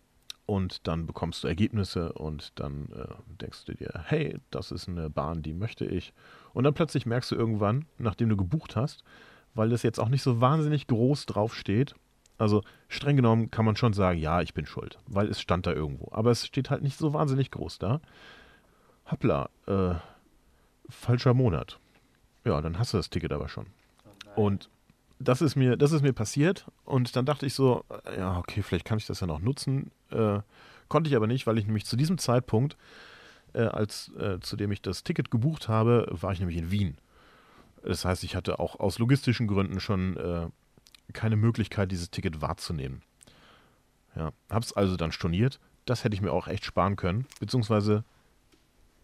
S1: und dann bekommst du Ergebnisse und dann äh, denkst du dir, hey, das ist eine Bahn, die möchte ich. Und dann plötzlich merkst du irgendwann, nachdem du gebucht hast, weil das jetzt auch nicht so wahnsinnig groß draufsteht. Also streng genommen kann man schon sagen, ja, ich bin schuld, weil es stand da irgendwo. Aber es steht halt nicht so wahnsinnig groß da. Hoppla, äh, falscher Monat. Ja, dann hast du das Ticket aber schon. Und das ist mir, das ist mir passiert und dann dachte ich so, ja, okay, vielleicht kann ich das ja noch nutzen. Äh, konnte ich aber nicht, weil ich nämlich zu diesem Zeitpunkt, äh, als äh, zu dem ich das Ticket gebucht habe, war ich nämlich in Wien. Das heißt, ich hatte auch aus logistischen Gründen schon äh, keine Möglichkeit, dieses Ticket wahrzunehmen. Ja, hab's also dann storniert. Das hätte ich mir auch echt sparen können. Beziehungsweise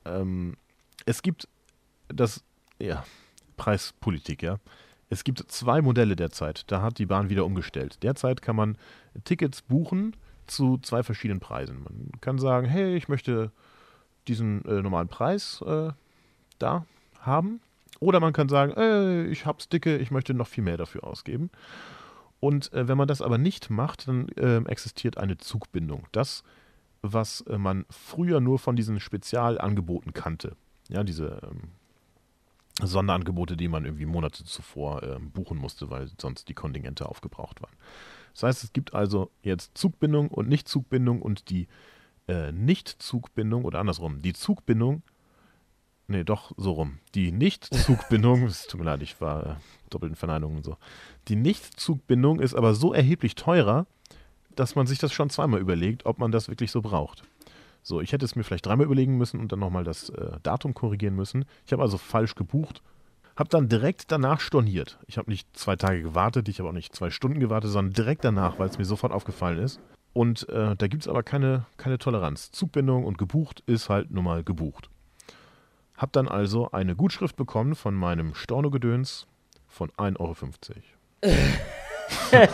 S1: ähm, es gibt das, ja, Preispolitik, ja. Es gibt zwei Modelle derzeit. Da hat die Bahn wieder umgestellt. Derzeit kann man Tickets buchen zu zwei verschiedenen Preisen. Man kann sagen, hey, ich möchte diesen äh, normalen Preis äh, da haben. Oder man kann sagen, äh, ich hab's dicke, ich möchte noch viel mehr dafür ausgeben. Und äh, wenn man das aber nicht macht, dann äh, existiert eine Zugbindung. Das, was äh, man früher nur von diesen Spezialangeboten kannte. Ja, diese ähm, Sonderangebote, die man irgendwie Monate zuvor ähm, buchen musste, weil sonst die Kontingente aufgebraucht waren. Das heißt, es gibt also jetzt Zugbindung und Nicht-Zugbindung und die äh, Nicht-Zugbindung oder andersrum, die Zugbindung, nee, doch so rum, die Nicht-Zugbindung, es tut mir leid, ich war äh, doppelten Verneinungen und so, die Nicht-Zugbindung ist aber so erheblich teurer, dass man sich das schon zweimal überlegt, ob man das wirklich so braucht. So, ich hätte es mir vielleicht dreimal überlegen müssen und dann nochmal das äh, Datum korrigieren müssen. Ich habe also falsch gebucht, habe dann direkt danach storniert. Ich habe nicht zwei Tage gewartet, ich habe auch nicht zwei Stunden gewartet, sondern direkt danach, weil es mir sofort aufgefallen ist. Und äh, da gibt es aber keine, keine Toleranz. Zugbindung und gebucht ist halt nun mal gebucht. Hab dann also eine Gutschrift bekommen von meinem Stornogedöns von 1,50 Euro.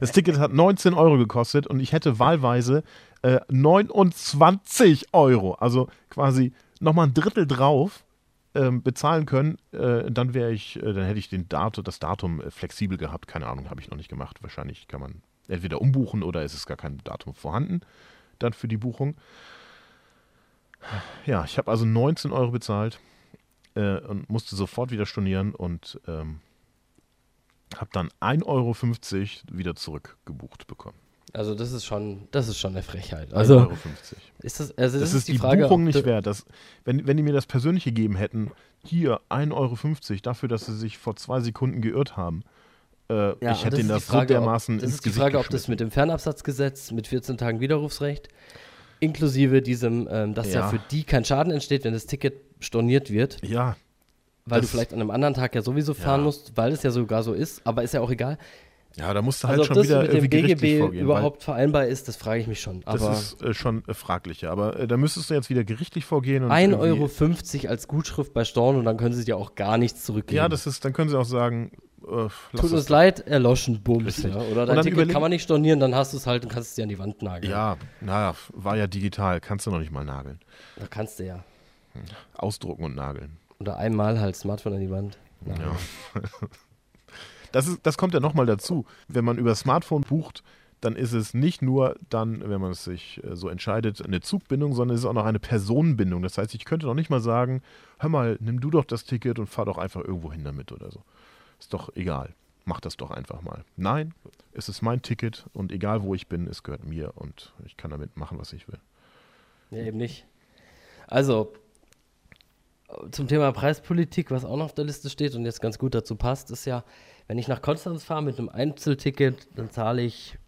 S1: das Ticket hat 19 Euro gekostet und ich hätte wahlweise äh, 29 Euro, also quasi nochmal ein Drittel drauf ähm, bezahlen können. Äh, dann wäre ich, äh, dann hätte ich den Datum, das Datum äh, flexibel gehabt. Keine Ahnung, habe ich noch nicht gemacht. Wahrscheinlich kann man entweder umbuchen oder ist es gar kein Datum vorhanden dann für die Buchung. Ja, ich habe also 19 Euro bezahlt äh, und musste sofort wieder stornieren und ähm, habe dann 1,50 Euro wieder zurückgebucht bekommen.
S2: Also das ist schon, das ist schon eine Frechheit.
S1: 1,50
S2: Also
S1: Euro.
S2: ist das, also
S1: Das,
S2: das,
S1: ist die,
S2: Frage,
S1: Buchung nicht wert. Das, wenn, wenn die mir das persönlich gegeben hätten, hier 1,50 Euro dafür, dass sie sich vor zwei Sekunden geirrt haben, Äh,
S2: Ja,
S1: ich hätte
S2: ist
S1: ihn
S2: die
S1: das
S2: Frage,
S1: so dermaßen
S2: ob, Das
S1: ins
S2: ist die
S1: Gesicht
S2: Frage, ob das mit dem Fernabsatzgesetz mit 14 Tagen Widerrufsrecht, inklusive diesem, ähm, dass ja.
S1: Ja.
S2: für die kein Schaden entsteht, wenn das Ticket storniert wird,
S1: Ja,
S2: weil
S1: Das-
S2: du vielleicht an einem anderen Tag ja sowieso fahren
S1: Ja.
S2: musst, weil es ja sogar so ist, aber ist ja auch egal.
S1: Ja, da musst du halt
S2: Also ob
S1: schon
S2: das
S1: wieder
S2: mit dem
S1: irgendwie gerichtlich
S2: BGB
S1: vorgehen.
S2: überhaupt vereinbar ist, das frage ich mich schon.
S1: das
S2: Aber
S1: ist äh, schon äh, fraglich, ja. Aber äh, da müsstest du jetzt wieder gerichtlich vorgehen. Und
S2: 1,50
S1: irgendwie-
S2: Euro als Gutschrift bei Storn und dann können sie dir auch gar nichts zurückgeben.
S1: Ja, das ist, dann können sie auch sagen, äh,
S2: Tut uns leid, erloschen, Bums. Ja. Oder dein
S1: dann
S2: Ticket kann man nicht stornieren, dann hast du es halt und kannst es dir an die Wand nageln.
S1: Ja, naja, war ja digital, kannst du noch nicht mal nageln.
S2: Da kannst du ja.
S1: Ausdrucken und nageln.
S2: Oder einmal halt Smartphone an die Wand. nageln.
S1: Ja. Das, ist, das kommt ja nochmal dazu. Wenn man über Smartphone bucht, dann ist es nicht nur dann, wenn man es sich äh, so entscheidet, eine Zugbindung, sondern es ist auch noch eine Personenbindung. Das heißt, ich könnte noch nicht mal sagen, hör mal, nimm du doch das Ticket und fahr doch einfach irgendwo hin damit oder so. Ist doch egal. Mach das doch einfach mal. Nein, es ist mein Ticket und egal wo ich bin, es gehört mir und ich kann damit machen, was ich will.
S2: Ja, eben nicht. Also, zum Thema Preispolitik, was auch noch auf der Liste steht und jetzt ganz gut dazu passt, ist ja, wenn ich nach Konstanz fahre mit einem Einzelticket, dann zahle ich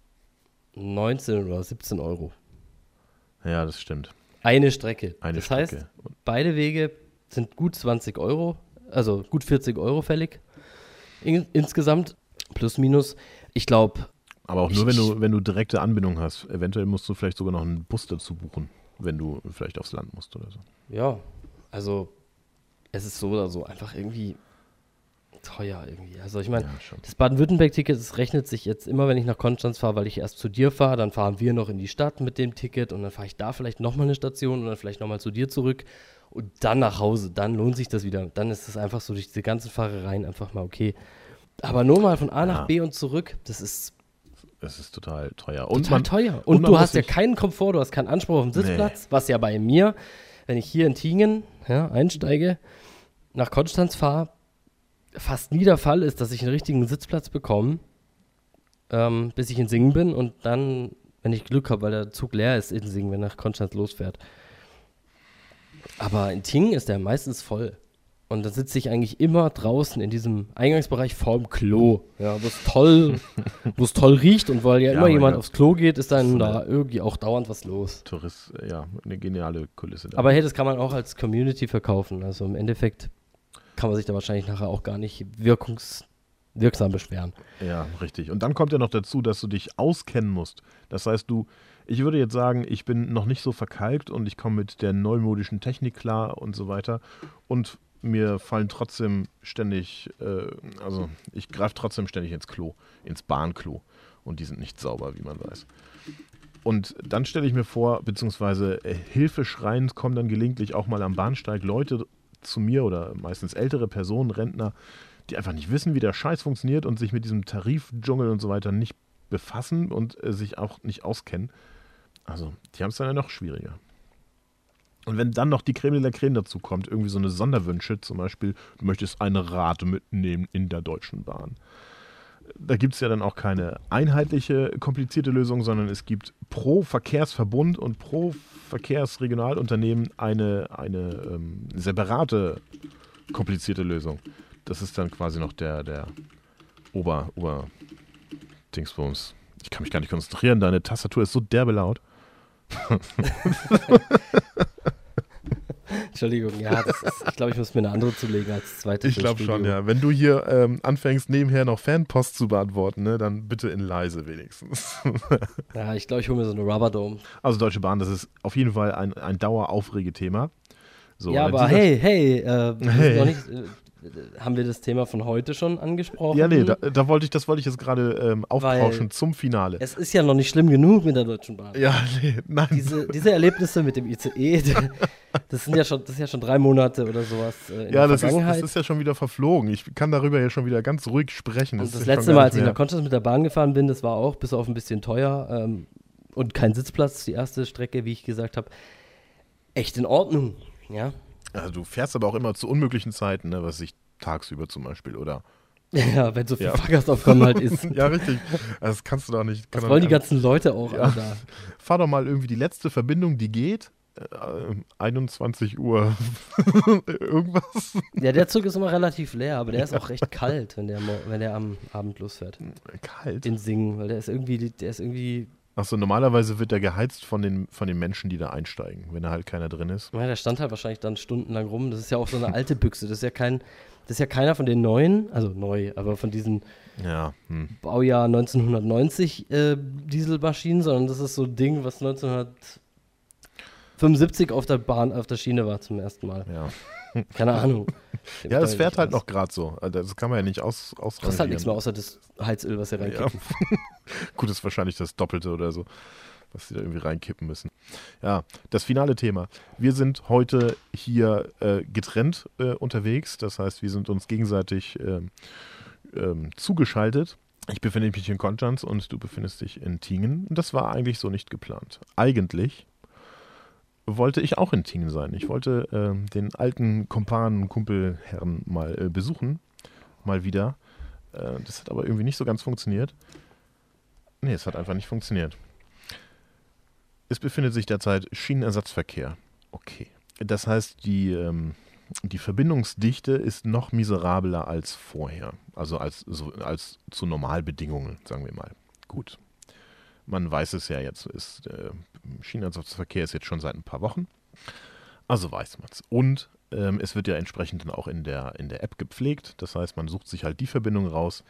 S2: 19 oder 17 Euro.
S1: Ja, das stimmt.
S2: Eine Strecke.
S1: Eine
S2: das
S1: Strecke.
S2: heißt, beide Wege sind gut 20 Euro, also gut 40 Euro fällig. In, insgesamt, plus minus. Ich glaube,
S1: Aber auch
S2: Ich-
S1: nur, wenn du, wenn du direkte Anbindung hast. Eventuell musst du vielleicht sogar noch einen Bus dazu buchen, wenn du vielleicht aufs Land musst oder so.
S2: ja, also es ist so oder so einfach irgendwie teuer irgendwie. Also ich meine,
S1: Ja,
S2: das Baden-Württemberg-Ticket, das rechnet sich jetzt immer, wenn ich nach Konstanz fahre, weil ich erst zu dir fahre, dann fahren wir noch in die Stadt mit dem Ticket und dann fahre ich da vielleicht nochmal eine Station und dann vielleicht nochmal zu dir zurück und dann nach Hause. Dann lohnt sich das wieder. Dann ist es einfach so durch diese ganzen Fahrereien einfach mal okay. Aber nur mal von A nach
S1: Ja.
S2: B und zurück, das ist
S1: Es ist total teuer. Und
S2: total
S1: man,
S2: teuer.
S1: und
S2: Und,
S1: man
S2: du hast ja keinen Komfort, du hast keinen Anspruch auf den Sitzplatz, was ja bei mir, wenn ich hier in Tingen ja, einsteige, nach Konstanz fahre, fast nie der Fall ist, dass ich einen richtigen Sitzplatz bekomme, ähm, bis ich in Singen bin und dann, wenn ich Glück habe, weil der Zug leer ist in Singen, wenn nach Konstanz losfährt. Aber in Tingen ist der meistens voll. Und dann sitze ich eigentlich immer draußen in diesem Eingangsbereich vorm Klo. Ja, wo es toll, wo es toll riecht und weil ja,
S1: Ja,
S2: immer jemand
S1: Gott.
S2: aufs Klo geht, ist dann
S1: So
S2: da irgendwie auch dauernd was los.
S1: Tourist, ja, eine geniale Kulisse. Da.
S2: Aber hey, das kann man auch als Community verkaufen. Also im Endeffekt kann man sich da wahrscheinlich nachher auch gar nicht wirkungs wirksam beschweren.
S1: Ja, richtig. Und dann kommt ja noch dazu, dass du dich auskennen musst. Das heißt, du, ich würde jetzt sagen, ich bin noch nicht so verkalkt und ich komme mit der neumodischen Technik klar und so weiter. Und mir fallen trotzdem ständig, äh, also ich greife trotzdem ständig ins Klo, ins Bahnklo. Und die sind nicht sauber, wie man weiß. Und dann stelle ich mir vor, beziehungsweise äh, hilfeschreiend kommen dann gelegentlich auch mal am Bahnsteig Leute zu mir oder meistens ältere Personen, Rentner, die einfach nicht wissen, wie der Scheiß funktioniert und sich mit diesem Tarifdschungel und so weiter nicht befassen und äh, sich auch nicht auskennen. Also, die haben es dann ja noch schwieriger. Und wenn dann noch die Creme de la Creme dazu kommt, irgendwie so eine Sonderwünsche, zum Beispiel, du möchtest eine Rate mitnehmen in der Deutschen Bahn. Da gibt es ja dann auch keine einheitliche, komplizierte Lösung, sondern es gibt pro Verkehrsverbund und pro Verkehrsregionalunternehmen eine, eine ähm, separate, komplizierte Lösung. Das ist dann quasi noch der, der Ober, Ober Dingsbums. Ich kann mich gar nicht konzentrieren, deine Tastatur ist so derbe laut.
S2: Entschuldigung, ja, ist, ich glaube, ich muss mir eine andere zulegen als zweite.
S1: Ich glaube schon, ja. Wenn du hier ähm, anfängst, nebenher noch Fanpost zu beantworten, ne, dann bitte in leise wenigstens.
S2: Ja, ich glaube, ich hole mir so eine Rubberdome.
S1: also Deutsche Bahn, das ist auf jeden Fall ein, ein Daueraufregethema. So,
S2: ja, aber hey, hey, äh,
S1: Hey.
S2: nicht, äh, haben wir das Thema von heute schon angesprochen?
S1: Ja, nee, da, da wollte ich, das wollte ich jetzt gerade ähm, aufbauschen zum Finale.
S2: Es ist ja noch nicht schlimm genug mit der Deutschen Bahn.
S1: Ja, nee, nein.
S2: Diese, diese Erlebnisse mit dem ICE, das sind ja schon, das ist ja schon drei Monate oder sowas äh, in
S1: ja,
S2: der
S1: das ist,
S2: Vergangenheit.
S1: das ist ja schon wieder verflogen. Ich kann darüber ja schon wieder ganz ruhig sprechen.
S2: das
S1: ja schon
S2: letzte Mal, als ich nach Konstanz mit der Bahn gefahren bin, das war auch bis auf ein bisschen teuer ähm, und kein Sitzplatz, die erste Strecke, wie ich gesagt habe, echt in Ordnung. Ja,
S1: Also du fährst aber auch immer zu unmöglichen Zeiten, ne, was ich tagsüber zum Beispiel, oder?
S2: ja wenn so viel
S1: Ja.
S2: Fahrgastaufkommen halt ist.
S1: ja, richtig. Also Das kannst du doch nicht.
S2: Das wollen die ganzen Leute auch,
S1: Ja.
S2: Alter.
S1: fahr doch mal irgendwie die letzte Verbindung, die geht, äh, 21 Uhr irgendwas.
S2: Ja, der Zug ist immer relativ leer, aber der ist auch recht kalt, wenn der, wenn der am Abend losfährt.
S1: Kalt.
S2: Den Singen, weil der ist irgendwie, der ist irgendwie,
S1: Achso, normalerweise wird er geheizt von den, von den Menschen, die da einsteigen, wenn da halt keiner drin ist.
S2: ja, der stand halt wahrscheinlich dann stundenlang rum. Das ist ja auch so eine alte Büchse. Das ist ja kein, das ist ja keiner von den neuen, also neu, aber von diesen
S1: Ja, hm.
S2: Baujahr 1990 äh, Dieselmaschinen, sondern das ist so ein Ding, was 1975 auf der Bahn, auf der Schiene war zum ersten Mal.
S1: ja.
S2: Keine Ahnung.
S1: Ja, das fährt halt noch gerade so. Also Das kann man ja nicht aus,
S2: Kostet halt nichts mehr
S1: ausrangieren.
S2: außer das Heizöl, was sie
S1: Ja.
S2: reinkippen.
S1: Gut, ist wahrscheinlich das Doppelte oder so, was sie da irgendwie reinkippen müssen. Ja, das finale Thema. Wir sind heute hier äh, getrennt äh, unterwegs. Das heißt, wir sind uns gegenseitig ähm, ähm, zugeschaltet. Ich befinde mich in Konstanz und du befindest dich in Tingen. Und das war eigentlich so nicht geplant. Eigentlich wollte ich auch in Tingen sein. Ich wollte ähm, den alten Kumpan, Kumpelherrn mal äh, besuchen. Mal wieder. Äh, das hat aber irgendwie nicht so ganz funktioniert. Nee, es hat einfach nicht funktioniert. Es befindet sich derzeit Schienenersatzverkehr. Okay. Das heißt, die, ähm, die Verbindungsdichte ist noch miserabler als vorher. Also als, so, als zu Normalbedingungen, sagen wir mal. Gut. Man weiß es ja jetzt, ist, äh, Schienenersatzverkehr ist jetzt schon seit ein paar Wochen. Also weiß man es. Und ähm, es wird ja entsprechend dann auch in der, in der App gepflegt. Das heißt, man sucht sich halt die Verbindung raus,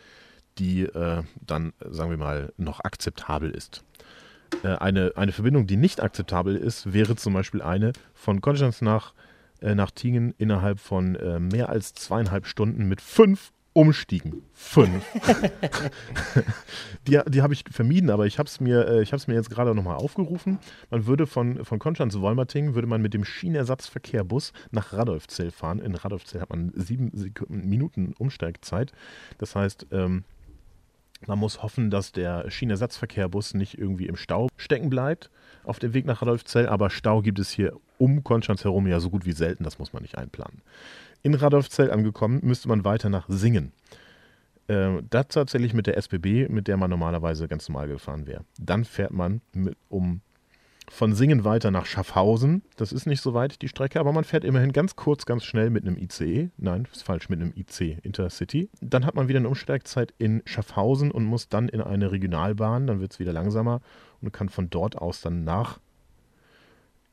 S1: die äh, dann, sagen wir mal, noch akzeptabel ist. Äh, eine, eine Verbindung, die nicht akzeptabel ist, wäre zum Beispiel eine von Konstanz nach, äh, nach Tingen innerhalb von äh, mehr als zweieinhalb Stunden mit fünf Umstiegen. Fünf. die die habe ich vermieden, aber ich habe es mir, äh, ich mir jetzt gerade nochmal aufgerufen. Man würde von, von Konstanz Wolmerting, würde man mit dem Schienenersatzverkehrbus nach Radolfzell fahren. In Radolfzell hat man sieben Sekunden, Minuten Umsteigzeit. Das heißt, ähm, man muss hoffen, dass der Schienenersatzverkehrbus nicht irgendwie im Stau stecken bleibt auf dem Weg nach Radolfzell. Aber Stau gibt es hier um Konstanz herum ja so gut wie selten. Das muss man nicht einplanen. In Radolfzell angekommen, müsste man weiter nach Singen. Äh, das tatsächlich mit der SBB, mit der man normalerweise ganz normal gefahren wäre. Dann fährt man mit, um von Singen weiter nach Schaffhausen. Das ist nicht so weit die Strecke, aber man fährt immerhin ganz kurz, ganz schnell mit einem ICE. Nein, ist falsch, mit einem IC Intercity. Dann hat man wieder eine Umsteigzeit in Schaffhausen und muss dann in eine Regionalbahn. Dann wird es wieder langsamer und kann von dort aus dann nach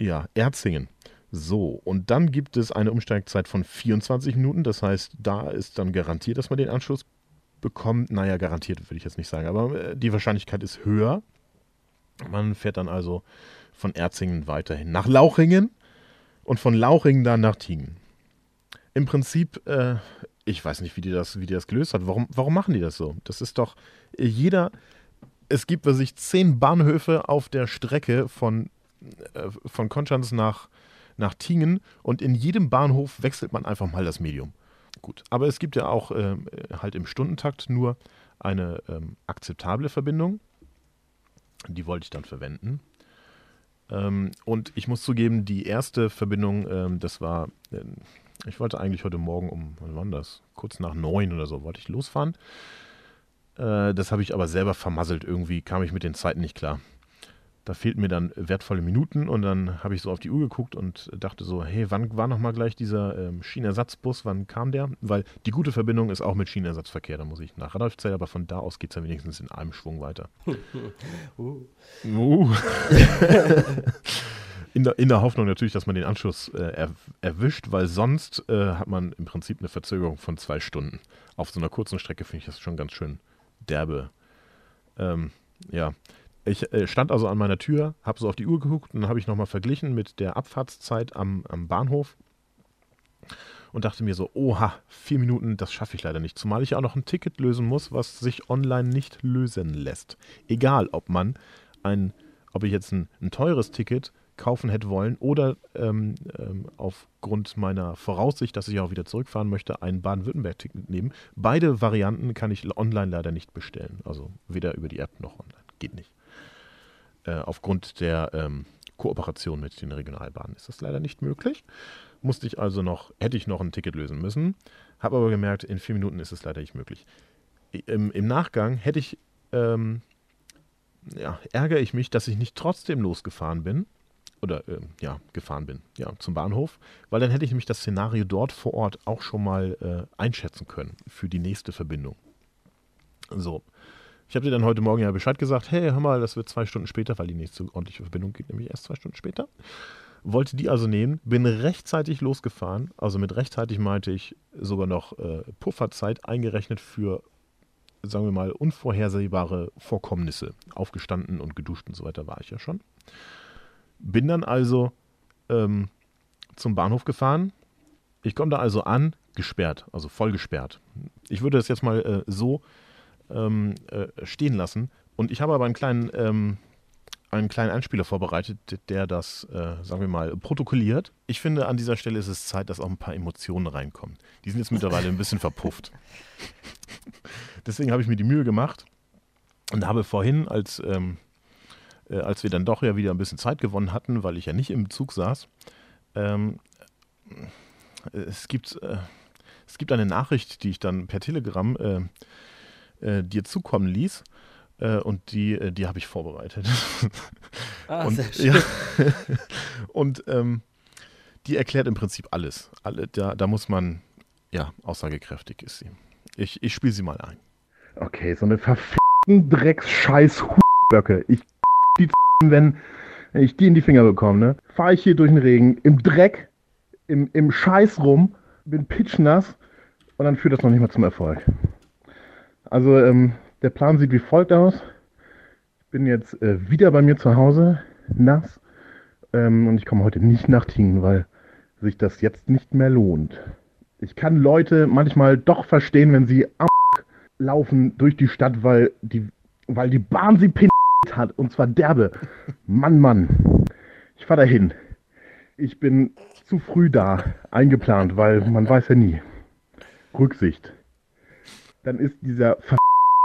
S1: ja, Erzingen. So, und dann gibt es eine Umsteigzeit von 24 Minuten. Das heißt, da ist dann garantiert, dass man den Anschluss bekommt. Naja, garantiert würde ich jetzt nicht sagen, aber äh, die Wahrscheinlichkeit ist höher. Man fährt dann also von Erzingen weiterhin nach Lauchingen und von Lauchingen dann nach Tingen. Im Prinzip, äh, ich weiß nicht, wie die, das, wie die das gelöst hat. Warum, warum machen die das so? Das ist doch äh, jeder. Es gibt, was ich, zehn Bahnhöfe auf der Strecke von, von Konstanz nach, nach Tingen und in jedem Bahnhof wechselt man einfach mal das Medium. Gut, aber es gibt ja auch ähm, halt im Stundentakt nur eine ähm, akzeptable Verbindung. Die wollte ich dann verwenden. Ähm, und ich muss zugeben, die erste Verbindung, ähm, das war, äh, ich wollte eigentlich heute Morgen um, wann war das? Kurz nach neun oder so wollte ich losfahren. Äh, das habe ich aber selber vermasselt. Irgendwie kam ich mit den Zeiten nicht klar. Da fehlten mir dann wertvolle Minuten und dann habe ich so auf die Uhr geguckt und dachte so, hey, wann war nochmal gleich dieser ähm, Schienenersatzbus, wann kam der? Weil die gute Verbindung ist auch mit Schienenersatzverkehr, da muss ich nach Radolfzell, aber von da aus geht es ja wenigstens in einem Schwung weiter.
S2: Uh.
S1: Uh. in, der, in der Hoffnung natürlich, dass man den Anschluss äh, er, erwischt, weil sonst äh, hat man im Prinzip eine Verzögerung von zwei Stunden. Auf so einer kurzen Strecke finde ich das schon ganz schön derbe. Ähm, ja, ich äh, stand also an meiner Tür, habe so auf die Uhr geguckt und dann habe ich nochmal verglichen mit der Abfahrtszeit am, am Bahnhof und dachte mir so, oha, vier Minuten, das schaffe ich leider nicht. Zumal ich auch noch ein Ticket lösen muss, was sich online nicht lösen lässt. Egal, ob man ein, ob ich jetzt ein, ein teures Ticket kaufen hätte wollen oder ähm, ähm, aufgrund meiner Voraussicht, dass ich auch wieder zurückfahren möchte, ein Baden-Württemberg-Ticket nehmen. Beide Varianten kann ich online leider nicht bestellen. Also weder über die App noch online. Geht nicht. Äh, aufgrund der ähm, Kooperation mit den Regionalbahnen ist das leider nicht möglich. Musste ich also noch, hätte ich noch ein Ticket lösen müssen. Habe aber gemerkt, in vier Minuten ist es leider nicht möglich. Im, im Nachgang hätte ich, ähm, ja, ärgere ich mich, dass ich nicht trotzdem losgefahren bin, oder äh, ja, gefahren bin, ja, zum Bahnhof, weil dann hätte ich nämlich das Szenario dort vor Ort auch schon mal äh, einschätzen können für die nächste Verbindung. So. Ich habe dir dann heute Morgen ja Bescheid gesagt, hey, hör mal, das wird zwei Stunden später, weil die nächste ordentliche Verbindung geht nämlich erst zwei Stunden später. Wollte die also nehmen, bin rechtzeitig losgefahren. Also mit rechtzeitig meinte ich sogar noch äh, Pufferzeit eingerechnet für, sagen wir mal, unvorhersehbare Vorkommnisse. Aufgestanden und geduscht und so weiter war ich ja schon. Bin dann also ähm, zum Bahnhof gefahren. Ich komme da also an, gesperrt, also voll gesperrt. Ich würde das jetzt mal äh, so ähm, äh, stehen lassen. Und ich habe aber einen kleinen, ähm, einen kleinen Einspieler vorbereitet, der das, äh, sagen wir mal, protokolliert. Ich finde, an dieser Stelle ist es Zeit, dass auch ein paar Emotionen reinkommen. Die sind jetzt mittlerweile ein bisschen verpufft. Deswegen habe ich mir die Mühe gemacht und habe vorhin, als, ähm, äh, als wir dann doch ja wieder ein bisschen Zeit gewonnen hatten, weil ich ja nicht im Zug saß, ähm, es gibt, äh, es gibt eine Nachricht, die ich dann per Telegram äh, dir zukommen ließ. Äh, und die, äh, die habe ich vorbereitet.
S2: Ah,
S1: und
S2: sehr schön.
S1: ja, und ähm, die erklärt im Prinzip alles. Alle, da, da muss man, ja, aussagekräftig ist sie. Ich, ich spiele sie mal ein.
S5: Okay, so eine verfickten Drecks-Scheiß Böcke. Ich die wenn, wenn ich die in die Finger bekomme, ne? Fahre ich hier durch den Regen, im Dreck, im, im Scheiß rum, bin pitchnass und dann führt das noch nicht mal zum Erfolg. Also, ähm, der Plan sieht wie folgt aus. Ich bin jetzt äh, wieder bei mir zu Hause, nass. Ähm, und ich komme heute nicht nach Tingen, weil sich das jetzt nicht mehr lohnt. Ich kann Leute manchmal doch verstehen, wenn sie am laufen durch die Stadt, weil die, weil die Bahn sie pin hat. Und zwar derbe. Mann, Mann. Ich fahre dahin. Ich bin zu früh da, eingeplant, weil man weiß ja nie. Rücksicht. Dann ist dieser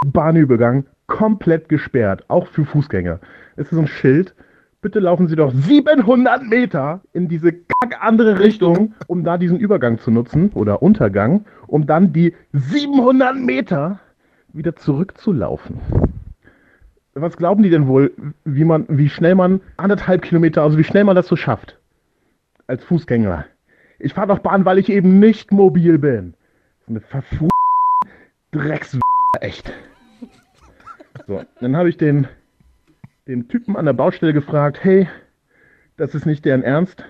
S5: Bahnübergang komplett gesperrt, auch für Fußgänger. Es ist so ein Schild. Bitte laufen Sie doch 700 Meter in diese kack andere Richtung, um da diesen Übergang zu nutzen oder Untergang, um dann die 700 Meter wieder zurückzulaufen. Was glauben die denn wohl, wie man, wie schnell man anderthalb Kilometer, also wie schnell man das so schafft? Als Fußgänger. Ich fahre doch Bahn, weil ich eben nicht mobil bin. So eine verfu Drecks echt. So, dann habe ich den, den Typen an der Baustelle gefragt, hey, das ist nicht deren Ernst.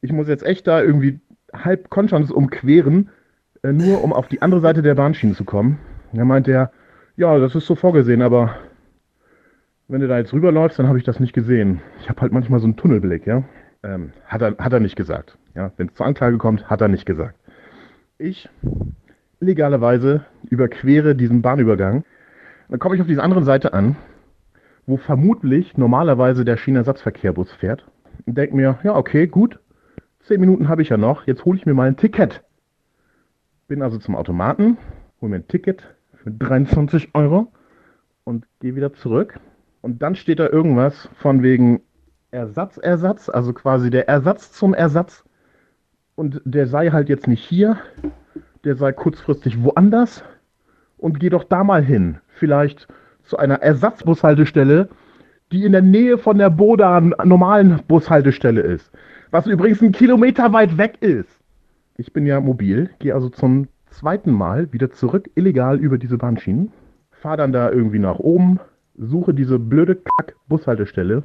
S5: Ich muss jetzt echt da irgendwie halb Konchans umqueren, äh, nur um auf die andere Seite der Bahnschiene zu kommen. Und dann meinte er, ja, das ist so vorgesehen, aber wenn du da jetzt rüberläufst, dann habe ich das nicht gesehen. Ich habe halt manchmal so einen Tunnelblick, ja. Ähm, hat, er, hat er nicht gesagt. Ja, wenn es zur Anklage kommt, hat er nicht gesagt. Ich illegalerweise überquere diesen Bahnübergang. Dann komme ich auf diese andere Seite an, wo vermutlich normalerweise der Schienenersatzverkehrbus fährt. Und denke mir, ja, okay, gut. Zehn Minuten habe ich ja noch. Jetzt hole ich mir mal ein Ticket. Bin also zum Automaten, hole mir ein Ticket für 23 Euro und gehe wieder zurück. Und dann steht da irgendwas von wegen Ersatzersatz, also quasi der Ersatz zum Ersatz. Und der sei halt jetzt nicht hier, der sei kurzfristig woanders und geh doch da mal hin. Vielleicht zu einer Ersatzbushaltestelle, die in der Nähe von der Boda normalen Bushaltestelle ist. Was übrigens ein Kilometer weit weg ist. Ich bin ja mobil, gehe also zum zweiten Mal wieder zurück, illegal über diese Bahnschienen, fahre dann da irgendwie nach oben, suche diese blöde Kack-Bushaltestelle,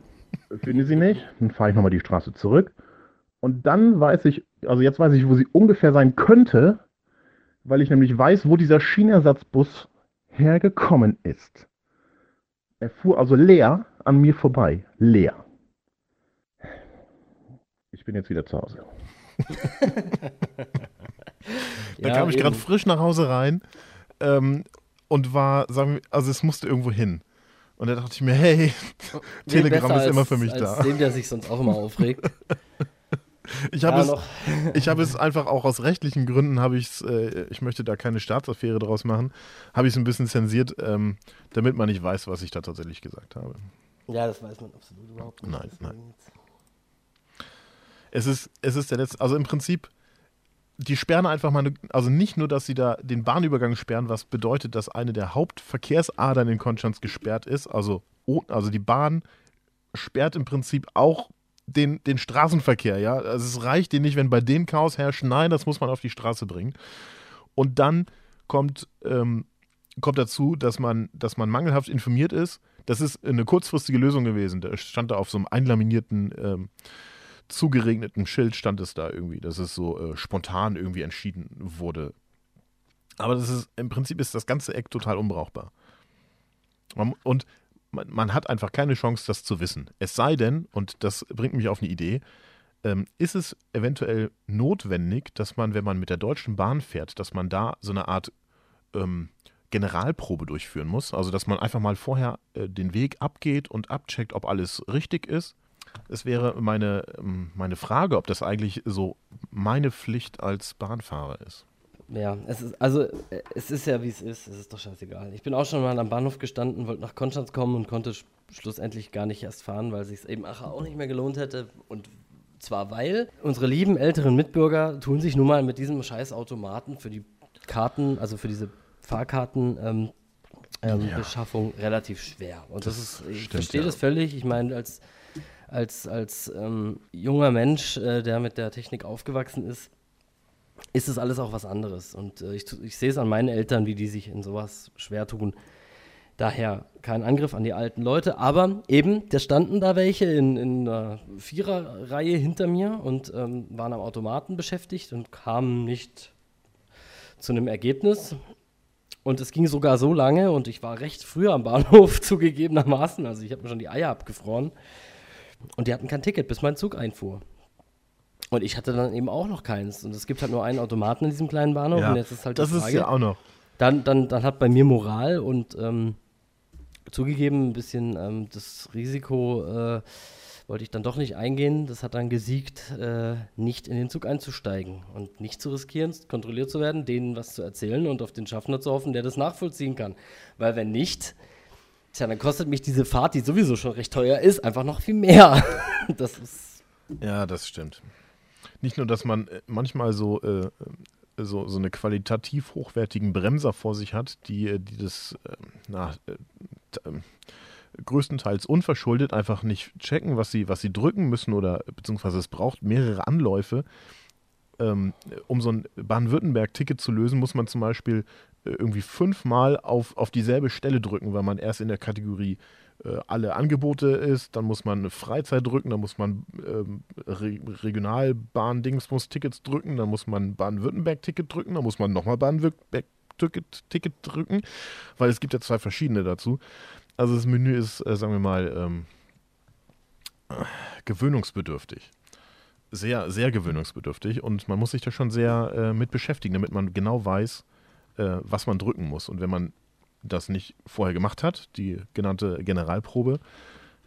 S5: finde sie nicht, dann fahre ich nochmal die Straße zurück und dann weiß ich, also jetzt weiß ich, wo sie ungefähr sein könnte, weil ich nämlich weiß, wo dieser Schienersatzbus hergekommen ist. Er fuhr also leer an mir vorbei. Leer. Ich bin jetzt wieder zu Hause.
S1: Da
S2: Ja,
S1: kam ich gerade frisch nach Hause rein ähm, und war, sagen wir, also es musste irgendwo hin. Und da dachte ich mir, hey,
S2: Nee,
S1: Telegram ist immer
S2: als-
S1: für mich
S2: als
S1: da.
S2: Dem, der sich sonst auch immer aufregt.
S1: Ich habe
S2: Ja,
S1: es, ich habe es einfach auch aus rechtlichen Gründen habe ich es, äh, ich möchte da keine Staatsaffäre draus machen, habe ich es ein bisschen zensiert, ähm, damit man nicht weiß, was ich da tatsächlich gesagt habe.
S2: Ja, das weiß man absolut überhaupt nicht.
S1: Nein,
S2: Deswegen-
S1: Es ist, es ist der letzte, also im Prinzip, die sperren einfach mal, eine, also nicht nur, dass sie da den Bahnübergang sperren, was bedeutet, dass eine der Hauptverkehrsadern in Konstanz gesperrt ist, also, also die Bahn sperrt im Prinzip auch den, den Straßenverkehr, ja. Also es reicht dir nicht, wenn bei dem Chaos herrscht, nein, das muss man auf die Straße bringen. Und dann kommt, ähm, kommt dazu, dass man, dass man mangelhaft informiert ist. Das ist eine kurzfristige Lösung gewesen. Da stand da auf so einem einlaminierten, ähm, zugeregneten Schild, stand es da irgendwie, dass es so äh, spontan irgendwie entschieden wurde. Aber das ist, im Prinzip ist das ganze Eck total unbrauchbar. Und man, man, hat einfach keine Chance, das zu wissen. Es sei denn, und das bringt mich auf eine Idee, ähm, ist es eventuell notwendig, dass man, wenn man mit der Deutschen Bahn fährt, dass man da so eine Art ähm, Generalprobe durchführen muss. Also, dass man einfach mal vorher äh, den Weg abgeht und abcheckt, ob alles richtig ist. Es wäre meine, ähm, meine Frage, ob das eigentlich so meine Pflicht als Bahnfahrer ist.
S2: Ja, es ist, also es ist ja wie es ist, es ist doch scheißegal. Ich bin auch schon mal am Bahnhof gestanden, wollte nach Konstanz kommen und konnte sch schlussendlich gar nicht erst fahren, weil sich eben Acher auch nicht mehr gelohnt hätte. Und zwar weil unsere lieben älteren Mitbürger tun sich nun mal mit diesem scheiß Automaten für die Karten, also für diese Fahrkarten ähm, ähm, ja. Beschaffung relativ schwer. Und das, das ist, ich stimmt, verstehe ja. das völlig. Ich meine, als, als, als ähm, junger Mensch, äh, der mit der Technik aufgewachsen ist, ist es alles auch was anderes. Und äh, ich, ich sehe es an meinen Eltern, wie die sich in sowas schwer tun. Daher kein Angriff an die alten Leute, aber eben, da standen da welche in, in einer Viererreihe hinter mir und ähm, waren am Automaten beschäftigt und kamen nicht zu einem Ergebnis. Und es ging sogar so lange und ich war recht früh am Bahnhof zugegebenermaßen, also ich habe mir schon die Eier abgefroren. Und die hatten kein Ticket, bis mein Zug einfuhr. Und ich hatte dann eben auch noch keins. Und es gibt halt nur einen Automaten in diesem kleinen Bahnhof.
S1: Ja,
S2: und
S1: jetzt ist halt das Frage, ist ja auch noch.
S2: Dann, dann, dann hat bei mir Moral und ähm, zugegeben ein bisschen ähm, das Risiko äh, wollte ich dann doch nicht eingehen. Das hat dann gesiegt, äh, nicht in den Zug einzusteigen und nicht zu riskieren, kontrolliert zu werden, denen was zu erzählen und auf den Schaffner zu hoffen, der das nachvollziehen kann. Weil wenn nicht, tja, dann kostet mich diese Fahrt, die sowieso schon recht teuer ist, einfach noch viel mehr. das ist.
S1: Ja, das stimmt nicht nur, dass man äh, manchmal so, äh, so, so eine qualitativ hochwertigen Bremser vor sich hat, die, äh, die das äh, na, äh, ähm, größtenteils unverschuldet einfach nicht checken, was sie, was sie drücken müssen oder beziehungsweise es braucht mehrere Anläufe. Ähm, um so ein Baden-Württemberg-Ticket zu lösen, muss man zum Beispiel äh, irgendwie fünfmal auf, auf dieselbe Stelle drücken, weil man erst in der Kategorie äh, alle Angebote ist, dann muss man eine Freizeit drücken, dann muss man ähm, Re Regionalbahn-Dingsbus-Tickets drücken, dann muss man Baden-Württemberg-Ticket drücken, dann muss man nochmal Baden-Württemberg-Ticket drücken, weil es gibt ja zwei verschiedene dazu. Also das Menü ist, äh, sagen wir mal, ähm, gewöhnungsbedürftig. Sehr, sehr gewöhnungsbedürftig und man muss sich da schon sehr äh, mit beschäftigen, damit man genau weiß, äh, was man drücken muss. Und wenn man das nicht vorher gemacht hat, die genannte Generalprobe,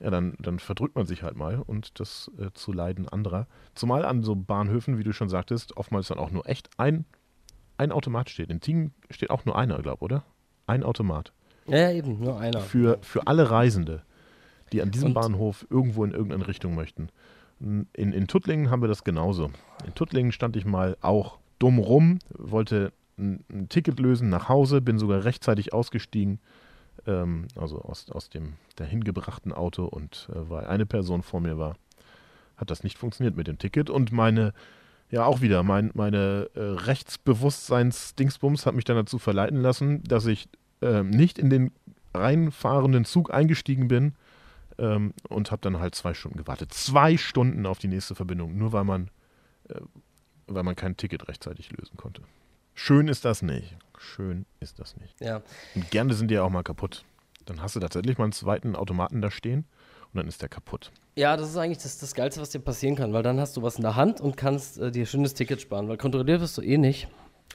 S1: ja, dann, dann verdrückt man sich halt mal und das äh, zu Leiden anderer. Zumal an so Bahnhöfen, wie du schon sagtest, oftmals dann auch nur echt ein, ein Automat steht. In Tiegen steht auch nur einer, glaube ich, oder? Ein Automat.
S2: Ja, eben, nur einer.
S1: Für, für alle Reisende, die an diesem und? Bahnhof irgendwo in irgendeine Richtung möchten. In, in Tuttlingen haben wir das genauso. In Tuttlingen stand ich mal auch dumm rum, wollte ein, ein Ticket lösen nach Hause, bin sogar rechtzeitig ausgestiegen, ähm, also aus, aus dem dahingebrachten Auto und äh, weil eine Person vor mir war, hat das nicht funktioniert mit dem Ticket und meine, ja auch wieder, mein, meine äh, Rechtsbewusstseins-Dingsbums hat mich dann dazu verleiten lassen, dass ich äh, nicht in den reinfahrenden Zug eingestiegen bin ähm, und habe dann halt zwei Stunden gewartet. Zwei Stunden auf die nächste Verbindung, nur weil man, äh, weil man kein Ticket rechtzeitig lösen konnte. Schön ist das nicht. Schön ist das nicht.
S2: Ja.
S1: Und gerne sind die ja auch mal kaputt. Dann hast du tatsächlich mal einen zweiten Automaten da stehen und dann ist der kaputt.
S2: Ja, das ist eigentlich das, das Geilste, was dir passieren kann, weil dann hast du was in der Hand und kannst äh, dir ein schönes Ticket sparen, weil kontrolliert wirst du eh nicht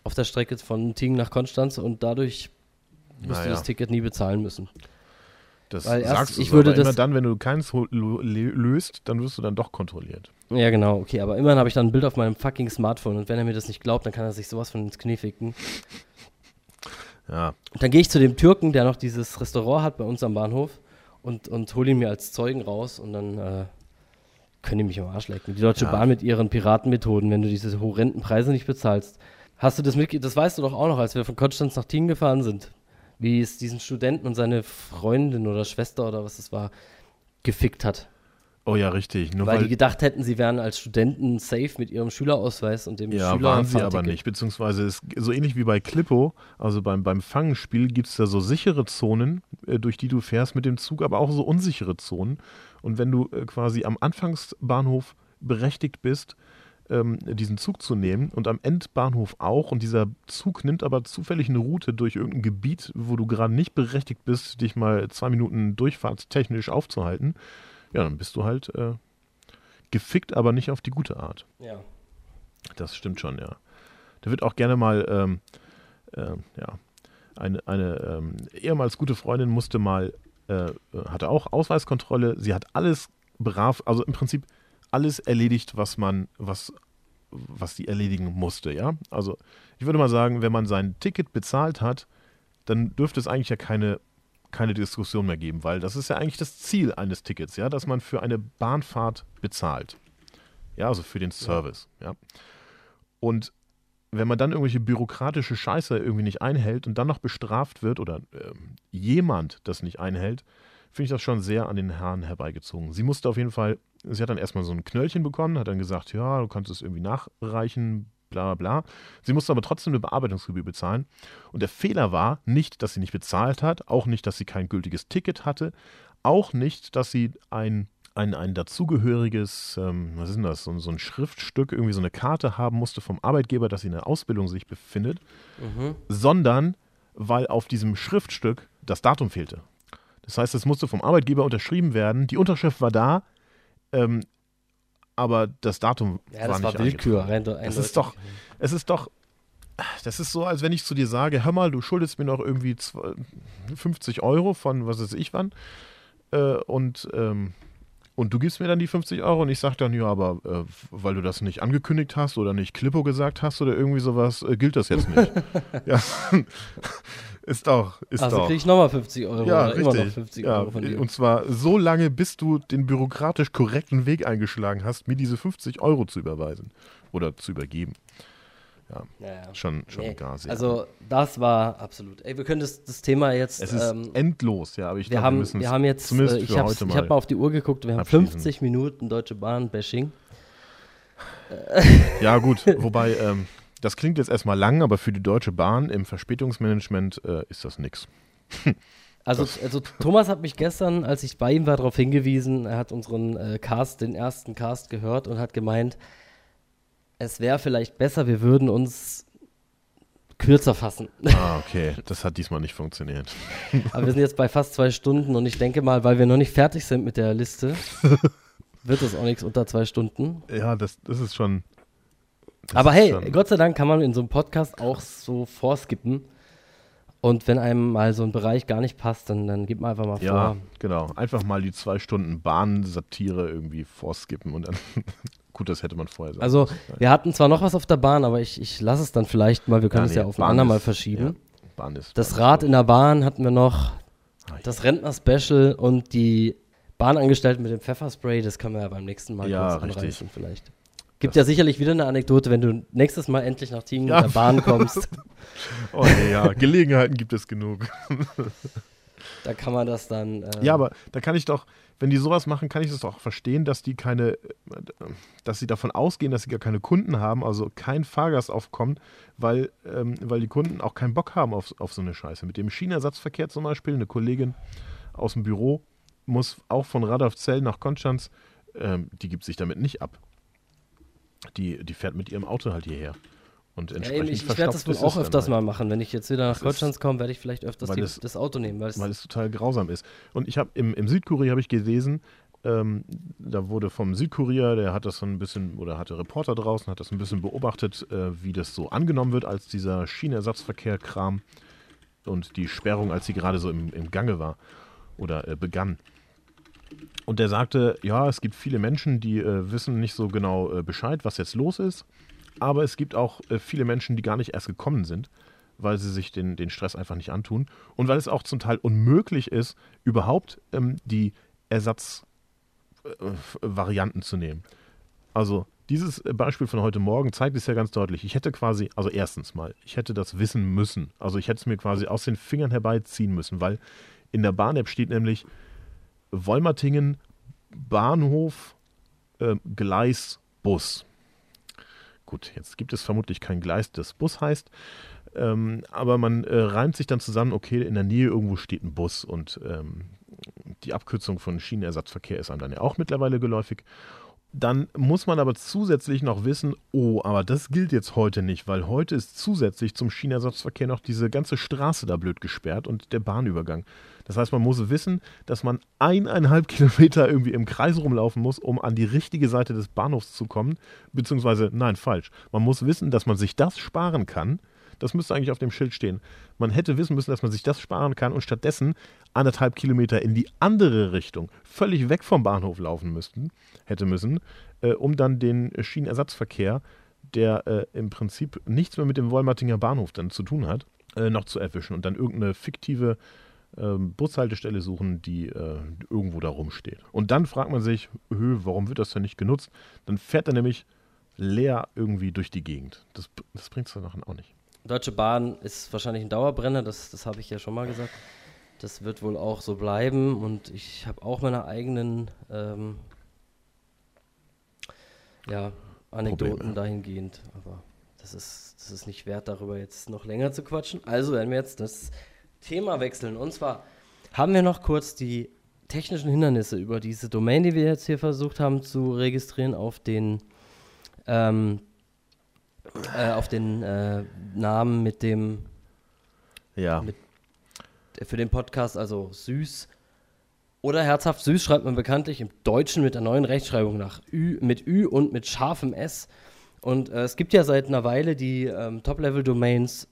S2: auf der Strecke von Tingen nach Konstanz und dadurch wirst naja. du das Ticket nie bezahlen müssen.
S1: Das Weil erst, sagst du ich würde aber immer dann, wenn du keins löst, dann wirst du dann doch kontrolliert.
S2: Ja, genau, okay, aber immerhin habe ich dann ein Bild auf meinem fucking Smartphone und wenn er mir das nicht glaubt, dann kann er sich sowas von ins Knie ficken.
S1: Ja.
S2: Und dann gehe ich zu dem Türken, der noch dieses Restaurant hat bei uns am Bahnhof und, und hole ihn mir als Zeugen raus und dann äh, können die mich am Arsch lecken. Die Deutsche ja. Bahn mit ihren Piratenmethoden, wenn du diese horrenden Preise nicht bezahlst. Hast du das mitgekriegt? Das weißt du doch auch noch, als wir von Konstanz nach Tien gefahren sind wie es diesen Studenten und seine Freundin oder Schwester oder was es war, gefickt hat.
S1: Oh ja, richtig. Nur
S2: weil,
S1: weil,
S2: die gedacht hätten, sie wären als Studenten safe mit ihrem Schülerausweis und dem
S1: ja,
S2: Schüler
S1: waren sie aber nicht. Beziehungsweise ist so ähnlich wie bei Klippo, also beim, beim Fangenspiel gibt es da so sichere Zonen, äh, durch die du fährst mit dem Zug, aber auch so unsichere Zonen. Und wenn du äh, quasi am Anfangsbahnhof berechtigt bist, ähm, diesen Zug zu nehmen und am Endbahnhof auch und dieser Zug nimmt aber zufällig eine Route durch irgendein Gebiet, wo du gerade nicht berechtigt bist, dich mal zwei Minuten durchfahrtstechnisch aufzuhalten, ja, dann bist du halt äh, gefickt, aber nicht auf die gute Art.
S2: Ja.
S1: Das stimmt schon, ja. Da wird auch gerne mal, ähm, äh, ja, eine, eine ähm, ehemals gute Freundin musste mal, äh, hatte auch Ausweiskontrolle. Sie hat alles brav, also im Prinzip alles erledigt, was man, was, was sie erledigen musste, ja. Also ich würde mal sagen, wenn man sein Ticket bezahlt hat, dann dürfte es eigentlich ja keine, keine Diskussion mehr geben, weil das ist ja eigentlich das Ziel eines Tickets, ja, dass man für eine Bahnfahrt bezahlt. Ja, also für den Service, ja. Und wenn man dann irgendwelche bürokratische Scheiße irgendwie nicht einhält und dann noch bestraft wird oder ähm, jemand das nicht einhält, finde ich das schon sehr an den Haaren herbeigezogen. Sie musste auf jeden Fall, sie hat dann erstmal so ein Knöllchen bekommen, hat dann gesagt, ja, du kannst es irgendwie nachreichen, bla bla bla. Sie musste aber trotzdem eine Bearbeitungsgebühr bezahlen. Und der Fehler war nicht, dass sie nicht bezahlt hat, auch nicht, dass sie kein gültiges Ticket hatte, auch nicht, dass sie ein ein, ein dazugehöriges, ähm, was ist denn das, so, so, ein Schriftstück, irgendwie so eine Karte haben musste vom Arbeitgeber, dass sie in der Ausbildung sich befindet, mhm. sondern weil auf diesem Schriftstück das Datum fehlte. Das heißt, es musste vom Arbeitgeber unterschrieben werden. Die Unterschrift war da, ähm, aber das Datum
S2: ja,
S1: war
S2: das
S1: nicht
S2: war Willkür.
S1: Das ist doch, es ist doch, das ist so, als wenn ich zu dir sage, hör mal, du schuldest mir noch irgendwie 50 Euro von was weiß ich wann äh, und ähm, und du gibst mir dann die 50 Euro und ich sage dann, ja, aber äh, weil du das nicht angekündigt hast oder nicht Klippo gesagt hast oder irgendwie sowas, äh, gilt das jetzt nicht. ja. ist doch. Ist
S2: also kriege ich nochmal 50 Euro
S1: ja,
S2: oder
S1: richtig.
S2: immer noch 50
S1: ja,
S2: Euro von dir.
S1: Und zwar so lange, bis du den bürokratisch korrekten Weg eingeschlagen hast, mir diese 50 Euro zu überweisen oder zu übergeben. Ja,
S2: Ja,
S1: schon, schon
S2: Nee,
S1: gar sehr.
S2: Also das war absolut. Ey, wir können das, das Thema jetzt.
S1: es ist
S2: ähm,
S1: endlos, ja, aber ich
S2: wir,
S1: glaube,
S2: haben,
S1: wir müssen
S2: wir haben jetzt,
S1: zumindest
S2: äh, ich habe
S1: mal.
S2: hab mal auf die Uhr geguckt, wir haben
S1: abschließen.
S2: 50 Minuten Deutsche Bahn-Bashing.
S1: Ja, gut, wobei, ähm, das klingt jetzt erstmal lang, aber für die Deutsche Bahn im Verspätungsmanagement äh, ist das nix.
S2: Also, also Thomas hat mich gestern, als ich bei ihm war, darauf hingewiesen, er hat unseren äh, Cast, den ersten Cast gehört und hat gemeint, es wäre vielleicht besser, wir würden uns kürzer fassen.
S1: Ah, okay, das hat diesmal nicht funktioniert.
S2: Aber wir sind jetzt bei fast zwei Stunden und ich denke mal, weil wir noch nicht fertig sind mit der Liste, wird es auch nichts unter zwei Stunden.
S1: Ja, das, das ist schon. das
S2: Aber
S1: ist
S2: hey,
S1: schon-
S2: Gott sei Dank kann man in so einem Podcast auch so vorskippen. Und wenn einem mal so ein Bereich gar nicht passt, dann, dann gibt man einfach mal
S1: Ja,
S2: vor.
S1: genau. Einfach mal die zwei Stunden Bahnsatire irgendwie vorskippen und dann. Gut, das hätte man vorher sagen
S2: Also, wir hatten zwar noch was auf der Bahn, aber ich, ich lasse es dann vielleicht mal. Wir können
S1: Ja,
S2: es ja
S1: nee,
S2: auf ein andermal verschieben.
S1: ja, Bahn ist.
S2: Das
S1: Bahn
S2: Rad
S1: ist
S2: in der Bahn hatten wir noch,
S1: Ah,
S2: das Rentner-Special und die Bahnangestellten mit dem Pfefferspray. Das können wir ja beim nächsten Mal
S1: Ja,
S2: kurz
S1: richtig.
S2: anreißen vielleicht. Gibt
S1: Das-
S2: ja sicherlich wieder eine Anekdote, wenn du nächstes Mal endlich nach Team
S1: Ja.
S2: mit der Bahn kommst.
S1: Oh, nee, ja, Gelegenheiten gibt es genug.
S2: da kann man das dann. äh,
S1: Ja, aber da kann ich doch, wenn die sowas machen, kann ich das doch verstehen, dass die keine, äh, dass sie davon ausgehen, dass sie gar keine Kunden haben, also kein Fahrgastaufkommen, weil, ähm, weil die Kunden auch keinen Bock haben auf, auf so eine Scheiße. Mit dem Schienenersatzverkehr zum Beispiel, eine Kollegin aus dem Büro muss auch von Radolfzell nach Konstanz, ähm, die gibt sich damit nicht ab. Die, die fährt mit ihrem Auto halt hierher. Und
S2: Ja,
S1: entsprechend
S2: eben, ich, ich werde das wohl auch öfters
S1: halt.
S2: mal machen. Wenn ich jetzt wieder nach Deutschland komme, werde ich vielleicht öfters die,
S1: es-
S2: das Auto nehmen. Weil es,
S1: weil es total grausam ist. Und ich habe im, im Südkurier habe ich gelesen, ähm, da wurde vom Südkurier, der hat das so ein bisschen, oder hatte Reporter draußen, hat das ein bisschen beobachtet, äh, wie das so angenommen wird, als dieser Schienenersatzverkehr-Kram und die Sperrung, als sie gerade so im, im Gange war oder äh, begann. Und der sagte, ja, es gibt viele Menschen, die äh, wissen nicht so genau äh, Bescheid, was jetzt los ist. Aber es gibt auch äh, viele Menschen, die gar nicht erst gekommen sind, weil sie sich den, den Stress einfach nicht antun. Und weil es auch zum Teil unmöglich ist, überhaupt ähm, die Ersatzvarianten zu nehmen. Also dieses äh, Beispiel von heute Morgen zeigt es ja ganz deutlich. Ich hätte quasi, also erstens mal, ich hätte das wissen müssen. Also ich hätte es mir quasi aus den Fingern herbeiziehen müssen, weil in der Bahn-App steht nämlich Wolmertingen Bahnhof äh, Gleis Bus. Gut, jetzt gibt es vermutlich kein Gleis, das Bus heißt, ähm, aber man äh, reimt sich dann zusammen, okay, in der Nähe irgendwo steht ein Bus und ähm, die Abkürzung von Schienenersatzverkehr ist einem dann ja auch mittlerweile geläufig. Dann muss man aber zusätzlich noch wissen, oh, aber das gilt jetzt heute nicht, weil heute ist zusätzlich zum Schienenersatzverkehr noch diese ganze Straße da blöd gesperrt und der Bahnübergang. Das heißt, man muss wissen, dass man eineinhalb Kilometer irgendwie im Kreis rumlaufen muss, um an die richtige Seite des Bahnhofs zu kommen. Beziehungsweise, nein, falsch. Man muss wissen, dass man sich das sparen kann, das müsste eigentlich auf dem Schild stehen. Man hätte wissen müssen, dass man sich das sparen kann und stattdessen anderthalb Kilometer in die andere Richtung, völlig weg vom Bahnhof laufen müssten, hätte müssen, äh, um dann den Schienenersatzverkehr, der äh, im Prinzip nichts mehr mit dem Wollmattinger Bahnhof dann zu tun hat, äh, noch zu erwischen und dann irgendeine fiktive ähm, Bushaltestelle suchen, die äh, irgendwo da rumsteht. Und dann fragt man sich, warum wird das denn nicht genutzt? Dann fährt er nämlich leer irgendwie durch die Gegend. Das, das bringt es dann auch nicht.
S2: Deutsche Bahn ist wahrscheinlich ein Dauerbrenner, das, das habe ich ja schon mal gesagt. Das wird wohl auch so bleiben und ich habe auch meine eigenen ähm, ja, Anekdoten Probleme. dahingehend, aber das ist, das ist nicht wert, darüber jetzt noch länger zu quatschen. Also werden wir jetzt das Thema wechseln und zwar haben wir noch kurz die technischen Hindernisse über diese Domain, die wir jetzt hier versucht haben zu registrieren, auf den ähm, äh, auf den äh, Namen mit dem
S1: ja.
S2: Mit, für den Podcast, also süß oder herzhaft süß schreibt man bekanntlich im Deutschen mit der neuen Rechtschreibung nach Ü, mit Ü und mit scharfem S. Und äh, es gibt ja seit einer Weile die ähm, Top-Level-Domains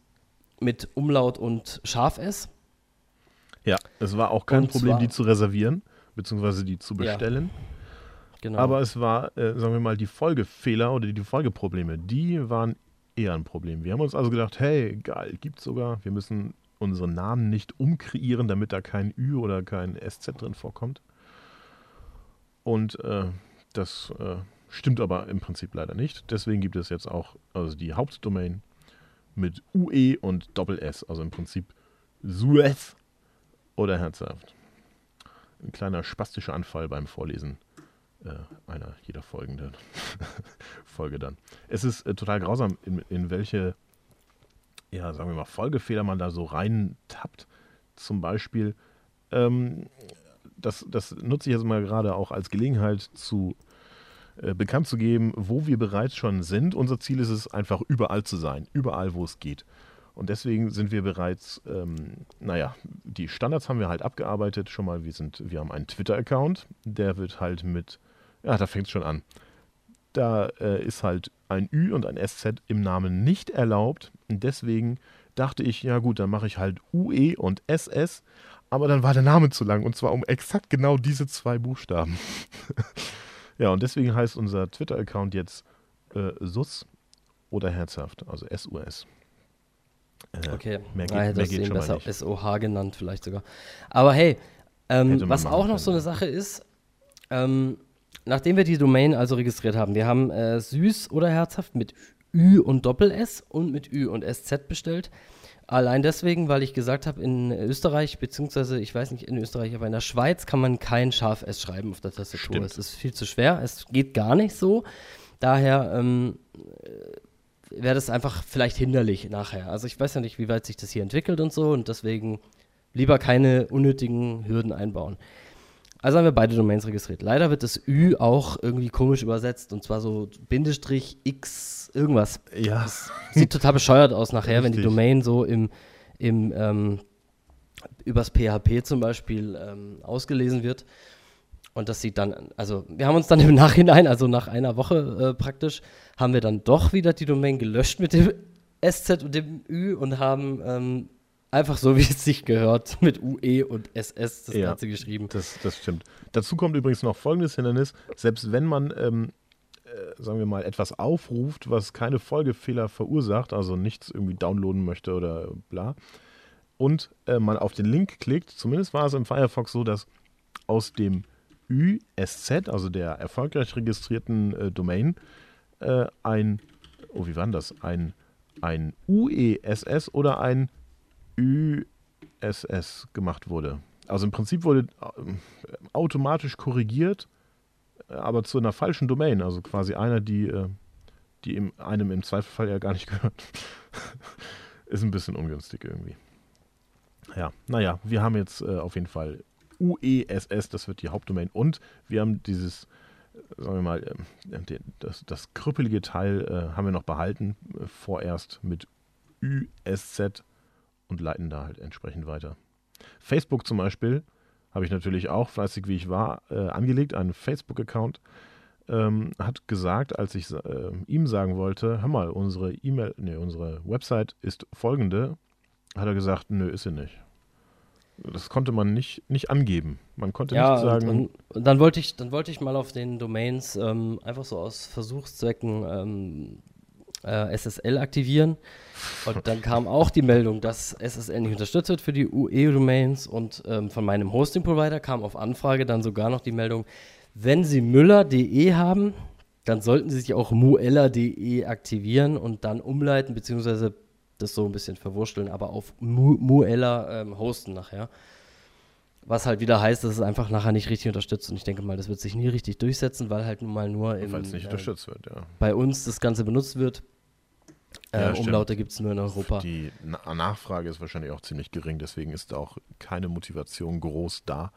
S2: mit Umlaut und scharf S.
S1: Ja, es war auch kein und Problem, die zu reservieren, beziehungsweise die zu bestellen. Ja. Genau. Aber es war, äh, sagen wir mal, die Folgefehler oder die Folgeprobleme, die waren eher ein Problem. Wir haben uns also gedacht, hey, geil, gibt's sogar. Wir müssen unseren Namen nicht umkreieren, damit da kein Ü oder kein SZ drin vorkommt. Und äh, das äh, stimmt aber im Prinzip leider nicht. Deswegen gibt es jetzt auch also die Hauptdomain mit UE und Doppel S, also im Prinzip Suez oder herzhaft. Ein kleiner spastischer Anfall beim Vorlesen äh, einer jeder folgenden Folge dann. Es ist äh, total grausam, in, in welche, ja, sagen wir mal, Folgefehler man da so rein tappt. Zum Beispiel, ähm, das, das nutze ich jetzt mal gerade auch als Gelegenheit zu äh, bekannt zu geben, wo wir bereits schon sind. Unser Ziel ist es, einfach überall zu sein, überall, wo es geht. Und deswegen sind wir bereits, ähm, naja, die Standards haben wir halt abgearbeitet. Schon mal, wir, sind, wir haben einen Twitter-Account, der wird halt mit ja, da fängt es schon an. Da äh, ist halt ein Ü und ein SZ im Namen nicht erlaubt. Und deswegen dachte ich, ja gut, dann mache ich halt UE und SS. Aber dann war der Name zu lang und zwar um exakt genau diese zwei Buchstaben. ja, und deswegen heißt unser Twitter-Account jetzt äh, SUS oder herzhaft, also SUS.
S2: Äh, okay, mehr geht, ah, mehr geht schon besser SOH genannt vielleicht sogar. Aber hey, ähm, was auch noch so eine Sache ist, ähm, nachdem wir die Domain also registriert haben, wir haben äh, süß oder herzhaft mit Ü und Doppel-S und mit Ü und SZ bestellt. Allein deswegen, weil ich gesagt habe, in Österreich, beziehungsweise ich weiß nicht in Österreich, aber in der Schweiz kann man kein scharf S schreiben auf der Tastatur. Stimmt. Es ist viel zu schwer, es geht gar nicht so. Daher ähm, wäre das einfach vielleicht hinderlich nachher. Also ich weiß ja nicht, wie weit sich das hier entwickelt und so und deswegen lieber keine unnötigen Hürden einbauen. Also haben wir beide Domains registriert. Leider wird das Ü auch irgendwie komisch übersetzt und zwar so Bindestrich X irgendwas.
S1: Ja. Das
S2: sieht total bescheuert aus nachher, Richtig. wenn die Domain so im, im ähm, übers PHP zum Beispiel ähm, ausgelesen wird. Und das sieht dann, also wir haben uns dann im Nachhinein, also nach einer Woche äh, praktisch, haben wir dann doch wieder die Domain gelöscht mit dem SZ und dem Ü und haben ähm, Einfach so, wie es sich gehört, mit UE und SS das ja, Ganze geschrieben.
S1: Das, das stimmt. Dazu kommt übrigens noch folgendes Hindernis. Selbst wenn man, ähm, äh, sagen wir mal, etwas aufruft, was keine Folgefehler verursacht, also nichts irgendwie downloaden möchte oder bla, und äh, man auf den Link klickt, zumindest war es im Firefox so, dass aus dem USZ, also der erfolgreich registrierten äh, Domain, äh, ein, oh, wie war denn das? Ein, ein UESS oder ein USS gemacht wurde. Also im Prinzip wurde äh, automatisch korrigiert aber zu einer falschen Domain, also quasi einer, die, äh, die einem im Zweifelfall ja gar nicht gehört. ist ein bisschen ungünstig irgendwie. Ja, naja, wir haben jetzt äh, auf jeden Fall UESS, das wird die Hauptdomain und wir haben dieses, sagen wir mal, äh, das, das krüppelige Teil haben wir noch behalten, vorerst mit USZ und leiten da halt entsprechend weiter. Facebook zum Beispiel habe ich natürlich auch, fleißig wie ich war, äh, angelegt, einen Facebook-Account. Ähm, hat gesagt, als ich äh, ihm sagen wollte, hör mal, unsere E-Mail, nee, unsere Website ist folgende, hat er gesagt, nö, ist sie nicht. Das konnte man nicht, nicht angeben. Man konnte
S2: ja,
S1: nicht sagen.
S2: Und, und, dann wollte ich, dann wollte ich mal auf den Domains ähm, einfach so aus Versuchszwecken ähm, äh, SSL aktivieren. Und dann kam auch die Meldung, dass SSL nicht unterstützt wird für die UE-Domains. Und ähm, von meinem Hosting-Provider kam auf Anfrage dann sogar noch die Meldung, wenn Sie müller.de haben, dann sollten Sie sich auch muella.de aktivieren und dann umleiten, beziehungsweise das so ein bisschen verwurschteln, aber auf Mu Muella ähm, hosten nachher. Was halt wieder heißt, dass es einfach nachher nicht richtig unterstützt. Und ich denke mal, das wird sich nie richtig durchsetzen, weil halt nun mal nur
S1: Weil es nicht
S2: äh,
S1: unterstützt wird, ja.
S2: bei uns das Ganze benutzt wird. Äh,
S1: Ja, stimmt.
S2: Umlaute gibt es nur in Europa.
S1: Die Na Nachfrage ist wahrscheinlich auch ziemlich gering, deswegen ist da auch keine Motivation groß da,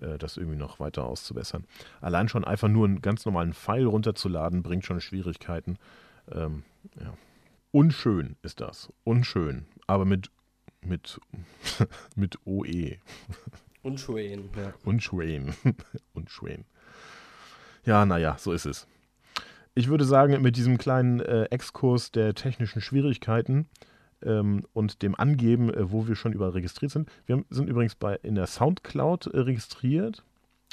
S1: äh, das irgendwie noch weiter auszubessern. Allein schon einfach nur einen ganz normalen File runterzuladen, bringt schon Schwierigkeiten. Ähm, ja. Unschön ist das. Unschön. Aber mit, mit, mit OE.
S2: Unschön, ja.
S1: Unschön. Unschön. Ja, naja, so ist es. Ich würde sagen, mit diesem kleinen äh, Exkurs der technischen Schwierigkeiten ähm, und dem Angeben, äh, wo wir schon überall registriert sind. Wir haben- sind übrigens bei, in der Soundcloud äh, registriert,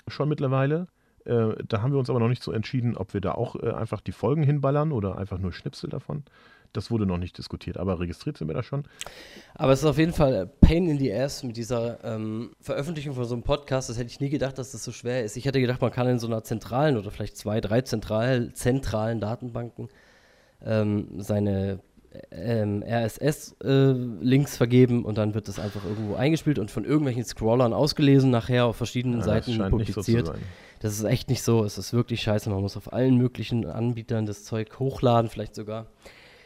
S1: schon mittlerweile. Äh, da haben wir uns aber noch nicht so entschieden, ob wir da auch äh, einfach die Folgen hinballern oder einfach nur Schnipsel davon. Das wurde noch nicht diskutiert, aber registriert sind wir da schon.
S2: Aber es ist auf jeden Fall äh, Pain in the Ass mit dieser ähm, Veröffentlichung von so einem Podcast. Das hätte ich nie gedacht, dass das so schwer ist. Ich hätte gedacht, man kann in so einer zentralen oder vielleicht zwei, drei zentral, zentralen Datenbanken ähm, seine ähm, RSS-Links vergeben und dann wird das einfach irgendwo eingespielt und von irgendwelchen Scrollern ausgelesen, nachher auf verschiedenen
S1: Ja,
S2: Seiten
S1: so
S2: publiziert.
S1: sein.
S2: Das ist echt nicht so. Es ist wirklich scheiße. Man muss auf allen möglichen Anbietern das Zeug hochladen, vielleicht sogar.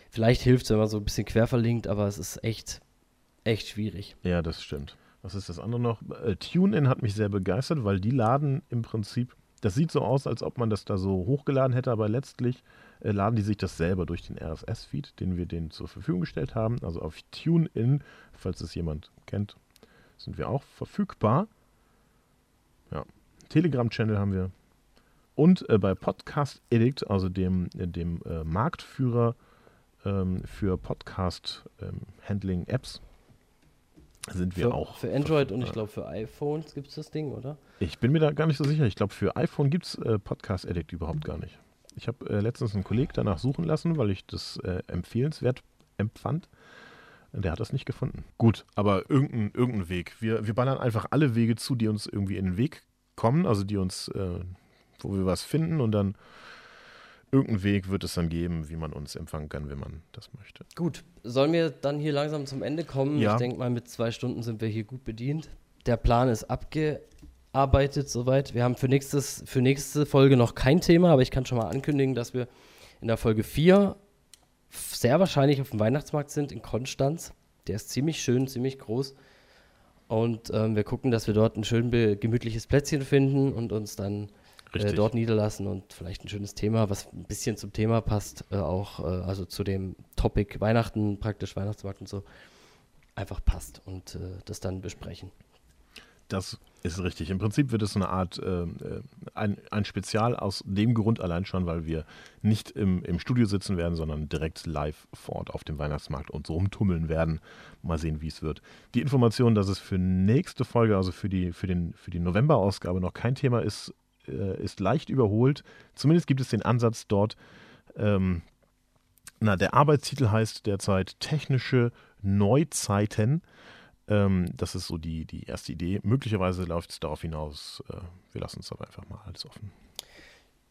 S2: Vielleicht hilft es, wenn man so ein bisschen quer verlinkt, aber es ist echt, echt schwierig.
S1: Ja, das stimmt. Was ist das andere noch? Äh, TuneIn hat mich sehr begeistert, weil die laden im Prinzip, das sieht so aus, als ob man das da so hochgeladen hätte, aber letztlich äh, laden die sich das selber durch den RSS-Feed, den wir denen zur Verfügung gestellt haben. Also auf TuneIn, falls es jemand kennt, sind wir auch verfügbar. Ja, Telegram-Channel haben wir. Und äh, bei Podcast Edict, also dem, äh, dem äh, Marktführer ähm, für Podcast-Handling-Apps, sind wir
S2: für,
S1: auch.
S2: Für Android und ich glaube für iPhones gibt es das Ding, oder?
S1: Ich bin mir da gar nicht so sicher. Ich glaube, für iPhone gibt es äh, Podcast Addict überhaupt gar nicht. Ich habe äh, letztens einen Kollegen danach suchen lassen, weil ich das äh, empfehlenswert empfand. Der hat das nicht gefunden. Gut, aber irgendein, irgendein Weg. Wir, wir ballern einfach alle Wege zu, die uns irgendwie in den Weg kommen, also die uns, äh, wo wir was finden und dann irgendeinen Weg wird es dann geben, wie man uns empfangen kann, wenn man das möchte.
S2: Gut, sollen wir dann hier langsam zum Ende kommen?
S1: Ja.
S2: Ich denke mal, mit zwei Stunden sind wir hier gut bedient. Der Plan ist abgearbeitet soweit. Wir haben für, nächstes, für nächste Folge noch kein Thema, aber ich kann schon mal ankündigen, dass wir in der Folge 4 sehr wahrscheinlich auf dem Weihnachtsmarkt sind in Konstanz. Der ist ziemlich schön, ziemlich groß. Und ähm, wir gucken, dass wir dort ein schön gemütliches Plätzchen finden und uns dann äh, dort niederlassen und vielleicht ein schönes Thema, was ein bisschen zum Thema passt, äh, auch äh, also zu dem Topic Weihnachten, praktisch Weihnachtsmarkt und so, einfach passt und äh, das dann besprechen.
S1: Das ist richtig. Im Prinzip wird es eine Art ähm, äh, ein, ein Spezial aus dem Grund allein schon, weil wir nicht im, im Studio sitzen werden, sondern direkt live vor Ort auf dem Weihnachtsmarkt und so rumtummeln werden. Mal sehen, wie es wird. Die Information, dass es für nächste Folge, also für die, für den, für die November-Ausgabe noch kein Thema ist, äh, ist leicht überholt. Zumindest gibt es den Ansatz dort. Ähm, na, der Arbeitstitel heißt derzeit Technische Neuzeiten. Ähm, das ist so die, die erste Idee. Möglicherweise läuft es darauf hinaus. Äh, wir lassen es aber einfach mal alles offen.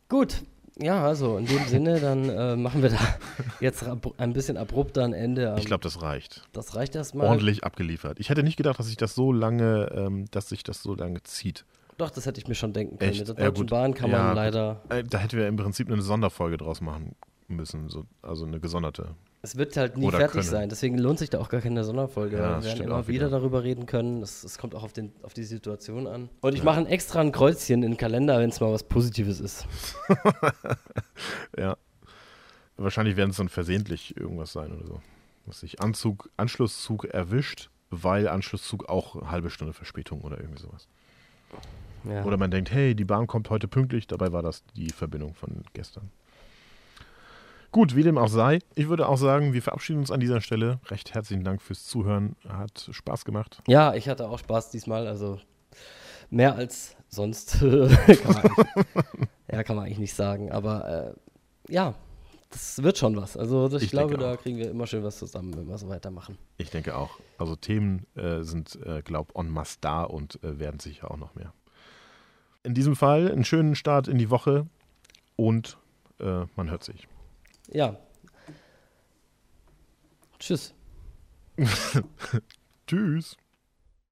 S2: Gut, ja, also in dem Sinne, dann äh, machen wir da jetzt ein bisschen abrupter ein Ende.
S1: Ich glaube, das reicht.
S2: das reicht erstmal.
S1: Ordentlich abgeliefert. Ich hätte nicht gedacht, dass sich das so lange, ähm, dass sich das so lange zieht.
S2: Doch, das hätte ich mir schon denken können.
S1: Echt?
S2: Mit der
S1: Ja,
S2: Deutschen
S1: gut.
S2: Bahn kann
S1: Ja,
S2: man leider.
S1: Äh, da hätten wir im Prinzip eine Sonderfolge draus machen müssen. So, also eine gesonderte.
S2: Es wird halt nie
S1: Oder
S2: fertig
S1: können.
S2: sein, deswegen lohnt sich da auch gar keine Sonderfolge.
S1: Ja,
S2: wir werden immer wieder
S1: wieder.
S2: darüber reden können. Es, kommt auch auf, den, auf die Situation an. Und ich mache ein extra ein Kreuzchen in den Kalender, wenn es mal was Positives ist.
S1: Ja. Wahrscheinlich werden es dann versehentlich irgendwas sein oder so. Was sich Anzug, Anschlusszug erwischt, weil Anschlusszug auch eine halbe Stunde Verspätung oder irgendwie sowas.
S2: Ja.
S1: Oder man denkt, hey, die Bahn kommt heute pünktlich, dabei war das die Verbindung von gestern. Gut, wie dem auch sei, ich würde auch sagen, wir verabschieden uns an dieser Stelle. Recht herzlichen Dank fürs Zuhören. Hat Spaß gemacht.
S2: ja, ich hatte auch Spaß diesmal, also mehr als sonst. kann man eigentlich- ja, kann man eigentlich nicht sagen, aber äh, ja, das wird schon was. Also ich,
S1: Ich
S2: glaube, da kriegen wir immer schön was zusammen, wenn wir so weitermachen.
S1: Ich denke auch. Also Themen äh, sind, äh, glaub, en masse da und äh, werden sicher auch noch mehr. In diesem Fall einen schönen Start in die Woche und äh, man hört sich.
S2: Ja. Tschüss.
S1: Tschüss.